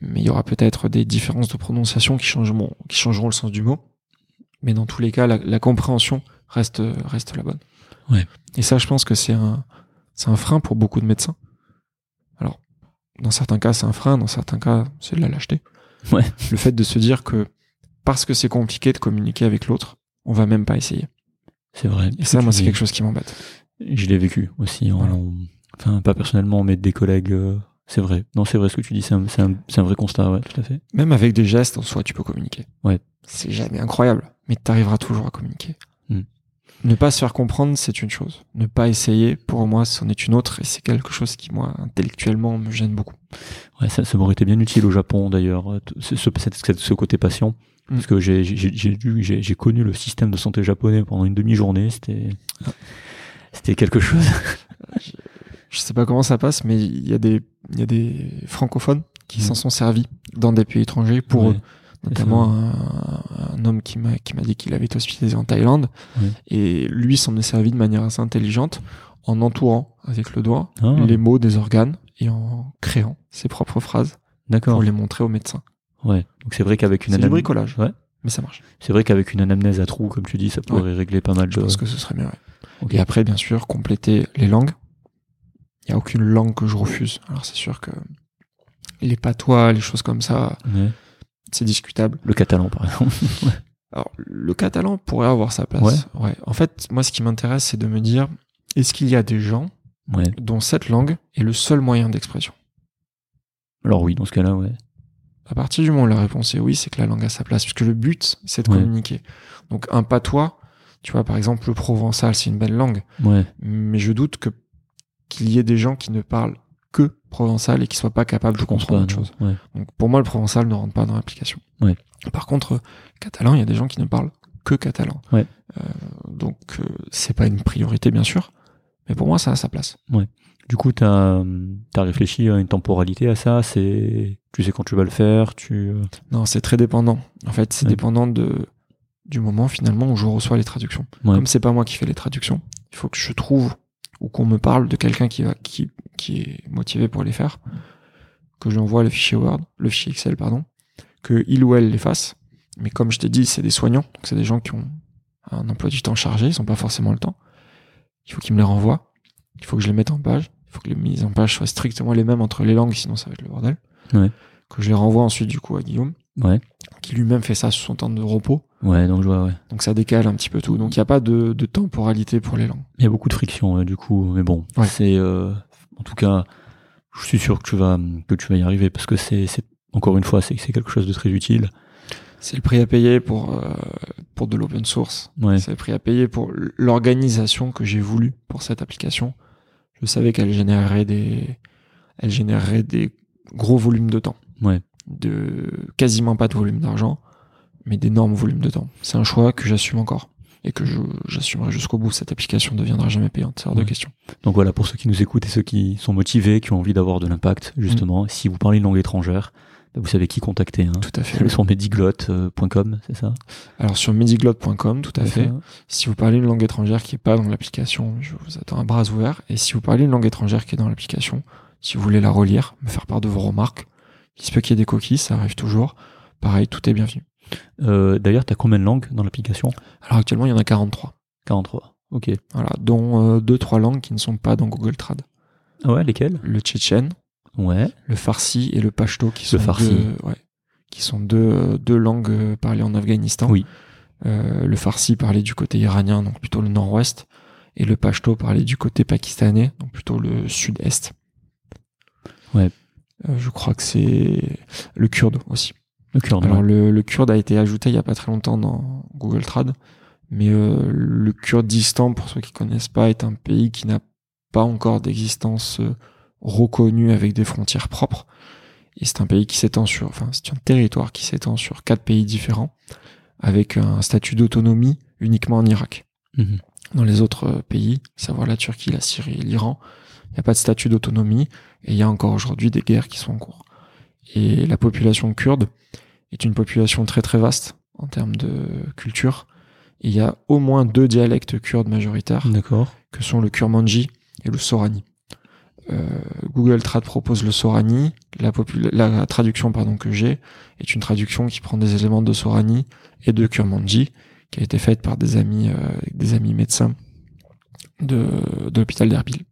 Mais il y aura peut-être des différences de prononciation qui changeront, qui changeront le sens du mot. Mais dans tous les cas, la, la compréhension reste, reste la bonne. Ouais. Et ça, je pense que c'est un, c'est un frein pour beaucoup de médecins. Alors, dans certains cas, c'est un frein, dans certains cas, c'est de la lâcheté. Ouais. Le fait de se dire que parce que c'est compliqué de communiquer avec l'autre, on va même pas essayer. C'est vrai. Et ça, moi, c'est quelque chose qui m'embête. Je l'ai vécu aussi. En... Enfin, pas personnellement, mais des collègues. euh, C'est vrai. Non, c'est vrai ce que tu dis. C'est un, c'est un, c'est un vrai constat, ouais, tout à fait. Même avec des gestes, en soi, tu peux communiquer. Ouais. C'est jamais incroyable, mais tu arriveras toujours à communiquer. Hmm. Ne pas se faire comprendre, c'est une chose. Ne pas essayer, pour moi, c'en est une autre, et c'est quelque chose qui, moi, intellectuellement, me gêne beaucoup. Ouais, ça, ça m'aurait été bien utile au Japon d'ailleurs, euh, ce, ce, ce côté patient. Mm. Parce que j'ai- connu le système de santé japonais pendant une demi-journée. C'était c'était quelque chose. Je sais pas comment ça passe, mais il y a des, il y a des francophones qui s'en sont servis dans des pays étrangers pour Ouais, eux. Notamment un, un homme qui m'a, qui m'a dit qu'il avait été hospitalisé en Thaïlande. Et lui s'en est servi de manière assez intelligente en entourant avec le doigt Ah. les mots des organes et en créant ses propres phrases pour les montrer au médecin. Ouais. Donc c'est vrai qu'avec une C'est du bricolage. Ouais. Mais ça marche. C'est vrai qu'avec une anamnèse à trous, comme tu dis, ça pourrait régler pas mal Je de. pense que ce serait bien. ouais. Ok. Et après, bien sûr, compléter les langues. Il n'y a aucune langue que je refuse. Alors c'est sûr que les patois, les choses comme ça, Ouais. c'est discutable. Le catalan, par exemple. Alors le catalan pourrait avoir sa place. Ouais. En fait, moi, ce qui m'intéresse, c'est de me dire, est-ce qu'il y a des gens dont cette langue est le seul moyen d'expression? Alors oui, dans ce cas-là, ouais. À partir du moment où la réponse est oui, c'est que la langue a sa place, puisque le but, c'est de Ouais. communiquer. Donc un patois, tu vois, par exemple, le provençal, c'est une belle langue, Ouais. mais je doute que qu'il y ait des gens qui ne parlent que provençal et qui soient pas capables de Je comprendre pas. autre chose. Ouais. Donc pour moi, le provençal ne rentre pas dans l'application. Ouais. Par contre, catalan, il y a des gens qui ne parlent que catalan. Ouais. Euh, donc euh, c'est pas une priorité, bien sûr, mais pour moi, ça a sa place. Du coup, tu as, réfléchi à une temporalité à ça C'est Tu sais quand tu vas le faire tu... euh, Non, c'est très dépendant. En fait, c'est Ouais. dépendant de du moment finalement où je reçois les traductions. Ouais. Comme c'est pas moi qui fais les traductions, il faut que je trouve ou qu'on me parle de quelqu'un qui va qui qui est motivé pour les faire, que j'envoie le fichier Word, le fichier Excel pardon, que il ou elle les fasse. Mais comme je t'ai dit, c'est des soignants, donc c'est des gens qui ont un emploi du temps chargé, ils n'ont pas forcément le temps. Il faut qu'ils me les renvoient. Il faut que je les mette en page. Il faut que les mises en page soient strictement les mêmes entre les langues, sinon ça va être le bordel. Ouais. Que je les renvoie ensuite du coup à Guillaume, Ouais. qui lui-même fait ça sur son temps de repos. Ouais, donc je vois, ouais. Donc ça décale un petit peu tout. Donc il n'y a pas de, de temporalité pour les langues. Il y a beaucoup de friction, ouais, du coup, mais bon, Ouais. c'est euh, en tout cas, je suis sûr que tu vas que tu vas y arriver parce que c'est encore une fois, c'est c'est quelque chose de très utile. C'est le prix à payer pour, euh, pour de l'open source. Ouais, C'est le prix à payer pour l'organisation que j'ai voulu pour cette application. Je savais qu'elle générerait des, elle générerait des gros volumes de temps. Ouais. De quasiment pas de volume d'argent, mais d'énormes volumes de temps. C'est un choix que j'assume encore et que j'assumerai jusqu'au bout. Cette application ne deviendra jamais payante, c'est hors de question. donc voilà pour ceux qui nous écoutent et ceux qui sont motivés, qui ont envie d'avoir de l'impact, justement. Si vous parlez une langue étrangère, vous savez qui contacter. Hein. Tout à fait. Sur mediglotte.com, c'est ça? Alors sur mediglotte.com, tout à fait. ça Si vous parlez une langue étrangère qui est pas dans l'application, je vous attends à bras ouverts. Et si vous parlez une langue étrangère qui est dans l'application, si vous voulez la relire, me faire part de vos remarques, il se peut qu'il y ait des coquilles, ça arrive toujours. Pareil, tout est bienvenu. Euh, D'ailleurs, tu as combien de langues dans l'application? Alors actuellement, il y en a 43. 43. Ok. Voilà, dont euh, deux, trois langues qui ne sont pas dans Google Trad. Ah ouais, lesquelles? Le tchétchène, Ouais. le farsi et le pashto qui sont farsi. deux, ouais, qui sont deux, deux langues euh, parlées en Afghanistan. Oui. Euh, le farsi parlé du côté iranien, donc plutôt le nord-ouest, et le pashto parlé du côté pakistanais, donc plutôt le sud-est. Ouais. Euh, je crois que c'est le kurde aussi. Le kurde. Alors ouais. le, le kurde a été ajouté il y a pas très longtemps dans Google Trad, mais euh, le Kurdistan, pour ceux qui connaissent pas, est un pays qui n'a pas encore d'existence reconnue avec des frontières propres. Et c'est un pays qui s'étend sur, enfin c'est un territoire qui s'étend sur quatre pays différents, avec un statut d'autonomie uniquement en Irak. Mhm. Dans les autres euh, pays, à savoir la Turquie, la Syrie et l'Iran, il n'y a pas de statut d'autonomie et il y a encore aujourd'hui des guerres qui sont en cours. Et la population kurde est une population très très vaste en termes de culture. Il y a au moins deux dialectes kurdes majoritaires que sont le kurmanji et le sorani. Euh, Google Trad propose le sorani. La, traduction pardon, que j'ai est une traduction qui prend des éléments de sorani et de kurmanji, qui a été faite par des amis, euh, des amis médecins de, de l'hôpital d'Erbil.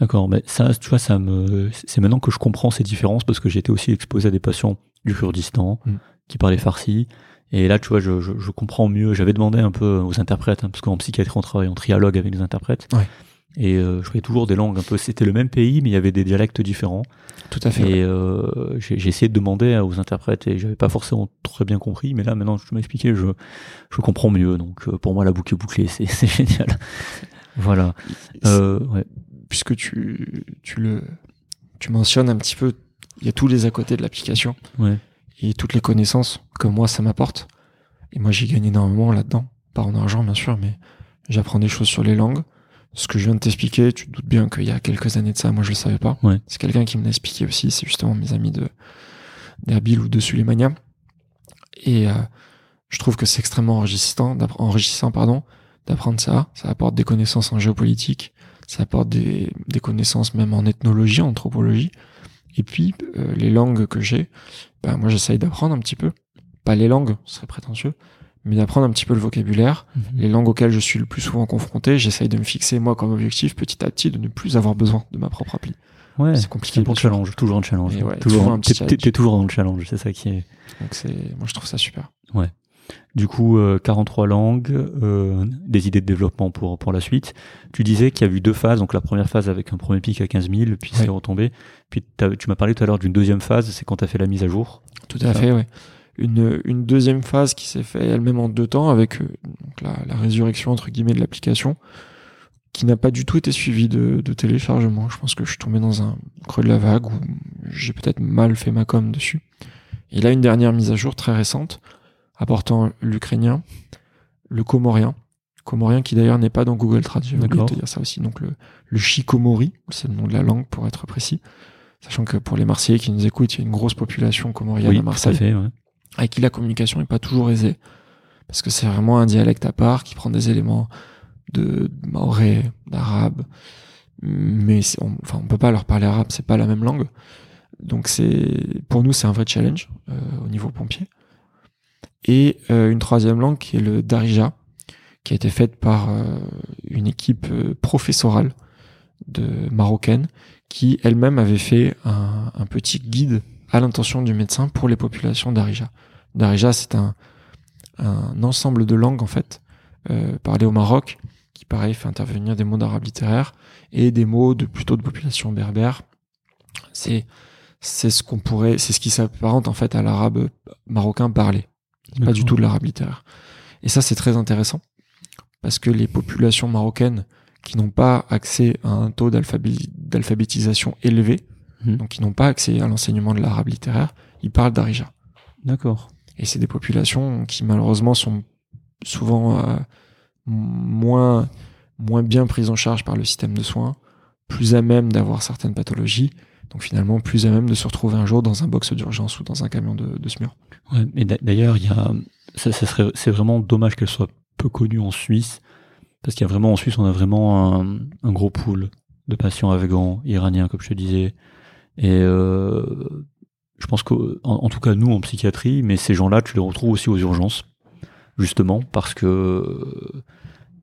D'accord, mais ça, tu vois, ça me, c'est maintenant que je comprends ces différences parce que été aussi exposé à des patients du Kurdistan Mm. qui parlaient farsi. Et là, tu vois, je, je, je comprends mieux. J'avais demandé un peu aux interprètes, hein, parce qu'en psychiatrie, on travaille en trialogue avec les interprètes. Ouais. Et euh, je voyais toujours des langues un peu. C'était le même pays, mais il y avait des dialectes différents. Tout à fait. Et euh, j'ai essayé de demander aux interprètes et j'avais pas forcément très bien compris. Mais là, maintenant, m'as expliqué, je, je comprends mieux. Donc, euh, pour moi, la boucle est bouclée. C'est génial. voilà. Euh, ouais. Puisque tu, tu le, tu mentionnes un petit peu, il y a tous les à côté de l'application. Ouais. et toutes les connaissances que moi ça m'apporte. Et moi j'ai gagné énormément là-dedans, pas en argent bien sûr, mais j'apprends des choses sur les langues. Ce que je viens de t'expliquer, tu te doutes bien qu'il y a quelques années de ça, moi je le savais pas. Ouais. C'est quelqu'un qui me l'a expliqué aussi, c'est justement mes amis de d'Erbil ou de Sulemania. Et euh, je trouve que c'est extrêmement enrichissant, enrichissant pardon, d'apprendre ça. Ça apporte des connaissances en géopolitique, ça apporte des, des connaissances même en ethnologie, en anthropologie. Et puis euh, les langues que j'ai, ben, moi j'essaye d'apprendre un petit peu. Pas les langues, ce serait prétentieux, mais d'apprendre un petit peu le vocabulaire. Mhm. Les langues auxquelles je suis le plus souvent confronté, j'essaye de me fixer moi comme objectif petit à petit de ne plus avoir besoin de ma propre appli. Ouais, C'est c'est compliqué, sûr. challenge, toujours un challenge. Ouais, toujours, toujours un petit t'es- toujours dans le challenge, c'est ça qui est. Donc c'est, moi je trouve ça super. Du coup, euh, 43 langues, euh, des idées de développement pour, pour la suite. Tu disais qu'il y a eu deux phases. Donc la première phase avec un premier pic à 15 000, puis Ouais. c'est retombé. Puis tu m'as parlé tout à l'heure d'une deuxième phase, c'est quand tu as fait la mise à jour. Tout à fait, oui. Une, une deuxième phase qui s'est faite elle-même en deux temps avec euh, donc la, la résurrection entre guillemets de l'application qui n'a pas du tout été suivie de, de téléchargement. Je pense que je suis tombé dans un creux de la vague où j'ai peut-être mal fait ma com dessus. Et là, une dernière mise à jour très récente apportant l'ukrainien, le comorien. Comorien qui d'ailleurs n'est pas dans Google Trad, j'ai oublié de D'accord. te dire ça aussi. Donc le, le shikomori, c'est le nom de la langue pour être précis. Sachant que pour les Marseillais qui nous écoutent, il y a une grosse population comorienne oui, à tout à Marseille fait. ouais. Avec qui la communication est pas toujours aisée parce que c'est vraiment un dialecte à part qui prend des éléments de maoré, d'arabe, mais on, enfin on peut pas leur parler arabe, c'est pas la même langue. Donc c'est pour nous c'est un vrai challenge euh, au niveau pompier. Et euh, une troisième langue qui est le darija, qui a été faite par euh, une équipe professorale marocaine qui elle-même avait fait un, un petit guide à l'intention du médecin pour les populations d'Arija. Darija, c'est un, un ensemble de langues en fait euh, parlées au Maroc qui pareil fait intervenir des mots d'arabe littéraire et des mots de plutôt de population berbère. C'est c'est ce qu'on pourrait c'est ce qui s'apparente en fait à l'arabe marocain parlé. Pas du tout de l'arabe littéraire. Et ça c'est très intéressant parce que les populations marocaines qui n'ont pas accès à un taux d'alphabé- d'alphabétisation élevé, Mhm. donc qui n'ont pas accès à l'enseignement de l'arabe littéraire, ils parlent d'Arija. D'accord. Et c'est des populations qui malheureusement sont souvent euh, moins, moins bien prises en charge par le système de soins, plus à même d'avoir certaines pathologies, donc finalement plus à même de se retrouver un jour dans un box d'urgence ou dans un camion de, de SMUR. Ouais, d'a- d'ailleurs, il y a, ça serait, c'est vraiment dommage qu'elle soit peu connue en Suisse, parce qu'il y a vraiment en Suisse, on a vraiment un, un gros pool de patients afghans, iraniens, comme je te disais, et euh, je pense qu'en en tout cas nous en psychiatrie, mais ces gens-là, tu les retrouves aussi aux urgences, justement parce que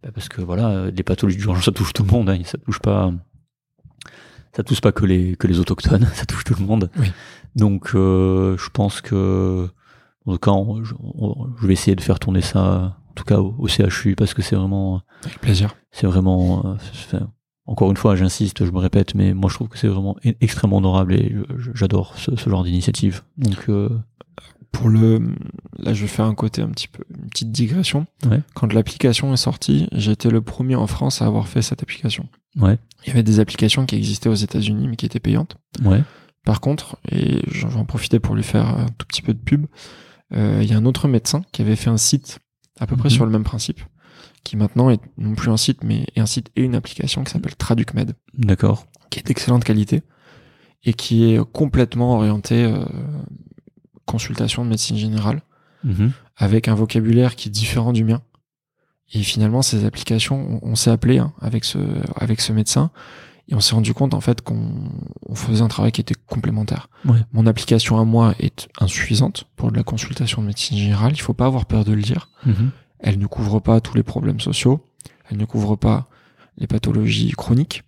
bah, parce que voilà, les pathologies d'urgence, ça touche tout le monde, hein, ça touche pas ça touche pas que les que les autochtones, ça touche tout le monde. Oui. Donc euh, je pense que en tout cas, on- je, on- je vais essayer de faire tourner ça, en tout cas au, au CHU, parce que c'est vraiment, Avec plaisir. c'est vraiment, euh, encore une fois, j'insiste, je me répète, mais moi je trouve que c'est vraiment e- extrêmement honorable et j'adore ce, ce genre d'initiative. Donc euh, Pour le, là, je vais faire un côté un petit peu, une petite digression. Ouais. Quand l'application est sortie, été le premier en France à avoir fait cette application. ouais, Il y avait des applications qui existaient aux États-Unis mais qui étaient payantes. ouais, Par contre, et j'en j'en profiter pour lui faire un tout petit peu de pub, euh, il y a un autre médecin qui avait fait un site à peu près Mhm. sur le même principe, qui maintenant est non plus un site, mais un site et une application qui s'appelle TraducMed, d'accord, qui est d'excellente qualité et qui est complètement orienté euh, consultation de médecine générale, Mhm. avec un vocabulaire qui est différent du mien. Et finalement, ces applications, on, on s'est appelé hein, avec ce avec ce médecin et on s'est rendu compte en fait qu'on on faisait un travail qui était complémentaire. Ouais. Mon application à moi est insuffisante pour de la consultation de médecine générale. Il faut pas avoir peur de le dire. Mhm. Elle ne couvre pas tous les problèmes sociaux. Elle ne couvre pas les pathologies chroniques.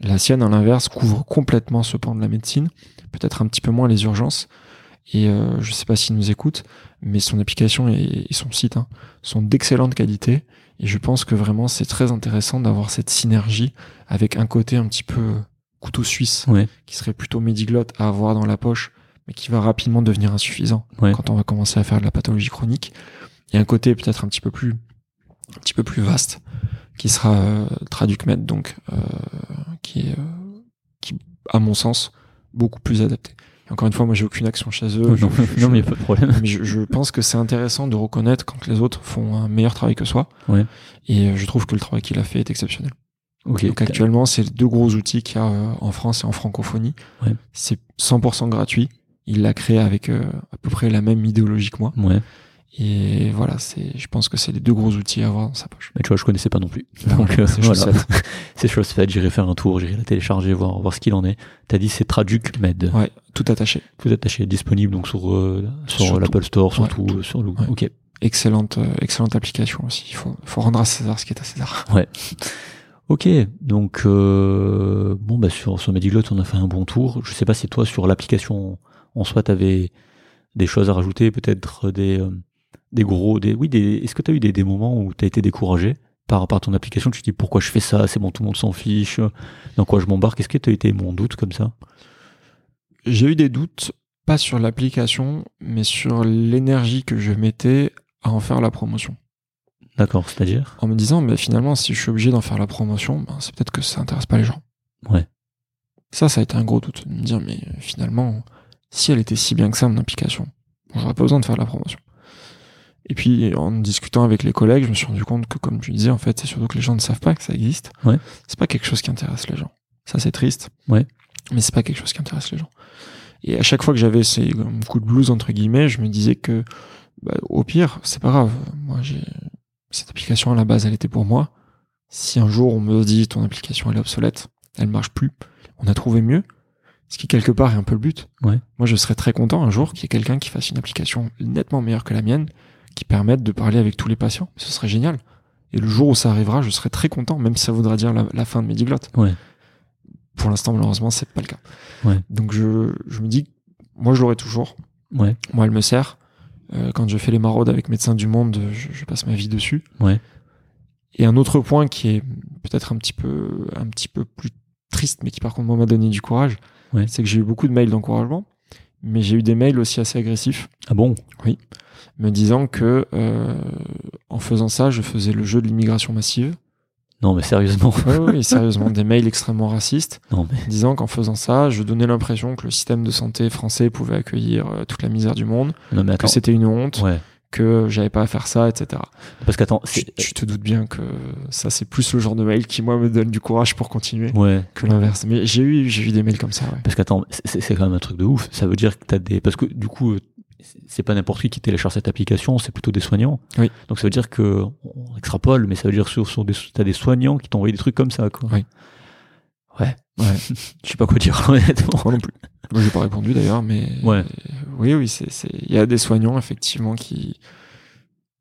La sienne, à l'inverse, couvre complètement ce pan de la médecine, peut-être un petit peu moins les urgences. Et euh, je sais pas s'il nous écoute, mais son application et, et son site hein, sont d'excellente qualité. Et je pense que vraiment, c'est très intéressant d'avoir cette synergie avec un côté un petit peu couteau suisse, Ouais. qui serait plutôt médiglotte à avoir dans la poche, mais qui va rapidement devenir insuffisant Ouais. quand on va commencer à faire de la pathologie chronique. Il y a un côté peut-être un petit peu plus, un petit peu plus vaste, qui sera euh, TraducMed, donc euh, qui est, euh, qui, à mon sens, beaucoup plus adapté. Et encore une fois, moi, j'ai aucune action chez eux. non, Je- je- non, mais il n'y a pas de problème. mais je, je pense que c'est intéressant de reconnaître quand les autres font un meilleur travail que soi. Ouais. Et euh, je trouve que le travail qu'il a fait est exceptionnel. Donc actuellement, c'est les deux gros outils qu'il y a en France et en francophonie. Ouais. C'est 100% gratuit. Il l'a créé avec euh, à peu près la même idéologie que moi. Ouais. Et voilà, c'est, je pense que c'est les deux gros outils à avoir dans sa poche. Mais tu vois, je connaissais pas non plus. Voilà, Donc euh, c'est voilà. chose faite. c'est chose faite. J'irai faire un tour, j'irai la télécharger, voir, voir ce qu'il en est. T'as dit c'est TraducMed. Ouais, tout attaché. Tout attaché, disponible donc sur, euh, sur Sur l'Apple Store, Ouais, surtout tout. sur le. Ouais. Ok. Excellente, euh, excellente application aussi. Il faut, faut rendre à César ce qui est à César. Ok, donc euh, bon bah sur sur Mediglot on a fait un bon tour. Je sais pas si toi sur l'application en soi t'avais des choses à rajouter, peut-être des euh, des gros, des, oui, des, est-ce que tu as eu des, des moments où tu as été découragé par rapport à ton application? Tu te dis pourquoi je fais ça? C'est bon, tout le monde s'en fiche. Dans quoi je m'embarque? Est-ce que tu as été mon doute comme ça? J'ai eu des doutes, pas sur l'application, mais sur l'énergie que je mettais à en faire la promotion. D'accord, c'est-à-dire? En me disant, mais finalement, si je suis obligé d'en faire la promotion, ben, c'est peut-être que ça intéresse pas les gens. Ouais. Ça, ça a été un gros doute. De me dire, mais finalement, si elle était si bien que ça, mon application, j'aurais pas besoin de faire la promotion. Et puis, en discutant avec les collègues, je me suis rendu compte que, comme tu disais, en fait, c'est surtout que les gens ne savent pas que ça existe. Ouais. C'est pas quelque chose qui intéresse les gens. Ça, c'est triste. Ouais. Mais c'est pas quelque chose qui intéresse les gens. Et à chaque fois que j'avais ces coups de blues, entre guillemets, je me disais que, bah, au pire, c'est pas grave. Moi, j'ai, cette application, à la base, elle était pour moi. Si un jour on me dit ton application elle est obsolète, elle marche plus, on a trouvé mieux, ce qui quelque part est un peu le but. Ouais. Moi, je serais très content un jour qu'il y ait quelqu'un qui fasse une application nettement meilleure que la mienne, qui permette de parler avec tous les patients. Ce serait génial. Et le jour où ça arrivera, je serais très content, même si ça voudra dire la, la fin de Mediglotte. Ouais. Pour l'instant, malheureusement, c'est pas le cas. Ouais. Donc je, je me dis, moi je l'aurai toujours. Ouais. Moi, elle me sert. Euh, quand je fais les maraudes avec Médecins du Monde, je, je passe ma vie dessus. Ouais. Et un autre point qui est peut-être un petit peu, un petit peu plus triste, mais qui par contre m'a donné du courage, Ouais. c'est que j'ai eu beaucoup de mails d'encouragement, mais j'ai eu des mails aussi assez agressifs, Ah bon? Me disant que euh, en faisant ça, je faisais le jeu de l'immigration massive. Non, mais sérieusement. Oui, oui, sérieusement, des mails extrêmement racistes, Non, mais disant qu'en faisant ça, je donnais l'impression que le système de santé français pouvait accueillir euh, toute la misère du monde, non, mais attends. que c'était une honte, Ouais. que j'avais pas à faire ça, etc. Parce qu'attends, Tu, tu te doutes bien que ça, c'est plus le genre de mail qui, moi, me donne du courage pour continuer Ouais. que l'inverse. Mais j'ai eu, j'ai eu des mails comme ça, ouais. Parce qu'attends, c'est c'est quand même un truc de ouf. Ça veut dire que t'as des. Parce que du coup, euh, c'est pas n'importe qui qui télécharge cette application, c'est plutôt des soignants. Oui. Donc ça veut dire que. On extrapole, mais ça veut dire que sur, sur des, t'as des soignants qui t'ont envoyé des trucs comme ça, quoi. Oui. Ouais. Ouais. Je sais pas quoi dire, honnêtement. Moi non plus. Moi, j'ai pas répondu d'ailleurs, mais. Ouais. Oui, oui, c'est, c'est, il y a des soignants, effectivement, qui,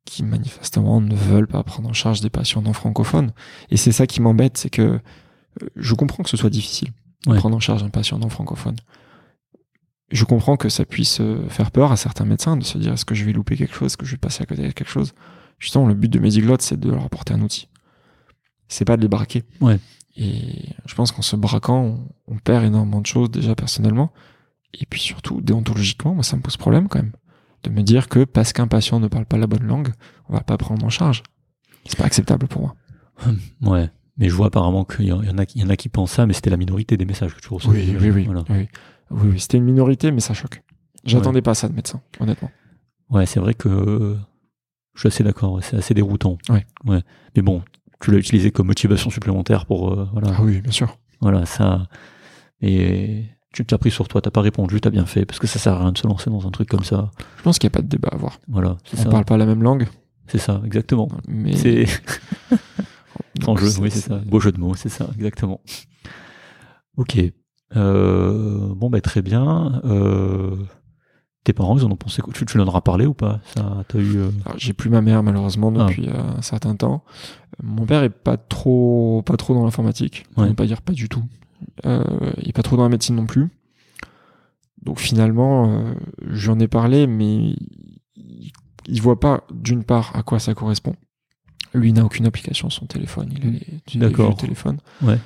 qui manifestement ne veulent pas prendre en charge des patients non francophones. Et c'est ça qui m'embête, c'est que euh, je comprends que ce soit difficile de Ouais. prendre en charge un patient non francophone. Je comprends que ça puisse euh, faire peur à certains médecins de se dire est-ce que je vais louper quelque chose, est-ce que je vais passer à côté de quelque chose? Justement, le but de Mediglotte, c'est de leur apporter un outil. C'est pas de les braquer. Ouais. Et je pense qu'en se braquant, on, on perd énormément de choses déjà personnellement. Et puis surtout, déontologiquement, moi, ça me pose problème quand même. De me dire que parce qu'un patient ne parle pas la bonne langue, on va pas prendre en charge. C'est pas acceptable pour moi. Ouais. Mais je vois apparemment qu'il y en a, il y en a qui pensent ça, mais c'était la minorité des messages que tu reçois. Oui, oui, oui. Voilà. oui. Oui, oui, c'était une minorité, mais ça choque. J'attendais pas ça de médecin, honnêtement. Ouais, c'est vrai que je suis assez d'accord. C'est assez déroutant. Ouais. Ouais. Mais bon, tu l'as utilisé comme motivation supplémentaire pour euh, voilà, Ah oui, bien sûr. voilà ça. Et tu t'as pris sur toi, t'as pas répondu, t'as bien fait, parce que ça sert à rien de se lancer dans un truc comme ça. Je pense qu'il n'y a pas de débat à avoir. Voilà, c'est On ça. parle pas la même langue, C'est ça, exactement. mais C'est en jeu, oui, c'est ça. Beau jeu de mots, c'est ça, exactement. Ok. Euh, bon, bah, très bien. Euh, tes parents, ils en ont pensé quoi? Tu, tu leur en as parlé ou pas? Ça, t'as eu. euh, J'ai plus ma mère malheureusement Ah. depuis un certain temps. Mon père est pas trop, pas trop dans l'informatique. Ouais. On ne pas dire pas du tout. Il est pas trop dans la médecine non plus. Donc finalement, euh, j'en ai parlé, mais il, il voit pas d'une part à quoi ça correspond. Lui n'a aucune application sur son téléphone. Il est, il est D'accord. téléphone. Ouais.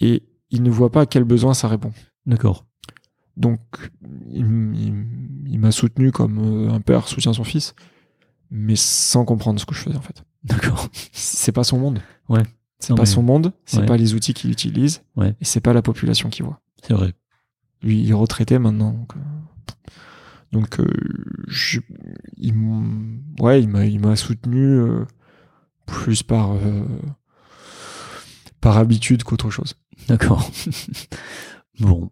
Et il ne voit pas à quel besoin ça répond. D'accord. Donc, il, m'a soutenu comme euh, un père soutient son fils, mais sans comprendre ce que je faisais en fait. D'accord. C'est pas son monde. Ouais. C'est pas mais- son monde, c'est Ouais. pas les outils qu'il utilise, Ouais. et c'est pas la population qu'il voit. C'est vrai. Lui, il est retraité maintenant. Donc, euh, donc euh, je- il, ouais, m'a, il m'a soutenu euh, plus par, euh, par habitude qu'autre chose. D'accord. bon.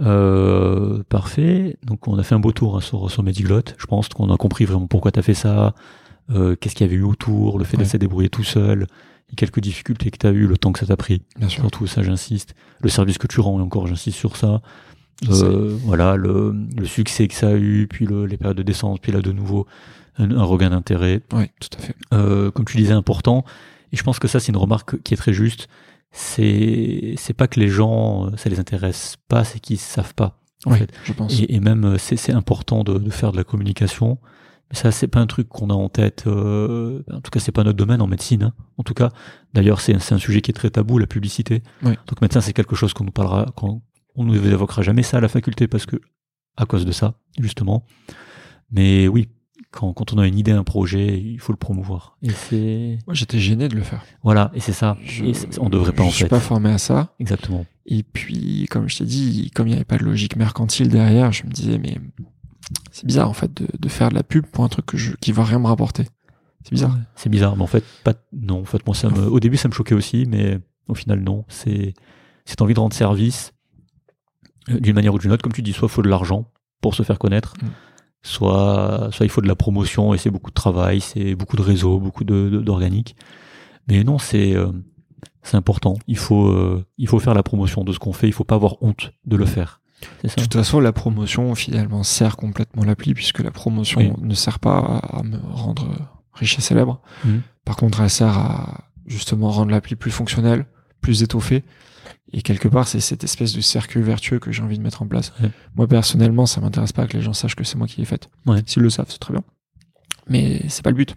Euh, parfait. Donc on a fait un beau tour hein, sur, sur Mediglotte. Je pense qu'on a compris vraiment pourquoi tu as fait ça, euh, qu'est-ce qu'il y avait eu autour, le fait Ouais. de débrouillé tout seul, les quelques difficultés que tu as eu, le temps que ça t'a pris. Bien sûr. Surtout ça, j'insiste. Le service que tu rends, et encore, j'insiste sur ça. Euh, voilà, le, le succès que ça a eu, puis le- les périodes de descente, puis là de nouveau un, un regain d'intérêt. Oui, tout à fait. Euh, comme tu disais, important. Et je pense que ça, c'est une remarque qui est très juste. C'est, c'est pas que les gens, euh, ça les intéresse pas, c'est qu'ils savent pas. En Oui, fait. je pense. Et, et même, euh, c'est, c'est important de, de faire de la communication. Ça, c'est pas un truc qu'on a en tête. euh, en tout cas, c'est pas notre domaine en médecine. hein. En tout cas, d'ailleurs, c'est c'est un sujet qui est très tabou, la publicité. Oui. Donc, médecin, c'est quelque chose qu'on nous parlera, qu'on on nous évoquera jamais ça à la faculté parce que, à cause de ça, justement. Mais oui, quand, quand on a une idée, un projet, il faut le promouvoir. Et c'est, Moi, j'étais gêné de le faire. voilà. Et c'est ça. Je- Et on devrait pas je en suis fait. pas formé à ça. Exactement. Et puis, comme je t'ai dit, comme il n'y avait pas de logique mercantile derrière, je me disais, mais c'est bizarre en fait de, de faire de la pub pour un truc que je, qui va rien me rapporter. C'est bizarre. Ouais, C'est bizarre, mais en fait, pas, non, en fait, moi, ça me, au début, ça me choquait aussi, mais au final, non. C'est, c'est envie de rendre service euh, d'une manière ou d'une autre, comme tu dis, soit il faut de l'argent pour se faire connaître, Mm. Soit, soit il faut de la promotion et c'est beaucoup de travail, c'est beaucoup de réseaux, beaucoup de, de- d'organique. Mais non, c'est, euh, c'est important. Il faut, euh, il faut faire la promotion de ce qu'on fait. Il faut pas avoir honte de le faire. Ça. De toute façon, la promotion finalement sert complètement l'appli puisque la promotion Oui. ne sert pas à, à me rendre riche et célèbre. Mhm. Par contre, elle sert à justement rendre l'appli plus fonctionnelle, plus étoffée. Et quelque part, c'est cette espèce de cercle vertueux que j'ai envie de mettre en place. Ouais. Moi, personnellement, ça m'intéresse pas que les gens sachent que c'est moi qui l'ai faite. Ouais. S'ils le savent, c'est très bien. Mais c'est pas le but.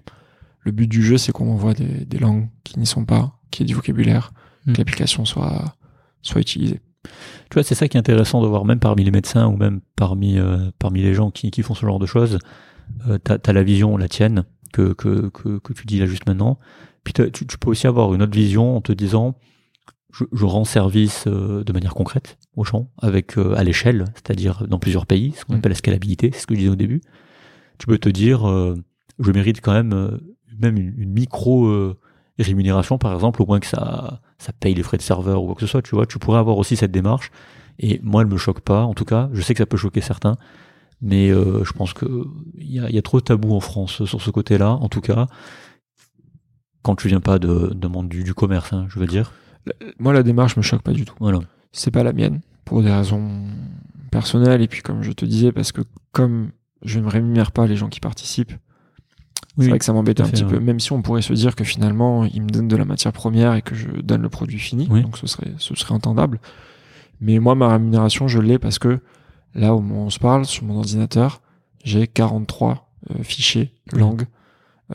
Le but du jeu, c'est qu'on envoie des, des langues qui n'y sont pas, qu'il y ait du vocabulaire, Mhm. que l'application soit, soit utilisée. Tu vois, c'est ça qui est intéressant de voir, même parmi les médecins ou même parmi, euh, parmi les gens qui, qui font ce genre de choses. Euh, t'as, t'as la vision, la tienne, que, que, que, que tu dis là juste maintenant. Puis tu peux aussi avoir une autre vision en te disant, je, je rends service euh, de manière concrète aux gens, avec, euh, à l'échelle, c'est-à-dire dans plusieurs pays, ce qu'on Mm. appelle la scalabilité, c'est ce que je disais au début. Tu peux te dire, euh, je mérite quand même, euh, même une, une micro euh, rémunération, par exemple, au moins que ça, ça paye les frais de serveur ou quoi que ce soit, tu vois, tu pourrais avoir aussi cette démarche. Et moi, elle me choque pas, en tout cas. Je sais que ça peut choquer certains, mais euh, je pense que il y a, y a trop de tabous en France sur ce côté-là. En tout cas, quand tu viens pas de, de monde du, du commerce, hein, je veux dire. Moi, la démarche me choque pas du tout. Voilà. c'est pas la mienne pour des raisons personnelles et puis comme je te disais parce que comme je ne rémunère pas les gens qui participent c'est vrai que ça m'embête un fait, petit ouais. peu même si on pourrait se dire que finalement ils me donnent de la matière première et que je donne le produit fini Oui. donc ce serait ce serait entendable mais moi ma rémunération je l'ai parce que là au moment où on se parle sur mon ordinateur j'ai 43 euh, fichiers langues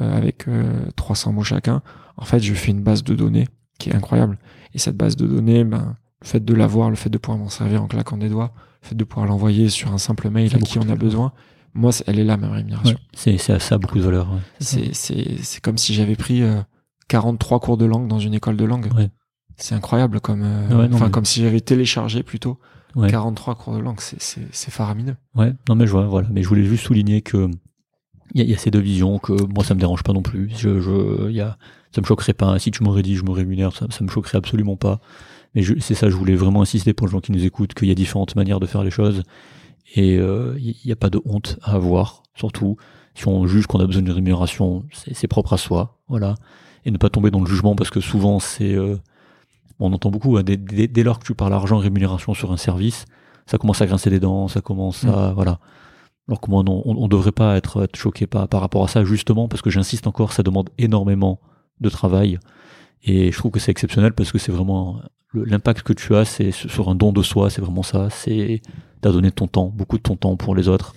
euh, avec euh, 300 mots chacun en fait je fais une base de données qui est incroyable et cette base de données ben le fait de l'avoir, le fait de pouvoir m'en servir en claquant des doigts, le fait de pouvoir l'envoyer sur un simple mail à qui on a besoin, moi, elle est là, ma rémunération. Ouais. C'est, à ça beaucoup de valeur. ouais. C'est, comme si j'avais pris euh, 43 cours de langue dans une école de langue. Ouais. C'est incroyable comme, euh, non, mais- comme si j'avais téléchargé plutôt Ouais. 43 cours de langue. C'est, faramineux. Ouais, non mais je vois, voilà. Mais je voulais juste souligner que il y, a- il y a ces deux visions que moi ça me dérange pas non plus. Je, je, il y a, ça me choquerait pas. Si tu m'aurais dit je me rémunère, ça, ça me choquerait absolument pas. Mais c'est ça, je voulais vraiment insister pour les gens qui nous écoutent qu'il y a différentes manières de faire les choses et euh, il n'y a pas de honte à avoir. Surtout si on juge qu'on a besoin d'une rémunération, c'est, propre à soi, voilà. Et ne pas tomber dans le jugement parce que souvent c'est, euh, on entend beaucoup hein, dès, dès- dès lors que tu parles argent, rémunération sur un service, ça commence à grincer des dents, ça commence à, voilà. Alors que moi, non, on, on devrait pas être, être choqué par, par rapport à ça, justement, parce que j'insiste encore, ça demande énormément de travail. Et je trouve que c'est exceptionnel parce que c'est vraiment l'impact que tu as, c'est sur sur un don de soi, c'est vraiment ça. C'est t'as donné ton temps, beaucoup de ton temps pour les autres,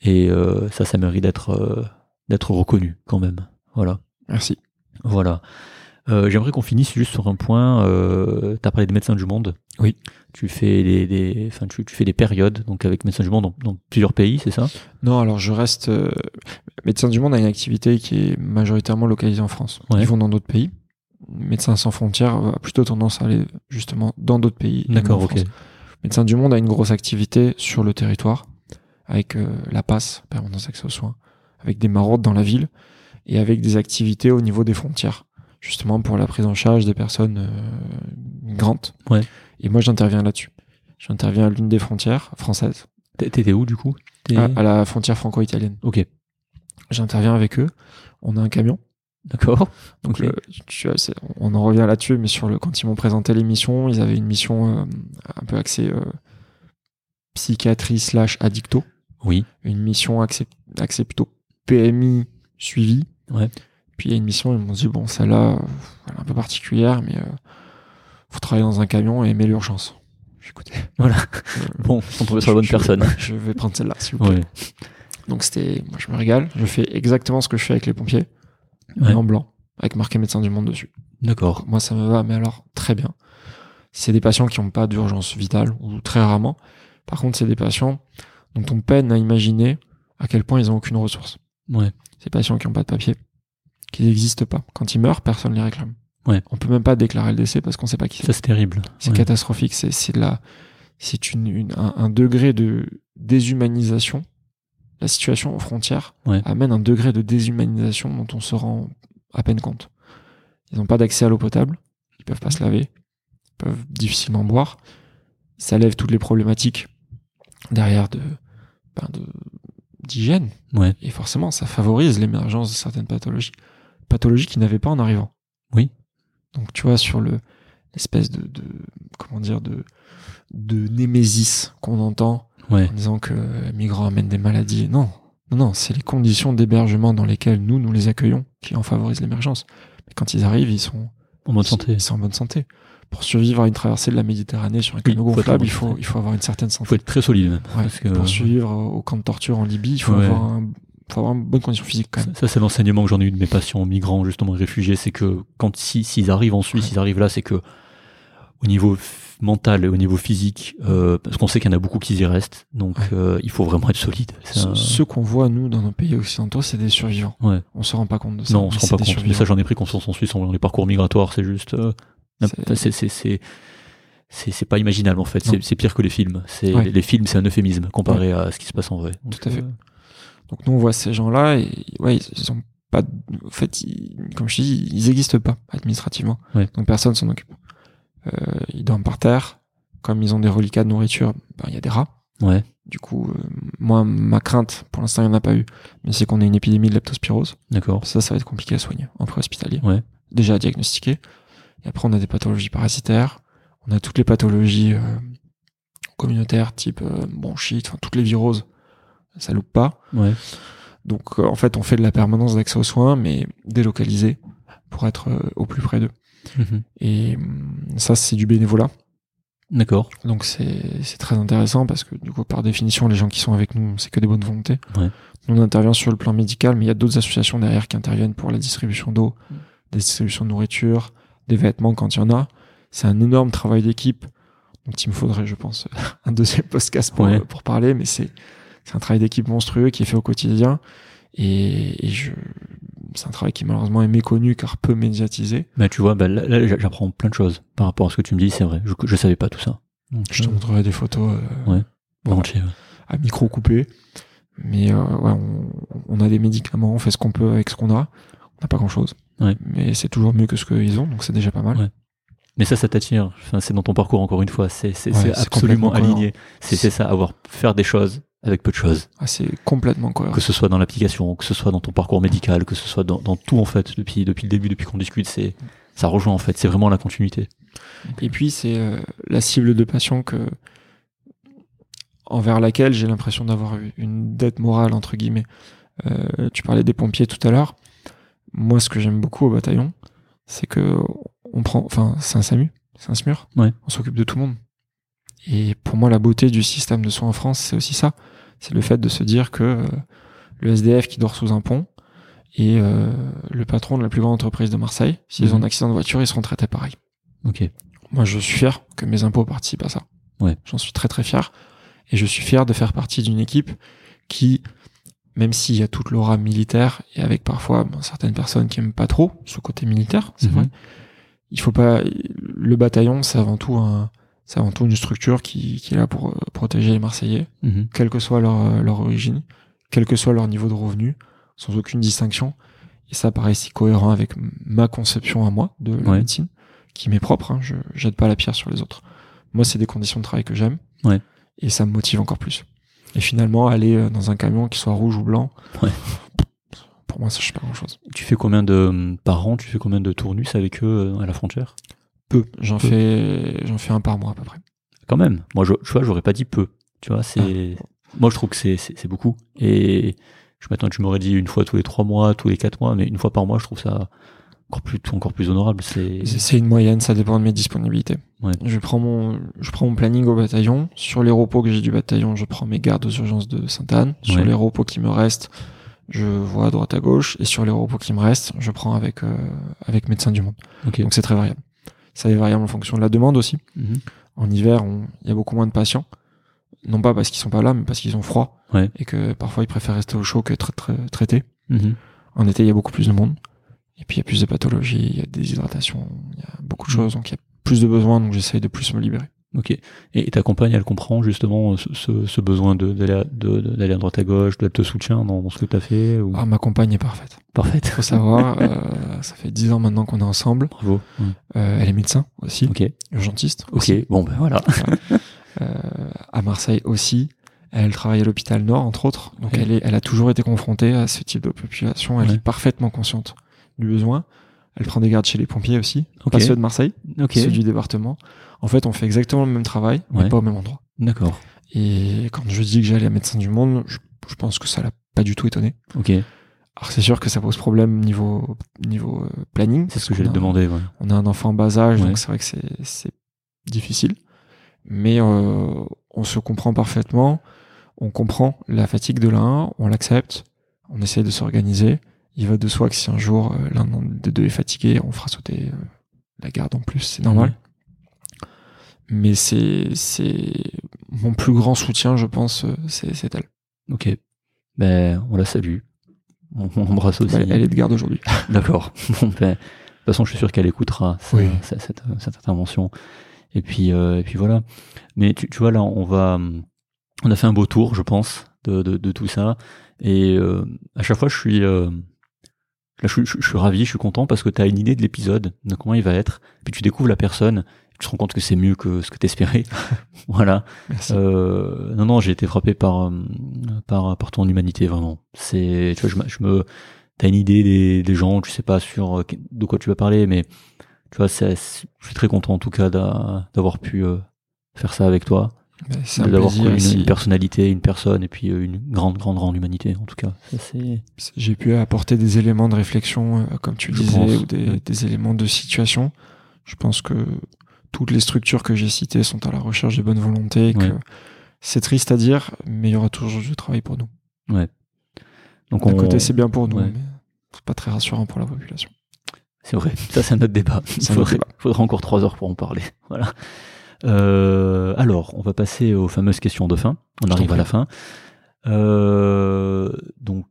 et euh, ça, ça mérite d'être euh, d'être reconnu quand même. Voilà. Merci. Voilà. Euh, J'aimerais qu'on finisse juste sur un point. Euh, tu as parlé de Médecins du Monde. Oui. Tu fais des, des, enfin, tu, tu fais des périodes donc avec Médecins du Monde dans, dans plusieurs pays, c'est ça? Non, alors je reste. euh, Médecins du Monde a une activité qui est majoritairement localisée en France. Ouais. Ils vont dans d'autres pays. Médecins sans frontières a plutôt tendance à aller justement dans d'autres pays. D'accord, ok. Médecins du Monde a une grosse activité sur le territoire, avec euh, la passe, permanence d'accès aux soins, avec des maraudes dans la ville, et avec des activités au niveau des frontières, justement pour la prise en charge des personnes euh, migrantes. Ouais. Et moi, j'interviens là-dessus. J'interviens à l'une des frontières françaises, T'é- T'étais où du coup? À, à la frontière franco-italienne. Ok, J'interviens avec eux. On a un camion. d'accord. Donc, euh, tu vois, on en revient là-dessus, mais sur le, quand ils m'ont présenté l'émission, ils avaient une mission euh, un peu axée euh, psychiatrie slash addicto. Oui, une mission axée, axée plutôt PMI suivi. Ouais. Puis il y a une mission, ils m'ont dit bon, celle-là, euh, elle est un peu particulière, mais euh, faut travailler dans un camion et aimer l'urgence. J'ai écouté. Voilà. Euh, bon, on tombait sur la bonne personne. Je vais prendre celle-là, s'il vous plaît. Ouais. Donc c'était, moi je me régale, je fais exactement ce que je fais avec les pompiers, Ouais. en blanc, avec marqué médecin du monde dessus. D'accord. Moi ça me va, mais alors très bien. C'est des patients qui n'ont pas d'urgence vitale, ou très rarement. Par contre, c'est des patients dont on peine à imaginer à quel point ils ont aucune ressource. Ouais. Ces patients qui n'ont pas de papier, qui n'existent pas. Quand ils meurent, personne ne les réclame. Ouais. On peut même pas déclarer le décès parce qu'on sait pas qui c'est. Ça, c'est terrible. C'est Ouais. catastrophique. C'est c'est de la, c'est une, une- un, un degré de déshumanisation. La situation aux frontières Ouais. amène un degré de déshumanisation dont on se rend à peine compte. Ils n'ont pas d'accès à l'eau potable. Ils peuvent pas se laver. Ils peuvent difficilement boire. Ça lève toutes les problématiques derrière de, ben de d'hygiène. Ouais. Et forcément, ça favorise l'émergence de certaines pathologies. Pathologies qu'ils n'avaient pas en arrivant. Oui. Donc, tu vois, sur le, l'espèce de, de, comment dire, de, de némésis qu'on entend Ouais. en disant que les migrants amènent des maladies. Non. Non, non, c'est les conditions d'hébergement dans lesquelles nous, nous les accueillons qui en favorisent l'émergence. Mais quand ils arrivent, ils sont, En bonne santé. ils sont en bonne santé. Pour survivre à une traversée de la Méditerranée sur un Oui, canot en gonflable, il faut, santé. il faut avoir une certaine Il faut santé. être très solide même. Ouais, parce que- pour survivre au au camp de torture en Libye, il faut, Ouais. avoir, un, faut avoir une bonne condition physique quand même. Ça, c'est l'enseignement que j'en ai eu de mes patients migrants, justement réfugiés, c'est que quand si- s'ils arrivent en Suisse, Ouais. s'ils arrivent là, c'est que au niveau mental et au niveau physique, euh, parce qu'on sait qu'il y en a beaucoup qui y restent, donc Ouais. euh, il faut vraiment être solide. Ce- qu'on voit, nous, dans nos pays occidentaux, c'est des survivants. Ouais. On se rend pas compte de ça. Non, on se rend pas compte. Mais ça, j'en ai pris conscience en Suisse voyant les parcours migratoires. C'est juste, euh, C'est- pas imaginable en fait. C'est pire que les films. C'est Ouais. les films, c'est un euphémisme comparé à ce qui se passe en vrai. Tout à fait. Donc nous, on voit ces gens-là et ouais, ils, ils ont pas. En fait, ils- comme je dis, ils n'existent pas administrativement. Ouais. Donc personne s'en occupe. Euh, ils dorment par terre. Comme ils ont des reliquats de nourriture, ben, il y a des rats. Ouais. Du coup, euh, moi, ma crainte, pour l'instant, il n'y en a pas eu, mais c'est qu'on ait une épidémie de leptospirose. D'accord. Ça, ça va être compliqué à soigner en préhospitalier. Ouais. Déjà à diagnostiquer. Et après, on a des pathologies parasitaires. On a toutes les pathologies euh, communautaires, type euh, bronchite, enfin toutes les viroses. Ça loupe pas. Ouais. Donc, euh, en fait, on fait de la permanence d'accès aux soins, mais délocalisé pour être euh, au plus près d'eux. Mhm. Et hum, ça, c'est du bénévolat. D'accord. Donc, c'est très intéressant parce que, du coup, par définition, les gens qui sont avec nous, c'est que des bonnes volontés. Ouais. Nous, on intervient sur le plan médical, mais il y a d'autres associations derrière qui interviennent pour la distribution d'eau, des distributions de nourriture, des vêtements quand il y en a. C'est un énorme travail d'équipe. Donc, il me faudrait, je pense, un deuxième podcast pour, Ouais. pour parler, mais c'est c'est un travail d'équipe monstrueux qui est fait au quotidien. Et, et je, c'est un travail qui malheureusement est méconnu car peu médiatisé. Bah, tu vois, bah, là, là, j'apprends plein de choses par rapport à ce que tu me dis. C'est vrai. Je, je savais pas tout ça. Donc, Je te euh, montrerai des photos euh, Ouais. volontiers, ouais. à micro coupé. Mais euh, ouais, on, on a des médicaments, on fait ce qu'on peut avec ce qu'on a. On n'a pas grand chose. Ouais. Mais c'est toujours mieux que ce qu'ils ont, donc c'est déjà pas mal. Ouais. Mais ça, ça t'attire. Enfin, c'est dans ton parcours encore une fois. C'est absolument aligné. C'est ça, avoir faire des choses avec peu de choses. Ah, c'est complètement cohérent. Que ce soit dans l'application, que ce soit dans ton parcours médical, que ce soit dans, dans tout en fait depuis depuis le début, depuis qu'on discute, c'est ça rejoint en fait. C'est vraiment la continuité. Et puis c'est euh, la cible de patients que envers laquelle j'ai l'impression d'avoir une dette morale entre guillemets. Euh, tu parlais des pompiers tout à l'heure. Moi, ce que j'aime beaucoup au bataillon, c'est que on prend, enfin, c'est un SAMU, c'est un SMUR. Ouais. On s'occupe de tout le monde. Et pour moi, la beauté du système de soins en France, c'est aussi ça. C'est le fait de se dire que euh, le SDF qui dort sous un pont et euh, le patron de la plus grande entreprise de Marseille, s'ils Mhm. ont un accident de voiture, ils seront traités pareil. Ok. Moi, je suis fier que mes impôts participent à ça. Ouais. J'en suis très très fier. Et je suis fier de faire partie d'une équipe qui, même s'il y a toute l'aura militaire, et avec parfois ben, certaines personnes qui aiment pas trop ce côté militaire, c'est Mhm. vrai, il faut pas. Le bataillon, c'est avant tout un, c'est avant tout une structure qui, qui est là pour euh, protéger les Marseillais, Mhm. quelle que soit leur, euh, leur origine, quel que soit leur niveau de revenu, sans aucune distinction. Et ça paraît si cohérent avec ma conception à moi de la Ouais. médecine, qui m'est propre. Hein, je jette pas la pierre sur les autres. Moi, c'est des conditions de travail que j'aime. Ouais. Et ça me motive encore plus. Et finalement, aller euh, dans un camion qui soit rouge ou blanc, Ouais. pour moi, ça ne change pas grand-chose. Tu fais combien de par an Tu fais combien de tournus avec eux à la frontière? Peu. J'en fais, j'en fais un par mois à peu près. Quand même. Moi, je, tu vois, j'aurais pas dit peu. Tu vois, c'est. Moi, je trouve que c'est c'est c'est beaucoup. Et je m'attends, tu m'aurais dit une fois tous les trois mois, tous les quatre mois, mais une fois par mois, je trouve ça encore plus, encore plus honorable. C'est C'est c'est une moyenne, ça dépend de mes disponibilités. Ouais. Je prends mon, je prends mon planning au bataillon. Sur les repos que j'ai du bataillon, je prends mes gardes aux urgences de Sainte-Anne. Sur Ouais. les repos qui me restent, je vois à droite à gauche. Et sur les repos qui me restent, je prends avec, euh, avec médecin du monde. Donc c'est très variable. Ça est variable en fonction de la demande aussi. Mhm. En hiver, il y a beaucoup moins de patients. Non pas parce qu'ils sont pas là, mais parce qu'ils ont froid. Ouais. Et que parfois ils préfèrent rester au chaud que tra- traités. Mhm. En été, il y a beaucoup plus de monde. Et puis, il y a plus de pathologies, il y a des hydratations, il y a beaucoup de Mhm. choses. Donc, il y a plus de besoins, donc j'essaye de plus me libérer. Ok. Et ta compagne, elle comprend justement ce, ce, besoin de- d'aller à, de- de- d'aller à droite à gauche, de te soutien dans, dans ce que tu as fait ou... Ah, ma compagne est parfaite. Parfaite. Faut savoir, euh, ça fait 10 ans maintenant qu'on est ensemble. Bravo. Euh, elle est médecin aussi, Ok. urgentiste. Ok. aussi. Bon, ben voilà. Euh, à Marseille aussi. Elle travaille à l'hôpital Nord, entre autres. Donc, elle, est, elle a toujours été confrontée à ce type de population. Elle Ouais. est parfaitement consciente du besoin. Elle prend des gardes chez les pompiers aussi. Ok. Pas ceux de Marseille, Ok. ceux du département. En fait, on fait exactement le même travail, mais Ouais. pas au même endroit. D'accord. Et quand je dis que j'allais à Médecin du Monde, je, je pense que ça l'a pas du tout étonné. Ok. Alors c'est sûr que ça pose problème niveau niveau euh, planning. C'est ce que j'allais te demander. Ouais. On a un enfant en bas âge, Ouais. donc c'est vrai que c'est difficile. Mais euh, on se comprend parfaitement. On comprend la fatigue de l'un, on l'accepte. On essaie de s'organiser. Il va de soi que si un jour euh, l'un des deux est fatigué, on fera sauter la garde en plus, c'est normal. Mais c'est c'est mon plus grand soutien, je pense, euh, c'est elle. Ok. Ben, on la salue. On, on embrasse aussi. Elle, elle est de garde aujourd'hui. D'accord. Bon, ben, de toute façon, je suis sûr qu'elle écoutera Oui. ça- cette, cette intervention. Et puis, euh, et puis voilà. Mais tu, tu vois, là, on va, on a fait un beau tour, je pense, de, de, de tout ça. Et euh, à chaque fois, je suis, euh, là, je, suis- je, je suis ravi, je suis content parce que tu as une idée de l'épisode, de comment il va être. Puis tu découvres la personne, te rends compte que c'est mieux que ce que t'espérais. voilà. Merci. Euh, non, non, j'ai été frappé par, euh, par, par ton humanité, vraiment. C'est, tu vois, je, me- je me, t'as une idée des, des gens, tu sais pas sur euh, de quoi tu vas parler, mais tu vois, je suis très content en tout cas d'a- d'avoir pu euh, faire ça avec toi, un d'avoir une, si une personnalité, une personne, et puis une grande, grande, grande humanité, en tout cas. J'ai pu apporter des éléments de réflexion, comme tu Je disais, pense, ou des éléments de situation. Je pense que toutes les structures que j'ai citées sont à la recherche de bonne volonté. Ouais. C'est triste à dire, mais il y aura toujours du travail pour nous. donc D'un on, côté, c'est bien pour nous, ouais. mais c'est pas très rassurant pour la population. C'est vrai, ça c'est un autre débat. Il faudrait, faudra encore trois heures pour en parler. Voilà. Euh, alors, on va passer aux fameuses questions de fin. On arrive à la fin. Euh, donc,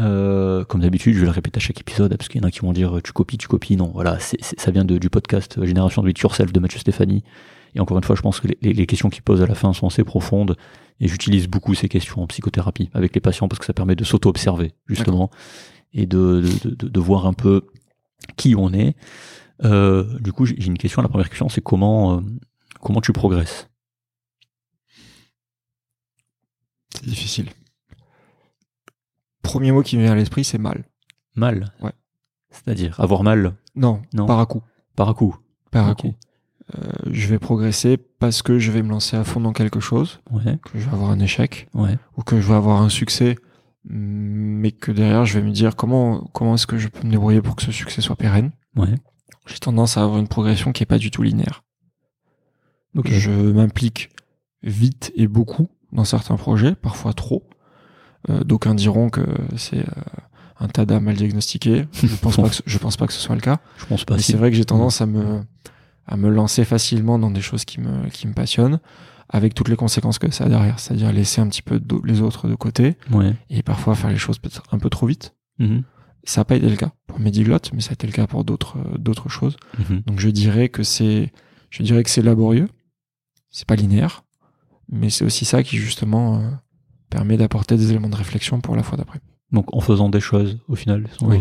euh, comme d'habitude, je vais le répéter à chaque épisode parce qu'il y en a qui vont dire tu copies, tu copies. Non, voilà, ça vient de- du podcast Génération de It Yourself de Mathieu Stéphanie. Et encore une fois, je pense que les, les questions qu'il pose à la fin sont assez profondes et j'utilise beaucoup ces questions en psychothérapie avec les patients parce que ça permet de s'auto-observer justement et de, de, de- de voir un peu qui on est. Euh, du coup, j'ai j'ai une question. La première question, c'est comment euh, comment tu progresses? C'est difficile. Premier mot qui me vient à l'esprit, c'est mal. Mal. Ouais. C'est-à-dire avoir mal Non, Non. par à coup. par à coup. Par à coup. Euh, je vais progresser parce que je vais me lancer à fond dans quelque chose, Ouais. que je vais avoir un échec, Ouais. ou que je vais avoir un succès, mais que derrière je vais me dire comment comment est-ce que je peux me débrouiller pour que ce succès soit pérenne. Ouais. J'ai tendance à avoir une progression qui est pas du tout linéaire. Ok. Je m'implique vite et beaucoup dans certains projets, parfois trop. Euh, D'aucuns diront que c'est euh, un TADA mal diagnostiqué. Je pense pas que ce- je pense pas que ce soit le cas. Je pense pas. Mais si. c'est vrai que j'ai tendance à me à me lancer facilement dans des choses qui me qui me passionnent, avec toutes les conséquences que ça a derrière, c'est-à-dire laisser un petit peu de- les autres de côté Ouais. et parfois faire les choses peut-être un peu trop vite. Mhm. Ça n'a pas été le cas pour Mediglotte, mais ça a été le cas pour d'autres euh, d'autres choses. Mhm. Donc je dirais que c'est je dirais que c'est laborieux, c'est pas linéaire, mais c'est aussi ça qui justement euh, permet d'apporter des éléments de réflexion pour la fois d'après. Donc en faisant des choses, au final, Oui.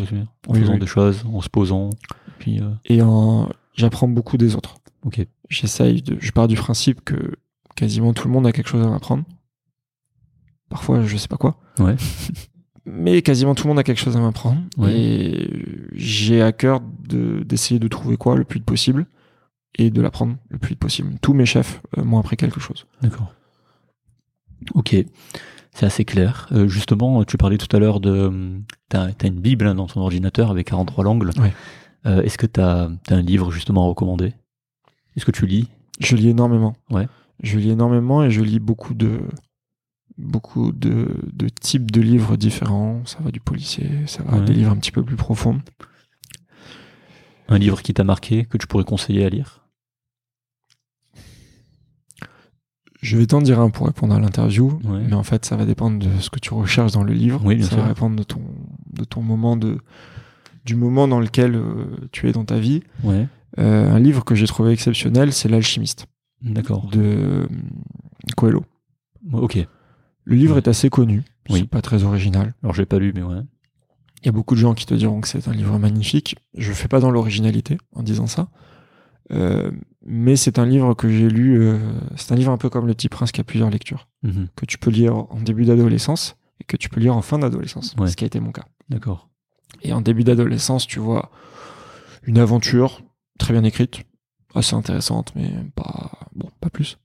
en Oui, faisant oui. des choses, en se posant, puis euh, Et en j'apprends beaucoup des autres. ok. J'essaye de je pars du principe que quasiment tout le monde a quelque chose à m'apprendre. Parfois, je sais pas quoi. Ouais. Mais quasiment tout le monde a quelque chose à m'apprendre. Ouais. Et j'ai à cœur de- d'essayer de trouver quoi le plus vite possible et de l'apprendre le plus vite possible. Tous mes chefs euh, m'ont appris quelque chose. D'accord. Ok. C'est assez clair. Euh, justement, tu parlais tout à l'heure de. Tu as, une Bible hein, dans ton ordinateur avec 43 langues. Ouais. Euh, Est-ce que tu as, un livre justement à recommander? Est-ce que tu lis? Je lis énormément. Ouais. Je lis énormément et je lis beaucoup de beaucoup de, de types de livres différents. Ça va du policier, ça va Ouais. des livres un petit peu plus profonds. Un livre qui t'a marqué, que tu pourrais conseiller à lire? Je vais t'en dire un pour répondre à l'interview, Ouais. mais en fait, ça va dépendre de ce que tu recherches dans le livre. Oui, bien ça sûr. va dépendre de ton, de ton moment de, du moment dans lequel euh, tu es dans ta vie. Ouais. Euh, un livre que j'ai trouvé exceptionnel, c'est L'Alchimiste D'accord. de euh, Coelho. Ok. Le livre Ouais. est assez connu, Oui. c'est pas très original. Alors, je l'ai pas lu, mais ouais. Il y a beaucoup de gens qui te diront que c'est un livre magnifique. Je fais pas dans l'originalité en disant ça. Euh, mais c'est un livre que j'ai lu. euh, c'est un livre un peu comme Le Petit Prince qui a plusieurs lectures. Mhm. Que tu peux lire en début d'adolescence et que tu peux lire en fin d'adolescence. Ouais. Ce qui a été mon cas. D'accord. Et en début d'adolescence, tu vois une aventure très bien écrite, assez intéressante, mais pas, bon, pas plus.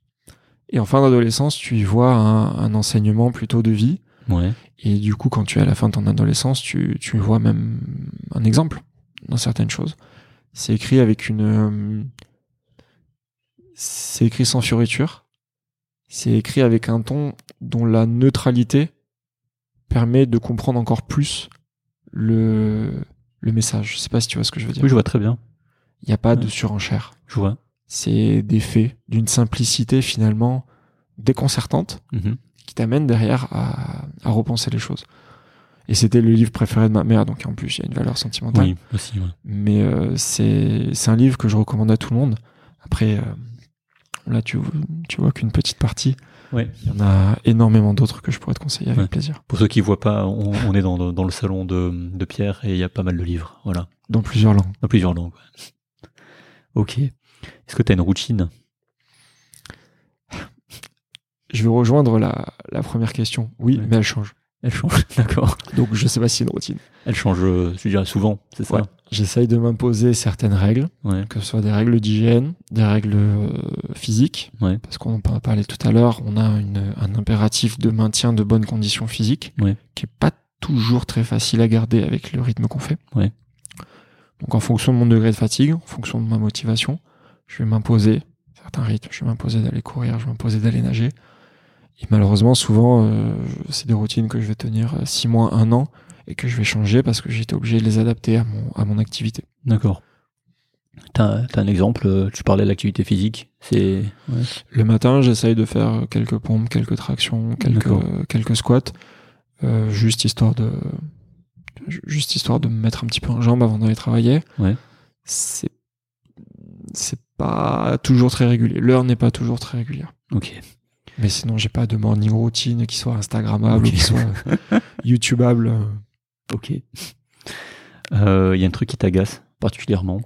Et en fin d'adolescence, tu y vois un, un enseignement plutôt de vie. Ouais. Et du coup, quand tu es à la fin de ton adolescence, tu, tu vois même un exemple dans certaines choses. C'est écrit avec une. euh, C'est écrit sans fioriture. C'est écrit avec un ton dont la neutralité permet de comprendre encore plus le, le message. Je sais pas si tu vois ce que je veux dire. Oui, je vois très bien. Il n'y a pas de surenchère. Je vois. C'est des faits d'une simplicité finalement déconcertante Mhm. qui t'amène derrière à, à repenser les choses. Et c'était le livre préféré de ma mère, donc en plus il y a une valeur sentimentale. Oui, aussi. ouais. Mais euh, c'est c'est un livre que je recommande à tout le monde. Après, euh, là tu, tu vois qu'une petite partie. Ouais. Il y en a énormément d'autres que je pourrais te conseiller avec Ouais. plaisir. Pour ceux qui voient pas, on, on est dans, dans le salon de, de Pierre et il y a pas mal de livres. Voilà. Dans plusieurs langues. Dans plusieurs langues. ouais. Ok. Est-ce que tu as une routine? Je vais rejoindre la, la première question. Oui, mais elle change. Elle change. D'accord. Donc je sais pas si c'est une routine. Elle change, euh, je dirais souvent, c'est ça? J'essaye de m'imposer certaines règles, Ouais. que ce soit des règles d'hygiène, des règles euh, physiques, Ouais. parce qu'on en a parlé tout à l'heure, on a une- un impératif de maintien de bonnes conditions physiques, Ouais. qui est pas toujours très facile à garder avec le rythme qu'on fait. Donc en fonction de mon degré de fatigue, en fonction de ma motivation, je vais m'imposer certains rythmes. Je vais m'imposer d'aller courir, je vais m'imposer d'aller nager. Et malheureusement, souvent, euh, c'est des routines que je vais tenir euh, six mois, un an, et que je vais changer parce que j'ai été obligé de les adapter à mon, à mon activité. D'accord. T'as as un exemple euh, Tu parlais de l'activité physique. C'est. Ouais. Le matin, j'essaye de faire quelques pompes, quelques tractions, quelques, quelques squats, euh, juste histoire de, juste histoire de me mettre un petit peu en jambe avant d'aller travailler. Ouais. C'est, c'est pas toujours très régulier. L'heure n'est pas toujours très régulière. Ok. Mais sinon, j'ai pas de morning routine qui soit Instagrammable ou qui soit YouTubeable. Ok. Euh, Il y a un truc qui t'agace particulièrement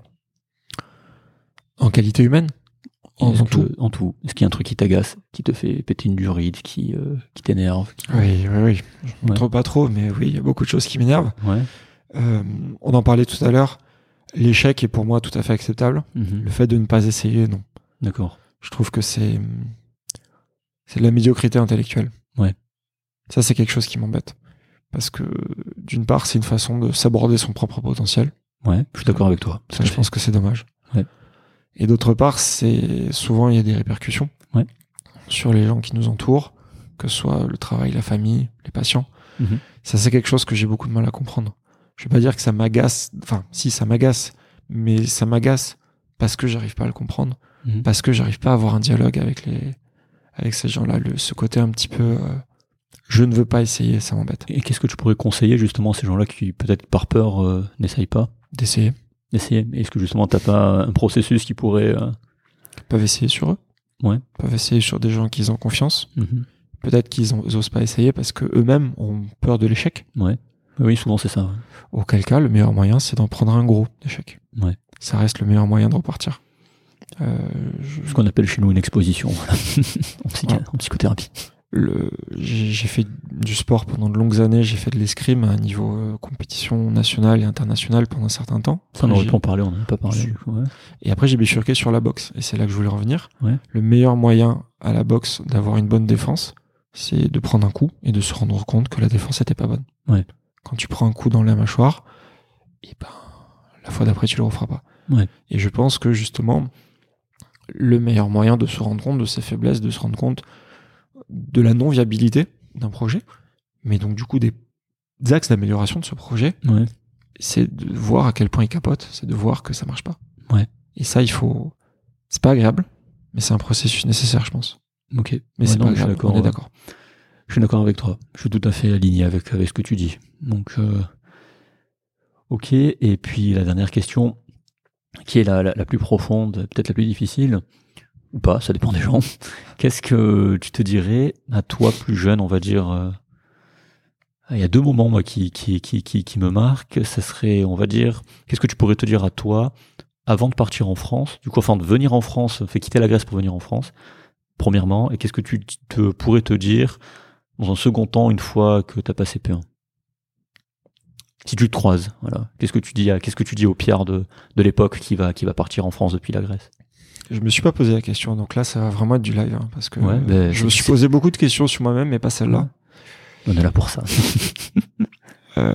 En qualité humaine En, en tout En tout. Est-ce qu'il y a un truc qui t'agace, qui te fait péter une durite, qui, euh, qui t'énerve qui- Oui, oui, oui. Je Ouais. montre pas trop, mais oui, il y a beaucoup de choses qui m'énervent. Ouais. Euh, on en parlait tout à l'heure. L'échec est pour moi tout à fait acceptable. Mhm. Le fait de ne pas essayer, non. D'accord. Je trouve que c'est c'est de la médiocrité intellectuelle. Ouais. Ça, c'est quelque chose qui m'embête. Parce que, d'une part, c'est une façon de s'aborder son propre potentiel. Ouais, je suis d'accord avec toi. Ça, je pense que c'est dommage. Ouais. Et d'autre part, c'est souvent, il y a des répercussions Ouais. sur les gens qui nous entourent, que ce soit le travail, la famille, les patients. Mhm. Ça, c'est quelque chose que j'ai beaucoup de mal à comprendre. Je vais pas dire que ça m'agace, enfin, si, ça m'agace, mais ça m'agace parce que j'arrive pas à le comprendre, Mhm. parce que j'arrive pas à avoir un dialogue avec les, avec ces gens-là. Ce côté un petit peu, euh, je ne veux pas essayer, ça m'embête. Et qu'est-ce que tu pourrais conseiller justement à ces gens-là qui peut-être par peur euh, n'essayent pas D'essayer. d'essayer Est-ce que justement t'as pas un processus qui pourrait euh, Ils peuvent essayer sur eux. Ouais. Ils peuvent essayer sur des gens qu'ils ont confiance. mhm. Peut-être qu'ils ont- ils osent pas essayer parce que eux-mêmes ont peur de l'échec. Ouais. Oui, souvent c'est ça. ouais. Auquel cas, le meilleur moyen, c'est d'en prendre un gros échec. Ouais. Ça reste le meilleur moyen de repartir. Euh, je- Ce qu'on appelle chez nous une exposition voilà. en, Ouais. en psychothérapie. Le- j'ai fait du sport pendant de longues années. J'ai fait de l'escrime à un niveau euh, compétition nationale et internationale pendant un certain temps. Ça, on aurait pu en parler, on n'en a pas parlé. Je- ouais. Et après, j'ai bifurqué sur la boxe. Et c'est là que je voulais revenir. Ouais. Le meilleur moyen à la boxe d'avoir une bonne défense, c'est de prendre un coup et de se rendre compte que la défense était pas bonne. Ouais. Quand tu prends un coup dans la mâchoire, et ben, la fois d'après, tu le referas pas. Et je pense que justement, le meilleur moyen de se rendre compte de ses faiblesses, de se rendre compte de la non-viabilité d'un projet, mais donc du coup des axes d'amélioration de ce projet, Ouais. c'est de voir à quel point il capote, c'est de voir que ça marche pas. Ouais. Et ça, il faut. C'est pas agréable, mais c'est un processus nécessaire, je pense. Ok. Mais Ouais, c'est pas d'accord, on est d'accord. Je suis d'accord avec toi. Je suis tout à fait aligné avec, avec ce que tu dis. Donc, euh, ok. Et puis la dernière question, qui est la, la, la plus profonde, peut-être la plus difficile, ou pas, ça dépend des gens. Qu'est-ce que tu te dirais à toi plus jeune, on va dire euh, Il y a deux moments moi qui qui, qui, qui, qui me marquent. Ça serait, on va dire, qu'est-ce que tu pourrais te dire à toi avant de partir en France, du coup, enfin de venir en France, fait quitter la Grèce pour venir en France, premièrement, et qu'est-ce que tu te, pourrais te dire dans un second temps, une fois que tu as passé P1 Si tu te croises, voilà. Qu'est-ce que tu dis qu'est-ce que tu dis au Pierre de, de l'époque qui va, qui va partir en France depuis la Grèce? Je me suis pas posé la question, donc là, ça va vraiment être du live, hein, parce que Ouais, ben, je me suis posé beaucoup de questions sur moi-même, mais pas celle-là. On est là pour ça. Euh,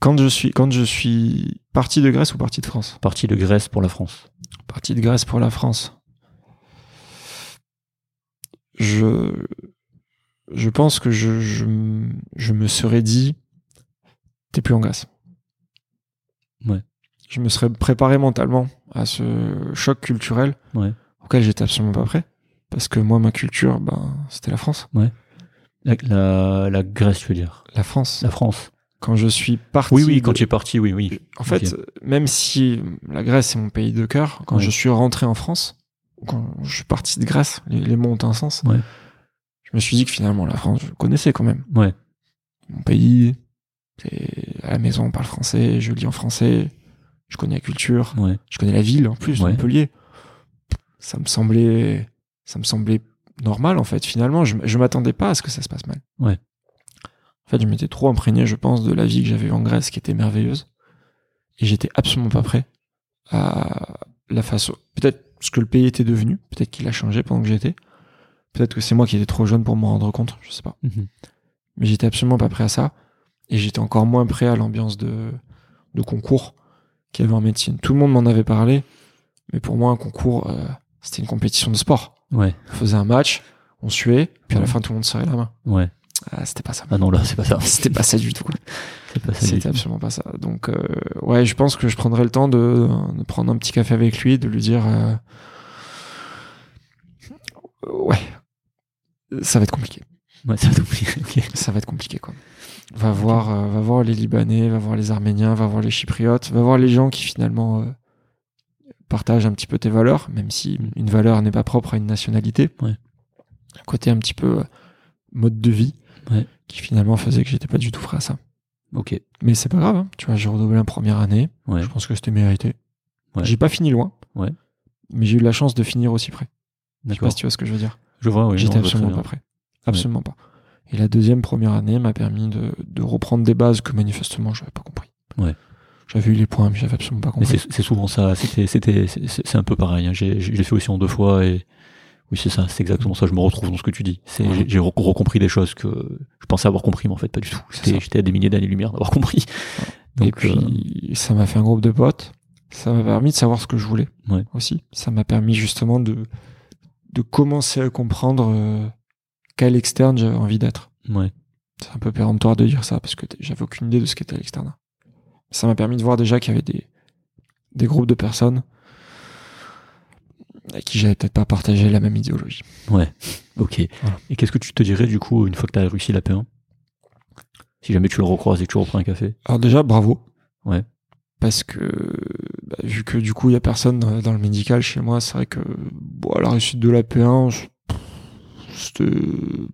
quand je suis, quand je suis parti de Grèce ou parti de France? Parti de Grèce pour la France. Parti de Grèce pour la France. Je, je pense que je, je, je me serais dit, t'es plus en Grèce. Ouais. Je me serais préparé mentalement à ce choc culturel Ouais. auquel j'étais absolument pas prêt. Parce que moi, ma culture, ben, c'était la France. La, la, la Grèce, tu veux dire? La France. La France. Quand je suis parti. Oui, oui, de- quand tu es parti, oui, oui. En fait, même si la Grèce est mon pays de cœur, quand Ouais. je suis rentré en France, quand je suis parti de Grèce, les, les mots ont un sens. Ouais. Je me suis dit que finalement la France, je connaissais quand même. Ouais. Mon pays, à la maison on parle français, je lis en français, je connais la culture, Ouais. je connais la ville en plus, Ouais. Montpellier. Ça me semblait, ça me semblait normal en fait. Finalement, je, je m'attendais pas à ce que ça se passe mal. Ouais. En fait, je m'étais trop imprégné, je pense, de la vie que j'avais eue en Grèce, qui était merveilleuse, et j'étais absolument pas prêt à la façon. Peut-être ce que le pays était devenu, peut-être qu'il a changé pendant que j'étais. Peut-être que c'est moi qui étais trop jeune pour m'en rendre compte, je sais pas. Mhm. Mais j'étais absolument pas prêt à ça. Et j'étais encore moins prêt à l'ambiance de, de concours qu'il y avait en médecine. Tout le monde m'en avait parlé, mais pour moi, un concours, euh, c'était une compétition de sport. Ouais. On faisait un match, on suait, puis à la fin, tout le monde serrait la main. Ouais. Ah, c'était pas ça. Ah non, là, c'est pas ça. C'était pas ça du tout. C'est pas ça. du C'était absolument pas ça. Donc, euh, ouais, je pense que je prendrai le temps de, de prendre un petit café avec lui, de lui dire, euh, ouais, ça va être compliqué. Ouais, ça va t'oublier. Ok. Ça va être compliqué, quoi. Va voir, euh, va voir les Libanais, va voir les Arméniens, va voir les Chypriotes, va voir les gens qui finalement euh, partagent un petit peu tes valeurs, même si Mm. une valeur n'est pas propre à une nationalité. Ouais. Un côté un petit peu euh, mode de vie, Ouais. qui finalement faisait que j'étais pas du tout prêt à ça. Ok. Mais c'est pas grave, hein. tu vois, j'ai redoublé en première année. Ouais. Je pense que c'était mérité. Ouais. J'ai pas fini loin. Ouais. Mais j'ai eu la chance de finir aussi près. Je sais pas si tu vois ce que je veux dire. Je vois, oui. J'étais très absolument pas prêt. Absolument pas. Et la deuxième première année m'a permis de, de reprendre des bases que manifestement j'avais pas compris. Ouais. J'avais eu les points, mais j'avais absolument pas compris. c'est souvent ça. C'était, c'était, c'est un peu pareil. hein. J'ai, je fait aussi en deux fois et oui, c'est ça. C'est exactement ça. Je me retrouve dans ce que tu dis. C'est, Ouais. j'ai, j'ai re- recompris des choses que je pensais avoir compris, mais en fait pas du tout. J'étais, à des milliers d'années-lumière d'avoir compris. Et Donc, puis, ça m'a fait un groupe de potes. Ça m'a permis de savoir ce que je voulais Ouais. aussi. Ça m'a permis justement de, de commencer à comprendre euh, quel externe j'avais envie d'être. ouais. C'est un peu péremptoire de dire ça parce que j'avais aucune idée de ce qu'était l'externat. Ça m'a permis de voir déjà qu'il y avait des, des groupes de personnes avec qui j'avais peut-être pas partagé la même idéologie. Ouais. Ok. Voilà. Et qu'est-ce que tu te dirais du coup une fois que tu as réussi la P1 Si jamais tu le recroises et que tu reprends un café? Alors déjà, bravo. Ouais. Parce que bah, vu que du coup il y a personne dans, dans le médical chez moi, c'est vrai que bon, à la réussite de la P1, je- c'était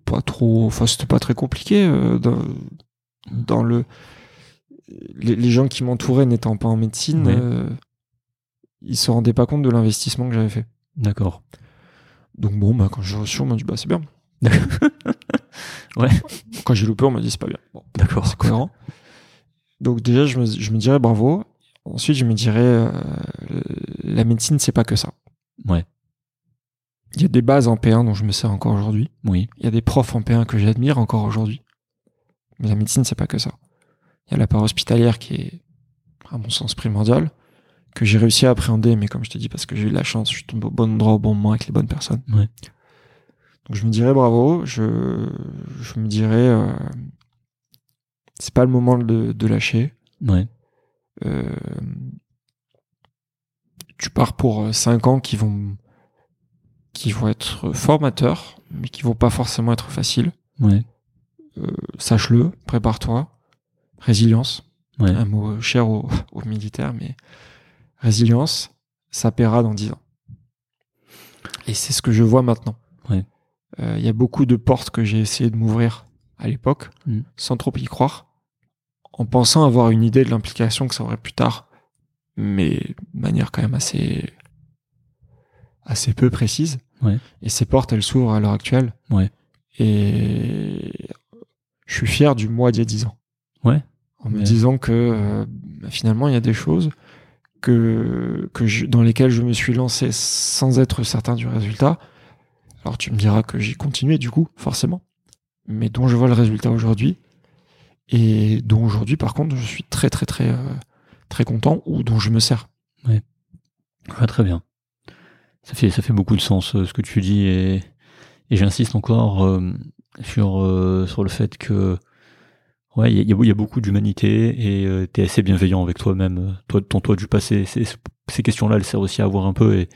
pas trop, enfin c'était pas très compliqué euh, dans, dans le les, les gens qui m'entouraient n'étant pas en médecine, Ouais. euh, ils se rendaient pas compte de l'investissement que j'avais fait. D'accord. Donc bon, bah quand j'ai reçu, on m'a dit bah c'est bien. Ouais. Quand j'ai loupé, on m'a dit c'est pas bien. Bon, D'accord. c'est cohérent. Donc déjà, je me, je me dirais bravo. Ensuite, je me dirais euh, la médecine, c'est pas que ça. Ouais. Il y a des bases en P1 dont je me sers encore aujourd'hui. Oui. Il y a des profs en P1 que j'admire encore aujourd'hui. Mais la médecine, c'est pas que ça. Il y a la part hospitalière qui est, à mon sens, primordiale, que j'ai réussi à appréhender, mais comme je te dis, parce que j'ai eu de la chance, je suis tombé au bon endroit au bon moment avec les bonnes personnes. Ouais. Donc je me dirais bravo, je, je me dirais, euh, c'est pas le moment de, de lâcher. Ouais. Euh, tu pars pour 5 ans qui vont qui vont être formateurs, mais qui vont pas forcément être faciles. Ouais. Euh, Sache-le, prépare-toi. Résilience, Ouais. un mot cher aux, aux militaires, mais résilience, ça paiera dans 10 ans. Et c'est ce que je vois maintenant. Ouais. Euh, Il y a beaucoup de portes que j'ai essayé de m'ouvrir à l'époque, Mm. sans trop y croire, en pensant avoir une idée de l'implication que ça aurait plus tard, mais de manière quand même assez assez peu précise. Ouais. Et ces portes, elles s'ouvrent à l'heure actuelle. Ouais. Et je suis fier du moi d'il y a 10 ans. Ouais. En me Ouais. disant que euh, finalement, il y a des choses que, que je- dans lesquelles je me suis lancé sans être certain du résultat. Alors tu me diras que j'ai continué du coup, forcément. Mais dont je vois le résultat aujourd'hui. Et dont aujourd'hui, par contre, je suis très très très euh, très content ou dont je me sers. Ouais, très bien. Ça fait, ça fait beaucoup de sens euh, ce que tu dis et, et j'insiste encore euh, sur, euh, sur le fait que ouais, il y, a- y beaucoup d'humanité et tu es assez bienveillant avec toi-même, euh, toi, ton toi du passé. Ces questions-là, elles servent aussi à voir un peu et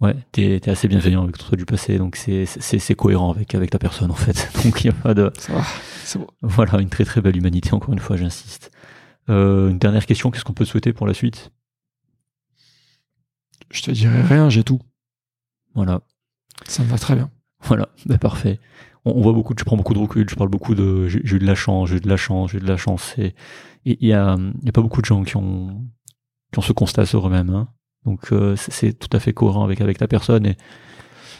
ouais, tu es, assez bienveillant avec ton toi du passé, donc c'est cohérent avec, avec ta personne en fait. Donc il n'y a pas de. Ça va. Voilà, une très très belle humanité, encore une fois, j'insiste. Euh, une dernière question, qu'est-ce qu'on peut te souhaiter pour la suite? Je te dirai rien, j'ai tout. Voilà. Ça me va très bien. Voilà, bah, parfait. On, on voit beaucoup, je prends beaucoup de recul, je parle beaucoup de j'ai eu de la chance, j'ai eu de la chance, j'ai eu de la chance. Et il y a, y a pas beaucoup de gens qui ont, qui ont ce constat sur eux-mêmes. hein. Donc euh, c'est tout à fait cohérent avec, avec ta personne. Et,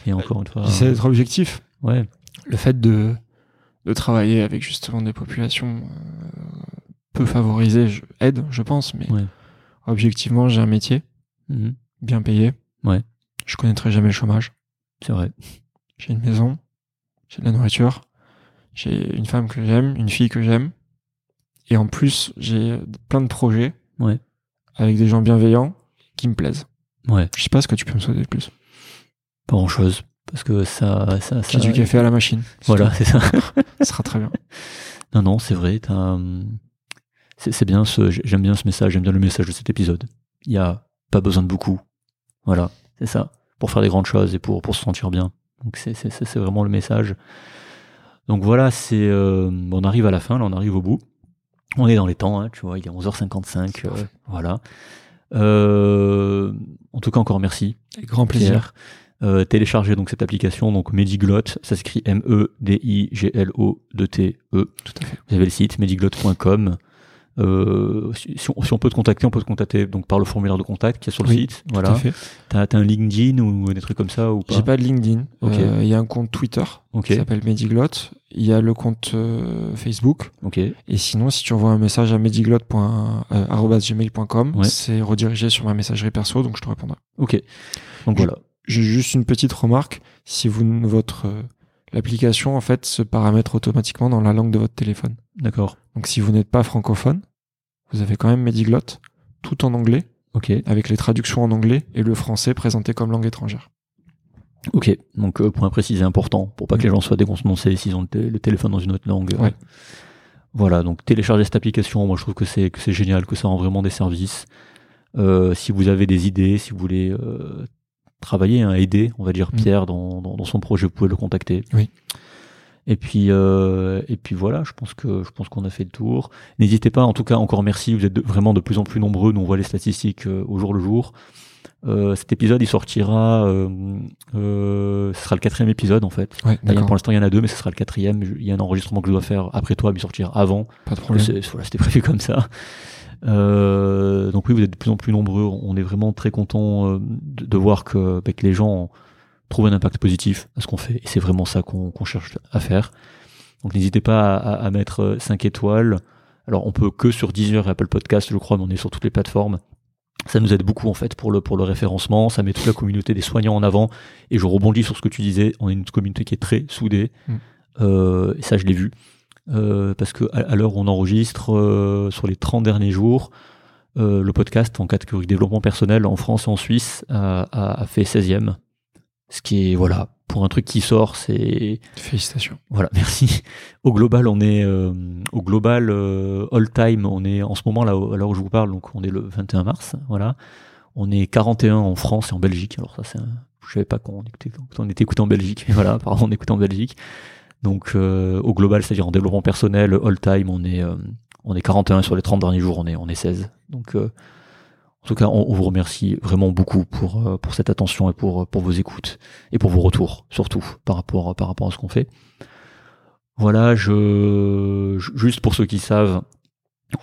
et encore une fois, J'essaie d'être objectif. ouais, le fait de, de travailler avec justement des populations euh, peu favorisées je- aide, je pense, mais Ouais. objectivement, j'ai un métier mhm, bien payé. Ouais. Je connaîtrai jamais le chômage. c'est vrai. J'ai une maison, j'ai de la nourriture, j'ai une femme que j'aime, une fille que j'aime, et en plus, j'ai plein de projets Ouais. avec des gens bienveillants qui me plaisent. Ouais, Je sais pas ce que tu peux me souhaiter de plus. pas grand chose. Parce que ça, ça, ça du café à la machine. Voilà, c'est ça. Ça sera très bien. Non, non, c'est vrai. c'est bien ce, j'aime bien ce message, j'aime bien le message de cet épisode. Il y a pas besoin de beaucoup. Voilà, c'est ça. Pour faire des grandes choses et pour, pour se sentir bien. Donc c'est, vraiment le message. Donc voilà, c'est, euh, on arrive à la fin, là, on arrive au bout. On est dans les temps, hein, tu vois, il est 11h55. euh, voilà. Euh, en tout cas, encore merci. Avec grand plaisir. Téléchargez donc cette application, donc Medigloot, ça s'écrit M-E-D-I-G-L-O-T-E. Tout à fait. Vous avez le site medigloot.com. Euh, si, si on, si on peut te contacter, on peut te contacter donc par le formulaire de contact qui est sur le Oui, site. Voilà. T'as as un LinkedIn ou des trucs comme ça ou pas J'ai pas de LinkedIn. Ok. Euh, Il y a un compte Twitter Ok. qui s'appelle Mediglot. Il y a le compte euh, Facebook. Ok. Et sinon, si tu envoies un message à mediglot.gmail.com, Ouais. c'est redirigé sur ma messagerie perso, donc je te répondrai. Ok. Donc voilà. J'ai juste une petite remarque. Si vous votre euh, l'application en fait se paramètre automatiquement dans la langue de votre téléphone. D'accord. Donc si vous n'êtes pas francophone, vous avez quand même Mediglot tout en anglais Ok. avec les traductions en anglais et le français présenté comme langue étrangère. Ok. Donc euh, point précisé important pour pas que les gens soient décontenancés s'ils ont le, té- le téléphone dans une autre langue. Ouais. Voilà. Donc téléchargez cette application. Moi je trouve que c'est que c'est génial, que ça rend vraiment des services. Euh, si vous avez des idées, si vous voulez euh, travailler, hein, aider, on va dire Mm. Pierre dans, dans, dans son projet, vous pouvez le contacter. Oui. Et puis euh, et puis voilà, je pense que je pense qu'on a fait le tour. N'hésitez pas, en tout cas encore merci, vous êtes de- vraiment de plus en plus nombreux. Nous on voit les statistiques euh, au jour le jour. Euh, cet épisode il sortira, ce sera le quatrième épisode en fait. Ouais, Là, pour l'instant il y en a deux, mais ce sera le quatrième. Il y a un enregistrement que je dois faire après toi, mais il sortira avant. Pas de problème. Voilà, c'était prévu comme ça. Euh, donc oui, vous êtes de plus en plus nombreux. On est vraiment très content euh, de, de voir que, bah, que les gens trouvent un impact positif à ce qu'on fait. Et c'est vraiment ça qu'on cherche à faire. Donc n'hésitez pas à, à- à mettre 5 étoiles. Alors on peut que sur Deezer et Apple Podcast, je crois, mais on est sur toutes les plateformes. Ça nous aide beaucoup en fait pour le, pour le référencement, ça met toute la communauté des soignants en avant. Et je rebondis sur ce que tu disais, on est une communauté qui est très soudée. Mm. Euh, et ça, je l'ai vu. Euh, parce que à, à l'heure où on enregistre, euh, sur les 30 derniers jours, euh, le podcast en catégorie développement personnel en France et en Suisse a, a- a fait 16e. Ce qui est, voilà, pour un truc qui sort, c'est Félicitations. voilà, merci. Au global, on est euh, au global euh, all time, on est en ce moment là à l'heure où je vous parle, donc on est le 21 mars, voilà. On est 41 en France et en Belgique. Alors ça, c'est, un- je savais pas qu'on écoutait, qu'on était écouté en Belgique, mais voilà, apparemment on écoute en Belgique. Donc euh, au global, c'est-à-dire en développement personnel, all time, on est euh, on est 41 sur les 30 derniers jours, on est on est 16. Donc euh, en tout cas, on, on vous remercie vraiment beaucoup pour pour cette attention et pour pour vos écoutes et pour vos retours surtout par rapport par rapport à ce qu'on fait. Voilà, je ju- juste pour ceux qui savent,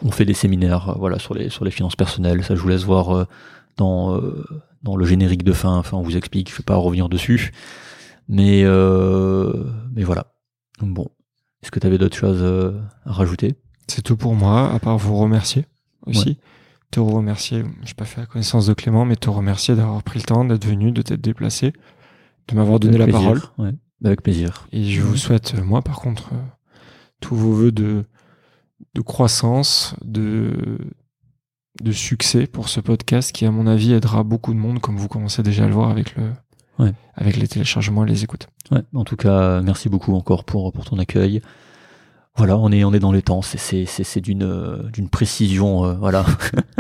on fait des séminaires voilà sur les sur les finances personnelles, ça je vous laisse voir dans dans le générique de fin, enfin on vous explique, je vais pas revenir dessus. Mais euh, mais voilà. Donc bon, est-ce que tu avais d'autres choses euh, à rajouter? C'est tout pour moi, à part vous remercier aussi. Te remercier, je n'ai pas fait la connaissance de Clément, mais te remercier d'avoir pris le temps, d'être venu, de t'être déplacé, de m'avoir donné la parole. ouais, avec plaisir. Et je vous souhaite, euh, moi par contre, euh, tous vos voeux de, de croissance, de, de succès pour ce podcast qui, à mon avis, aidera beaucoup de monde, comme vous commencez déjà à le voir avec, le, Ouais. avec les téléchargements et les écoutes. Ouais, en tout cas, merci beaucoup encore pour, pour ton accueil. Voilà, on est, on est dans les temps, c'est, d'une, euh, d'une précision, euh, voilà.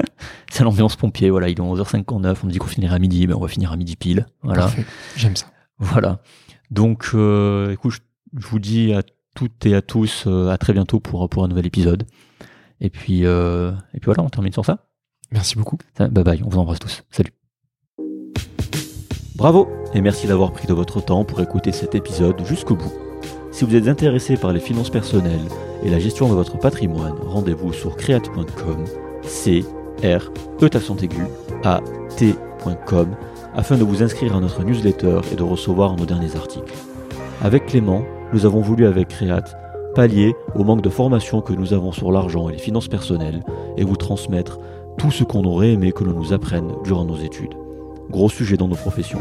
c'est l'ambiance pompier, voilà, il est 11h59, on me dit qu'on finirait à midi, ben on va finir à midi pile, voilà. J'aime ça. Voilà. Donc, euh, écoute, je, vous dis à toutes et à tous euh, à très bientôt pour, pour un nouvel épisode. Et puis, euh, et puis voilà, on termine sur ça. Merci beaucoup. Bye bye, on vous embrasse tous. Salut. Bravo et merci d'avoir pris de votre temps pour écouter cet épisode jusqu'au bout. Si vous êtes intéressé par les finances personnelles et la gestion de votre patrimoine, rendez-vous sur create.com, c r e aigu a afin de vous inscrire à notre newsletter et de recevoir nos derniers articles. Avec Clément, nous avons voulu avec Create pallier au manque de formation que nous avons sur l'argent et les finances personnelles et vous transmettre tout ce qu'on aurait aimé que l'on nous apprenne durant nos études. Gros sujet dans nos professions.